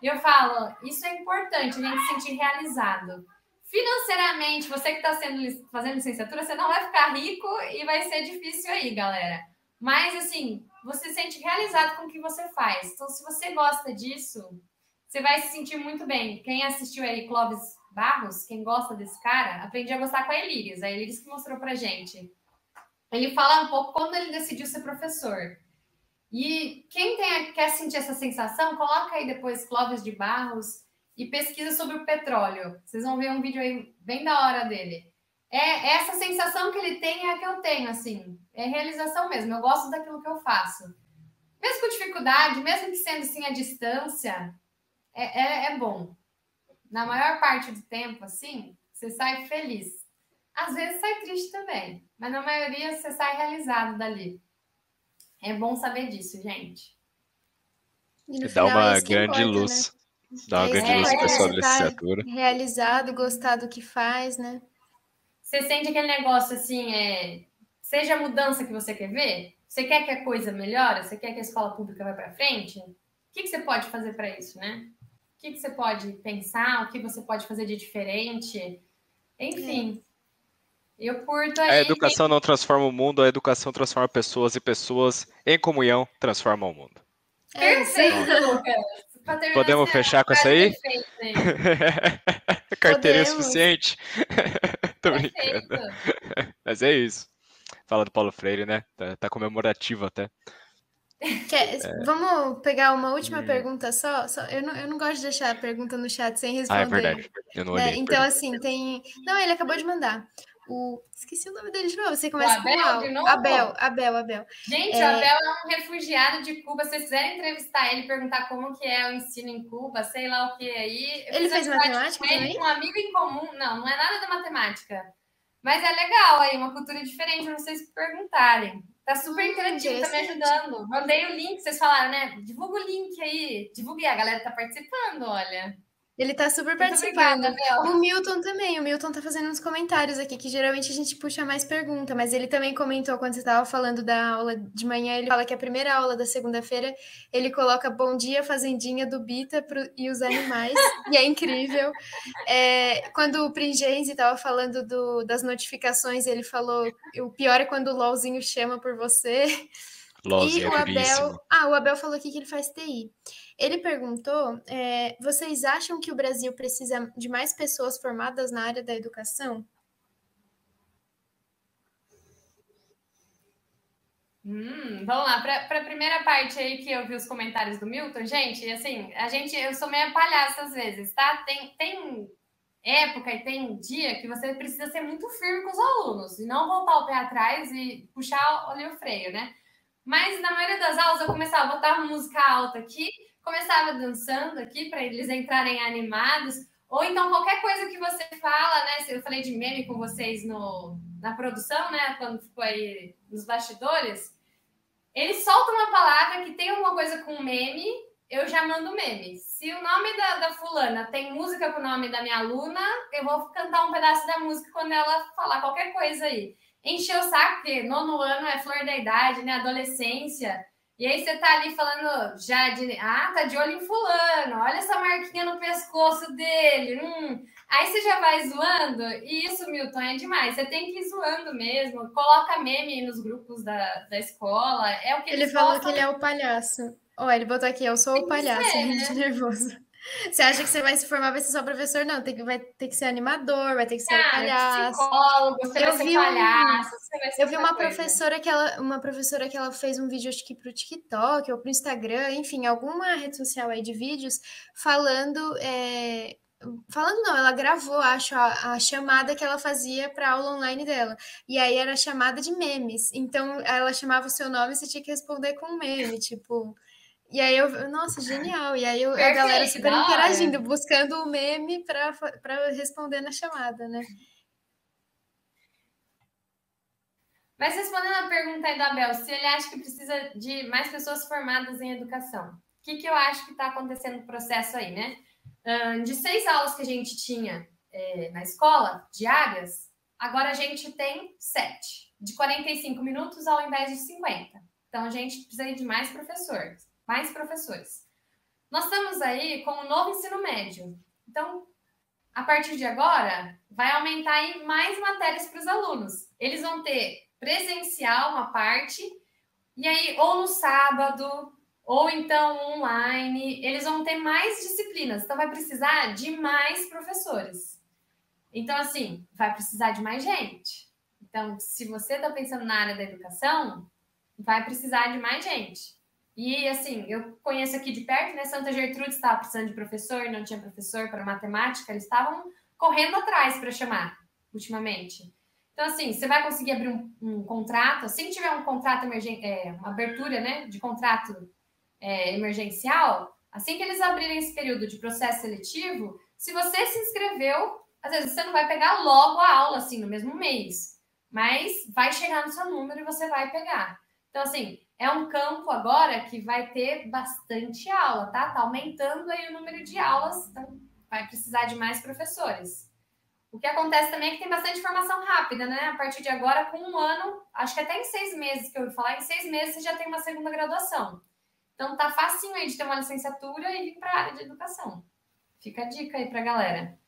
E eu falo, isso é importante, a gente se sentir realizado. Financeiramente, você que está fazendo licenciatura, você não vai ficar rico e vai ser difícil aí, galera. Mas, assim, você se sente realizado com o que você faz. Então, se você gosta disso, você vai se sentir muito bem. Quem assistiu aí Clóvis Barros, quem gosta desse cara, aprendi a gostar com a Elíris. A Elíris que mostrou pra gente. Ele fala um pouco quando ele decidiu ser professor. E quem tem, quer sentir essa sensação, coloca aí depois Clóvis de Barros e pesquisa sobre o petróleo. Vocês vão ver um vídeo aí bem da hora dele. É essa sensação que ele tem é a que eu tenho, assim. É realização mesmo. Eu gosto daquilo que eu faço. Mesmo com dificuldade, mesmo que sendo assim à distância, é, é, é bom. Na maior parte do tempo, assim, você sai feliz. Às vezes sai triste também, mas na maioria você sai realizado dali. É bom saber disso, gente. E dá uma grande importa, luz. Né? Dá uma é, grande luz para a sua licenciatura. Realizado, gostar do que faz, né? Você sente aquele negócio assim, é, seja a mudança que você quer ver, você quer que a coisa melhore, você quer que a escola pública vá para frente, o que, que você pode fazer para isso, né? O que, que você pode pensar, o que você pode fazer de diferente, enfim. É. Eu curto aí. A educação não transforma o mundo, a educação transforma pessoas e pessoas em comunhão transformam o mundo. Perfeito, Lucas. Podemos fechar com essa aí? Carteirinha suficiente? Tô brincando. Mas é isso. Fala do Paulo Freire, né? Tá, tá comemorativo até. Quer, é... Vamos pegar uma última hum. pergunta só? só eu, não, eu não gosto de deixar a pergunta no chat sem responder. Ah, é verdade. Eu não olhei. É, então, assim, tem. Não, ele acabou de mandar o. Esqueci o nome dele de novo. Você começa o Abel, com novo? Abel, Abel, Abel. Gente, é... o Abel é um refugiado de Cuba. Se vocês quiserem entrevistar ele, perguntar como que é o ensino em Cuba, sei lá o que aí. Ele fez matemática também? Um amigo em comum. Não, não é nada da matemática. Mas é legal aí, uma cultura diferente pra vocês perguntarem. Tá super hum, interativo, tá me ajudando. Mandei o link, vocês falaram, né? Divulga o link aí. Divulguei, a galera tá participando, olha. Ele tá super participando. Obrigada, o Milton também. O Milton tá fazendo uns comentários aqui, que geralmente a gente puxa mais pergunta, mas ele também comentou quando você tava falando da aula de manhã. Ele fala que a primeira aula da segunda-feira ele coloca Bom Dia Fazendinha do Bita pro, e os animais, e é incrível. É, quando o Pringenzi tava falando do, das notificações, ele falou: o pior é quando o LOLzinho chama por você. LOLzinho e o Abel. Ah, o Abel falou aqui que ele faz TI. Ele perguntou: é, vocês acham que o Brasil precisa de mais pessoas formadas na área da educação? Hum, vamos lá, para a primeira parte aí que eu vi os comentários do Milton, gente, assim, a gente, eu sou meio palhaça às vezes, tá? Tem, tem época e tem dia que você precisa ser muito firme com os alunos e não voltar o pé atrás e puxar ali o freio, né? Mas na maioria das aulas eu começava a botar música alta aqui começava dançando aqui para eles entrarem animados, ou então qualquer coisa que você fala, né? Eu falei de meme com vocês no, na produção, né? Quando ficou aí nos bastidores. Eles soltam uma palavra que tem alguma coisa com meme, eu já mando meme. Se o nome da, da fulana tem música com o nome da minha aluna, eu vou cantar um pedaço da música quando ela falar qualquer coisa aí. Encher o saco, porque nono ano é flor da idade, né? Adolescência. E aí você tá ali falando já de. Ah, tá de olho em fulano, olha essa marquinha no pescoço dele. Hum. Aí você já vai zoando, e isso, Milton, é demais. Você tem que ir zoando mesmo. Coloca meme nos grupos da, da escola. É o que Ele falou gostam. que ele é o palhaço. Ó, ele botou aqui, eu sou tem o palhaço, ser, né? nervoso. Você acha que você vai se formar, vai ser só professor? Não, tem que, vai ter que ser animador, vai ter que ser Cara, palhaço. Psicólogo, você eu vai ser palhaço, você vai ser Eu vi uma coisa. professora que ela, uma professora que ela fez um vídeo acho que pro TikTok ou pro Instagram, enfim, alguma rede social aí de vídeos, falando. É, falando não, ela gravou, acho, a, a chamada que ela fazia para aula online dela. E aí era chamada de memes. Então ela chamava o seu nome e você tinha que responder com um meme, tipo. E aí eu, nossa, genial. E aí eu, a galera super interagindo, buscando o meme para responder na chamada, né? Mas respondendo a pergunta aí do Abel, se ele acha que precisa de mais pessoas formadas em educação, o que, que eu acho que está acontecendo no processo aí, né? de seis aulas que a gente tinha é, na escola, diárias, agora a gente tem sete, de 45 minutos ao invés de 50. Então a gente precisa de mais professores mais professores. Nós estamos aí com o novo ensino médio. Então, a partir de agora, vai aumentar aí mais matérias para os alunos. Eles vão ter presencial uma parte, e aí, ou no sábado, ou então online, eles vão ter mais disciplinas. Então, vai precisar de mais professores. Então, assim, vai precisar de mais gente. Então, se você está pensando na área da educação, vai precisar de mais gente. E assim, eu conheço aqui de perto, né? Santa Gertrude estava precisando de professor, não tinha professor para matemática, eles estavam correndo atrás para chamar ultimamente. Então, assim, você vai conseguir abrir um, um contrato, assim que tiver um contrato emergente, é, uma abertura né, de contrato é, emergencial, assim que eles abrirem esse período de processo seletivo, se você se inscreveu, Às vezes você não vai pegar logo a aula, assim, no mesmo mês, mas vai chegar no seu número e você vai pegar. Então, assim, é um campo agora que vai ter bastante aula, tá? Tá aumentando aí o número de aulas, então vai precisar de mais professores. O que acontece também é que tem bastante formação rápida, né? A partir de agora, com um ano, acho que até em seis meses que eu ouvi falar, em seis meses você já tem uma segunda graduação. Então tá facinho aí de ter uma licenciatura e vir para a área de educação. Fica a dica aí para galera.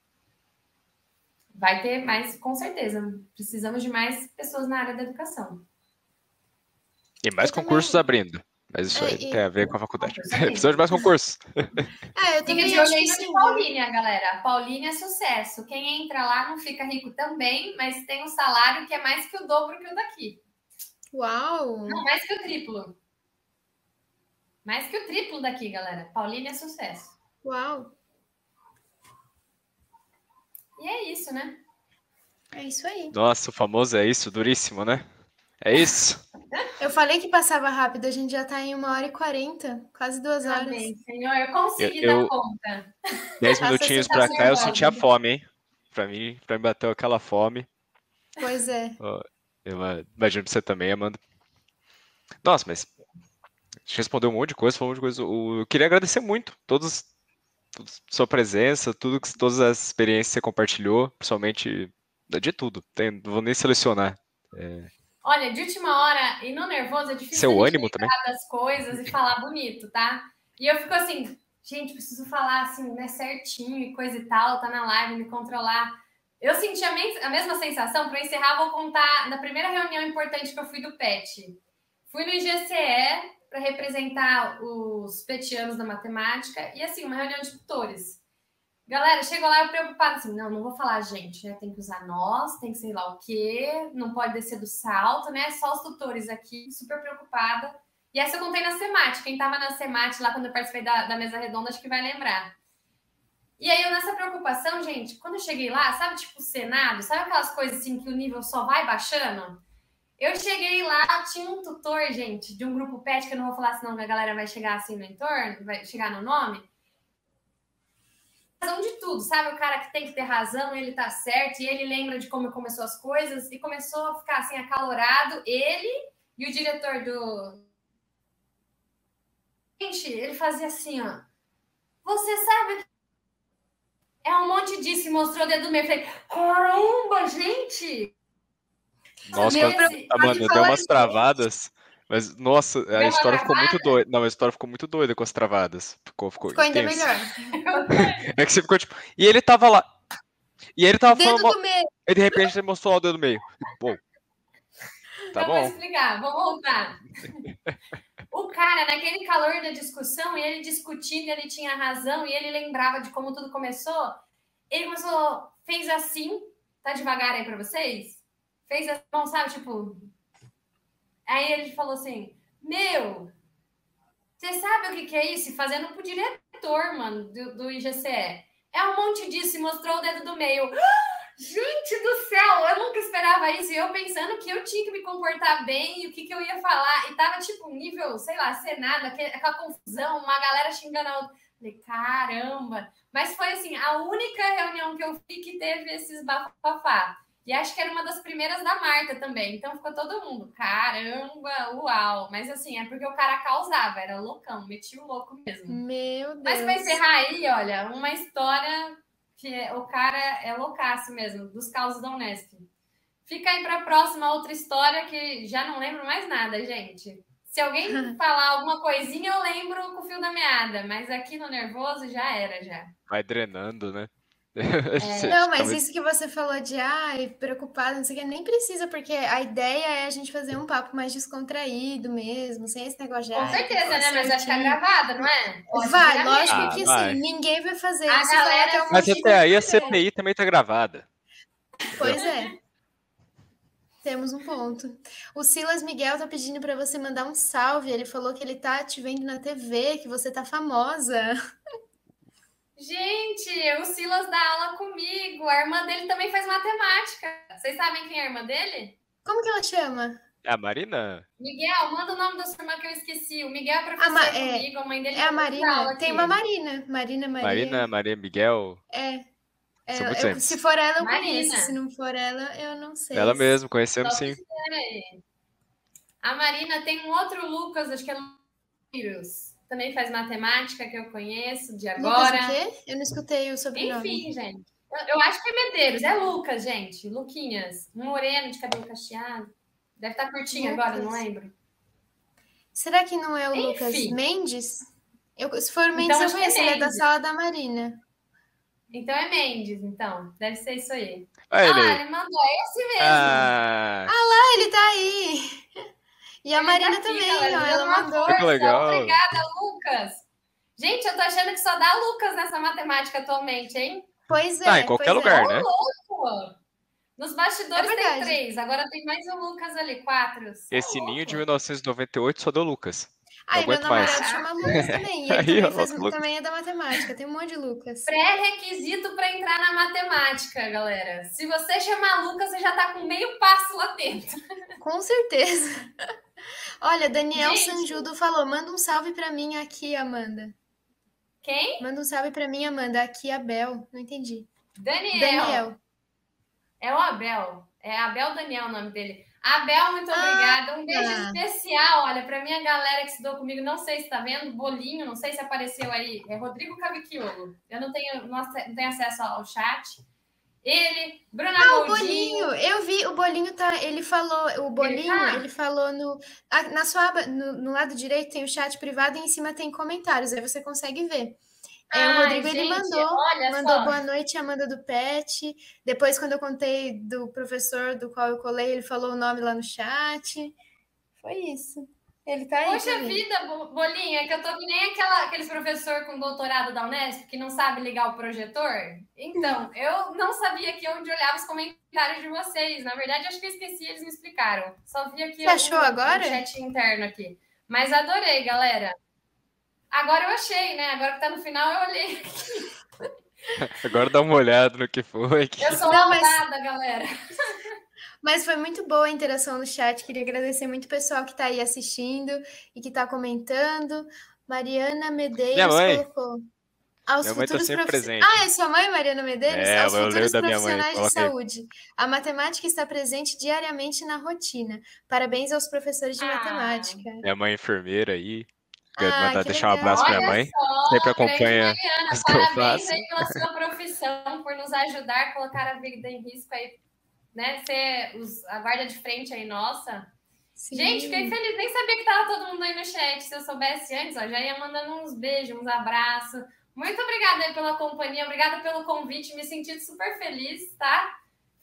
Vai ter mais, com certeza. Precisamos de mais pessoas na área da educação. E mais Eu concursos também. abrindo. Mas isso É, aí e- tem a ver com a faculdade. Precisamos de mais concursos. Ah, eu Fica também de acho olho que aí sim. no Paulínia, galera. Paulínia é sucesso. Quem entra lá não fica rico também, mas tem um salário que é mais que o dobro que o daqui. Uau! Não, mais que o triplo. Mais que o triplo daqui, galera. Paulínia é sucesso. Uau! E é isso, né? É isso aí. Nossa, o famoso é isso, duríssimo, né? É isso. Eu falei que passava rápido, a gente já tá em uma hora e quarenta, quase duas horas. Amém, Senhor. Eu consegui Eu- eu- dar conta. Dez minutinhos tá pra cá, eu sentia fome, hein? Pra mim, pra mim bateu aquela fome. Pois é. Eu imagino que você também, Amanda. Nossa, mas a gente respondeu um monte de coisa, falou um monte de coisa. O- Eu queria agradecer muito todos, todos- sua presença, tudo que, todas as experiências que você compartilhou, principalmente de tudo. Tem- não vou nem selecionar. Olha, de última hora e no nervoso é difícil Seu ânimo também. das coisas e falar bonito, tá? E eu fico assim, gente, preciso falar assim, né, certinho e coisa e tal, tá na live, me controlar. Eu senti a mesma sensação, para encerrar, vou contar da primeira reunião importante que eu fui do PET. Fui no IGCE para representar os petianos da matemática e assim, uma reunião de tutores. Galera, chegou lá preocupada assim, não, não vou falar gente, né? Tem que usar nós, tem que sei lá o quê, não pode descer do salto, né? Só os tutores aqui, super preocupada. E essa eu contei na Semate. Quem tava na Semate lá quando eu participei da, da mesa redonda, acho que vai lembrar. E aí, eu nessa preocupação, gente, quando eu cheguei lá, sabe, tipo, o Senado, sabe aquelas coisas assim que o nível só vai baixando? Eu cheguei lá, tinha um tutor, gente, de um grupo PET, que eu não vou falar senão a galera vai chegar assim no entorno, vai chegar no nome. Razão de tudo, sabe? O cara que tem que ter razão, ele tá certo, e ele lembra de como começou as coisas, e começou a ficar assim, acalorado, ele e o diretor do. Gente, ele fazia assim, ó. Você sabe é um monte disso e mostrou o dedo do meio. Falei, caramba, gente! Nossa, Meu, Amanda, pode deu umas travadas. Mas, nossa, a história ficou muito doida. Não, a história ficou muito doida com as travadas. Ficou, ficou, Ficou ainda melhor. É que você ficou tipo. E ele tava lá. E ele tava Dedo falando. do meio. E de repente ele mostrou o dedo no meio. Pô. Tá eu vou bom. explicar, vou voltar. O cara, naquele calor da discussão, e ele discutindo, ele tinha razão, e ele lembrava de como tudo começou. Ele começou, fez assim, tá devagar aí pra vocês? Fez assim, sabe, tipo. Aí ele falou assim: Meu, você sabe o que, que é isso? Fazendo pro diretor, mano, do, do IGCE. É um monte disso, e mostrou o dedo do meio. Gente do céu, eu nunca esperava isso. E eu pensando que eu tinha que me comportar bem e o que, que eu ia falar. E tava tipo um nível, sei lá, Senado, aquela confusão, uma galera xingando a outra. Falei, caramba. Mas foi assim, a única reunião que eu vi que teve esses bafafá. E acho que era uma das primeiras da Marta também. Então ficou todo mundo, caramba, uau. Mas assim, é porque o cara causava, era loucão, metia o louco mesmo. Meu Deus. Mas para encerrar aí, olha, uma história que é- o cara é loucaço mesmo, dos causos da Unesp. Fica aí para a próxima outra história que já não lembro mais nada, gente. Se alguém falar alguma coisinha, eu lembro com o fio da meada, mas aqui no nervoso já era já. Vai drenando, né? É. Não, mas Talvez- isso que você falou de ai, preocupado, não sei o que, nem precisa, porque a ideia é a gente fazer um papo mais descontraído mesmo, sem esse negócio de Com ai, certeza, né? Mas vai ficar gravado, não é? Pode Vai, lógico Ah, que vai. sim, ninguém vai fazer A isso. galera é um Mas até aí a. CPI também tá gravada. Pois é. Temos um ponto. O Silas Miguel tá pedindo pra você mandar um salve. Ele falou que ele tá te vendo na TV, que você tá famosa. Gente, o Silas dá aula comigo. A irmã dele também faz matemática. Vocês sabem quem é a irmã dele? Como que ela chama? É a Marina? Miguel, manda o nome da sua irmã que eu esqueci. O Miguel é professor A Ma- é- comigo, a mãe dele É a Marina? Tem uma Marina. Marina Maria. Marina, Maria Miguel. É. É, eu- se for ela, eu Marina. conheço. Se não for ela, eu não sei. Ela mesmo, conhecemos sim. A Marina tem um outro Lucas, acho que é Lucas. Também faz matemática que eu conheço de Lucas agora. o quê? Eu não escutei o sobrenome. Enfim, gente. Eu, eu acho que é Medeiros. É Lucas, gente. Luquinhas. Um moreno de cabelo cacheado. Deve estar curtinho agora, não Lucas. lembro. Será que não é o Enfim. Lucas Mendes? Eu, se for o Mendes, Então, eu é conheço. Ele é da sala da Marina. Então é Mendes, então. Deve ser isso aí. Olha ele Ah, aí. ele mandou. É esse mesmo. Ah, Ah, ele tá aí! E a Ele Marina tá aqui, também, galera, ó. Ela uma mandou. Que força. legal. Obrigada, Lucas. Gente, eu tô achando que só dá Lucas nessa matemática atualmente, hein? Pois é. Tá, em qualquer pois lugar, é. né? Pô, Nos bastidores É tem três, agora tem mais o Lucas ali, quatro. É esse ninho de louco. 1998 só deu Lucas. Aí, meu mais. namorado chama Lucas também. E ele Aí, também, ó, faz- Lucas. também é da matemática. Tem um monte de Lucas. Pré-requisito para entrar na matemática, galera. Se você chamar Lucas, você já tá com meio passo lá dentro. Com certeza. Olha, Daniel Gente. Sanjudo falou: manda um salve pra mim aqui, Amanda. Quem? Manda um salve pra mim, Amanda. Aqui, Abel. Não entendi. Daniel. Daniel. É o Abel. É Abel Daniel o nome dele. Abel, muito obrigada. Um beijo Ah. especial, olha, para minha galera que estudou comigo, não sei se tá vendo, Bolinho, não sei se apareceu aí, é Rodrigo Cavicchiolo. Eu não tenho, não tenho acesso ao chat. Ele, Bruna Ah, o Goldinho. Bolinho. Eu vi, o Bolinho tá. Ele falou, o Bolinho, tá? ele falou no. Na sua aba, no, no lado direito tem o chat privado e em cima tem comentários. Aí você consegue ver. É, o Ai, Rodrigo ele mandou. Mandou só. boa noite, Amanda do Pet. Depois, quando eu contei do professor do qual eu colei, ele falou o nome lá no chat. Foi isso. Ele tá aí. Poxa ver. vida, Bo- Bolinha, que eu tô que nem aquela, aqueles professor com doutorado da Unesp que não sabe ligar o projetor. Então, eu não sabia aqui onde olhava os comentários de vocês. Na verdade, acho que eu esqueci, eles me explicaram. Só vi aqui Você achou o- agora? o chat interno aqui. Mas adorei, galera. Agora eu achei, né? Agora que tá no final, eu olhei. Agora dá uma olhada no que foi. que- Eu sou Não, mas- maldada, galera. Mas foi muito boa a interação no chat. Queria agradecer muito o pessoal que tá aí assistindo e que tá comentando. Mariana Medeiros Minha mãe. colocou. Aos Minha mãe tá futuros sempre profiss- presente. Ah, é sua mãe, Mariana Medeiros? É, Aos futuros da minha mãe, profissionais de saúde. A matemática está presente diariamente na rotina. Parabéns aos professores de Ah. matemática. Minha mãe é enfermeira aí. Quero Ah, mandar que deixar um abraço pra minha mãe. só, Sempre acompanha Mariana, as que eu Parabéns faço. aí pela sua profissão, por nos ajudar a colocar a vida em risco aí, né? Ser os- a guarda de frente aí, nossa. Sim. Gente, fiquei feliz, nem sabia que tava todo mundo aí no chat. Se eu soubesse antes, ó, já ia mandando uns beijos, uns abraços. Muito obrigada aí pela companhia, obrigada pelo convite, me senti super feliz, tá?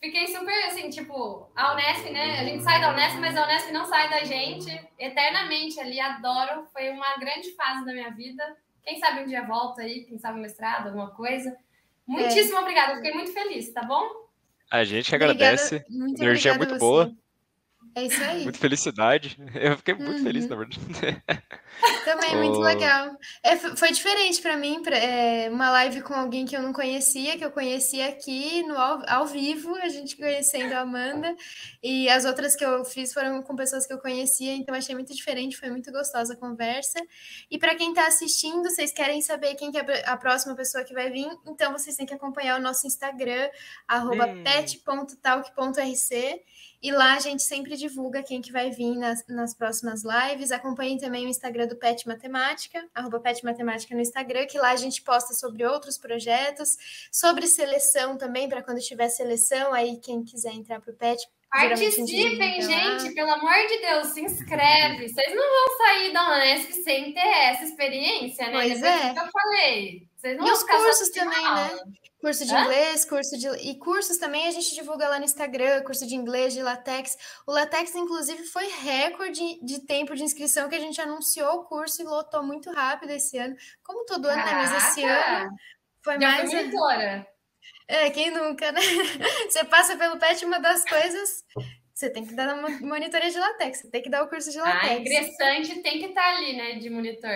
Fiquei super assim, tipo, a Unesp, né? A gente sai da Unesp, mas a Unesp não sai da gente eternamente ali, adoro. Foi uma grande fase da minha vida. Quem sabe um dia volta aí, quem sabe um mestrado, alguma coisa. Muitíssimo obrigada, eu fiquei muito feliz, tá bom? A gente Obrigada- agradece. muito Energia obrigada muito a você. É isso aí. Muita felicidade. Eu fiquei muito Uhum. feliz, na verdade. Também muito Oh. legal. É, foi diferente pra mim, pra- é, uma live com alguém que eu não conhecia, que eu conheci aqui no ao, ao vivo, a gente conhecendo a Amanda, e as outras que eu fiz foram com pessoas que eu conhecia, então achei muito diferente, foi muito gostosa a conversa. E pra quem tá assistindo, vocês querem saber quem que é a próxima pessoa que vai vir, então vocês têm que acompanhar o nosso Instagram, arroba Hum. pet.talk.rc, e lá a gente sempre divulga quem que vai vir nas, nas próximas lives. Acompanhem também o Instagram do Pet Matemática, arroba Pet Matemática no Instagram, que lá a gente posta sobre outros projetos, sobre seleção também, para quando tiver seleção, aí quem quiser entrar pro Pet. Participem, lá. gente, pelo amor de Deus, se inscreve. Vocês não vão sair da Unesp sem ter essa experiência, né? Pois Depois é. que eu falei. Vocês não E os cursos também, né? Curso de Hã? inglês, curso de. E cursos também a gente divulga lá no Instagram, curso de inglês, de latex. O latex, inclusive, foi recorde de tempo de inscrição que a gente anunciou o curso e lotou muito rápido esse ano. Como todo ano, né? Mas esse ano foi Já mais. monitora. É, quem nunca, né? Você passa pelo PET, uma das coisas. Você tem que dar uma monitoria de latex, você tem que dar o curso de A latex. ingressante tem que estar ali, né, de monitor.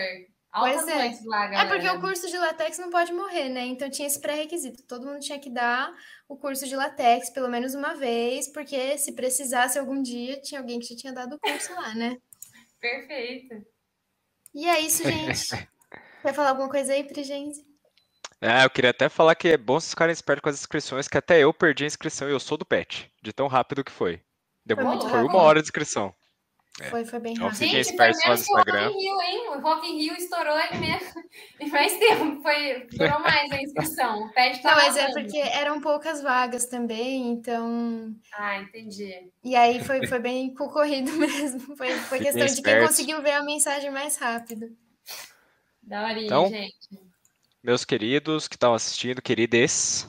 Altas Pois é. lá, É porque o curso de latex não pode morrer, né? Então tinha esse pré-requisito. Todo mundo tinha que dar o curso de latex pelo menos uma vez, porque se precisasse algum dia, tinha alguém que já tinha dado o curso lá, né? Perfeito. E é isso, gente. Quer falar alguma coisa aí, Prigenzi? É, eu queria até falar que é bom vocês ficarem espertos com as inscrições, que até eu perdi a inscrição e eu sou do PET, de tão rápido que foi. Demorou, foi rápido. uma hora de inscrição. Foi, foi bem Então rápido. fiquem Gente, foi menos que o Rock Instagram. in Rio, hein? O Rock in Rio estourou em menos- em mais tempo. Foi, durou mais a inscrição. O Pet tá Não, mas é porque eram poucas vagas também, então. Ah, entendi. E aí foi, foi bem concorrido mesmo. Foi, foi Fiquem questão de quem conseguiu ver a mensagem mais rápido. Da horinha, Então, gente. Meus queridos que estão assistindo, querides,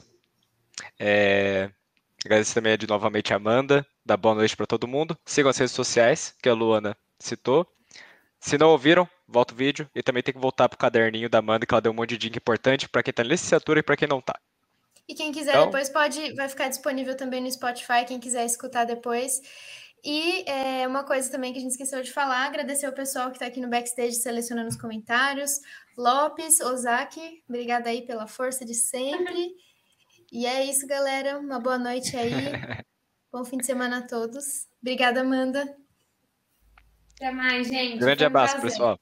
é, agradeço também de novamente a Amanda, dá boa noite para todo mundo. Sigam as redes sociais, que a Luana citou. Se não ouviram, volta o vídeo e também tem que voltar pro caderninho da Amanda, que ela deu um monte de dica importante para quem tá na licenciatura e para quem não tá. E quem quiser Então- depois pode, vai ficar disponível também no Spotify, quem quiser escutar depois. E é, uma coisa também que a gente esqueceu de falar, agradecer ao pessoal que está aqui no backstage selecionando os comentários. Lopes, Ozaki, obrigada aí pela força de sempre. E é isso, galera. Uma boa noite aí. Bom fim de semana a todos. Obrigada, Amanda. Até mais, gente. Grande um abraço, prazer. pessoal.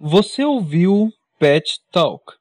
Você ouviu Pet Talk,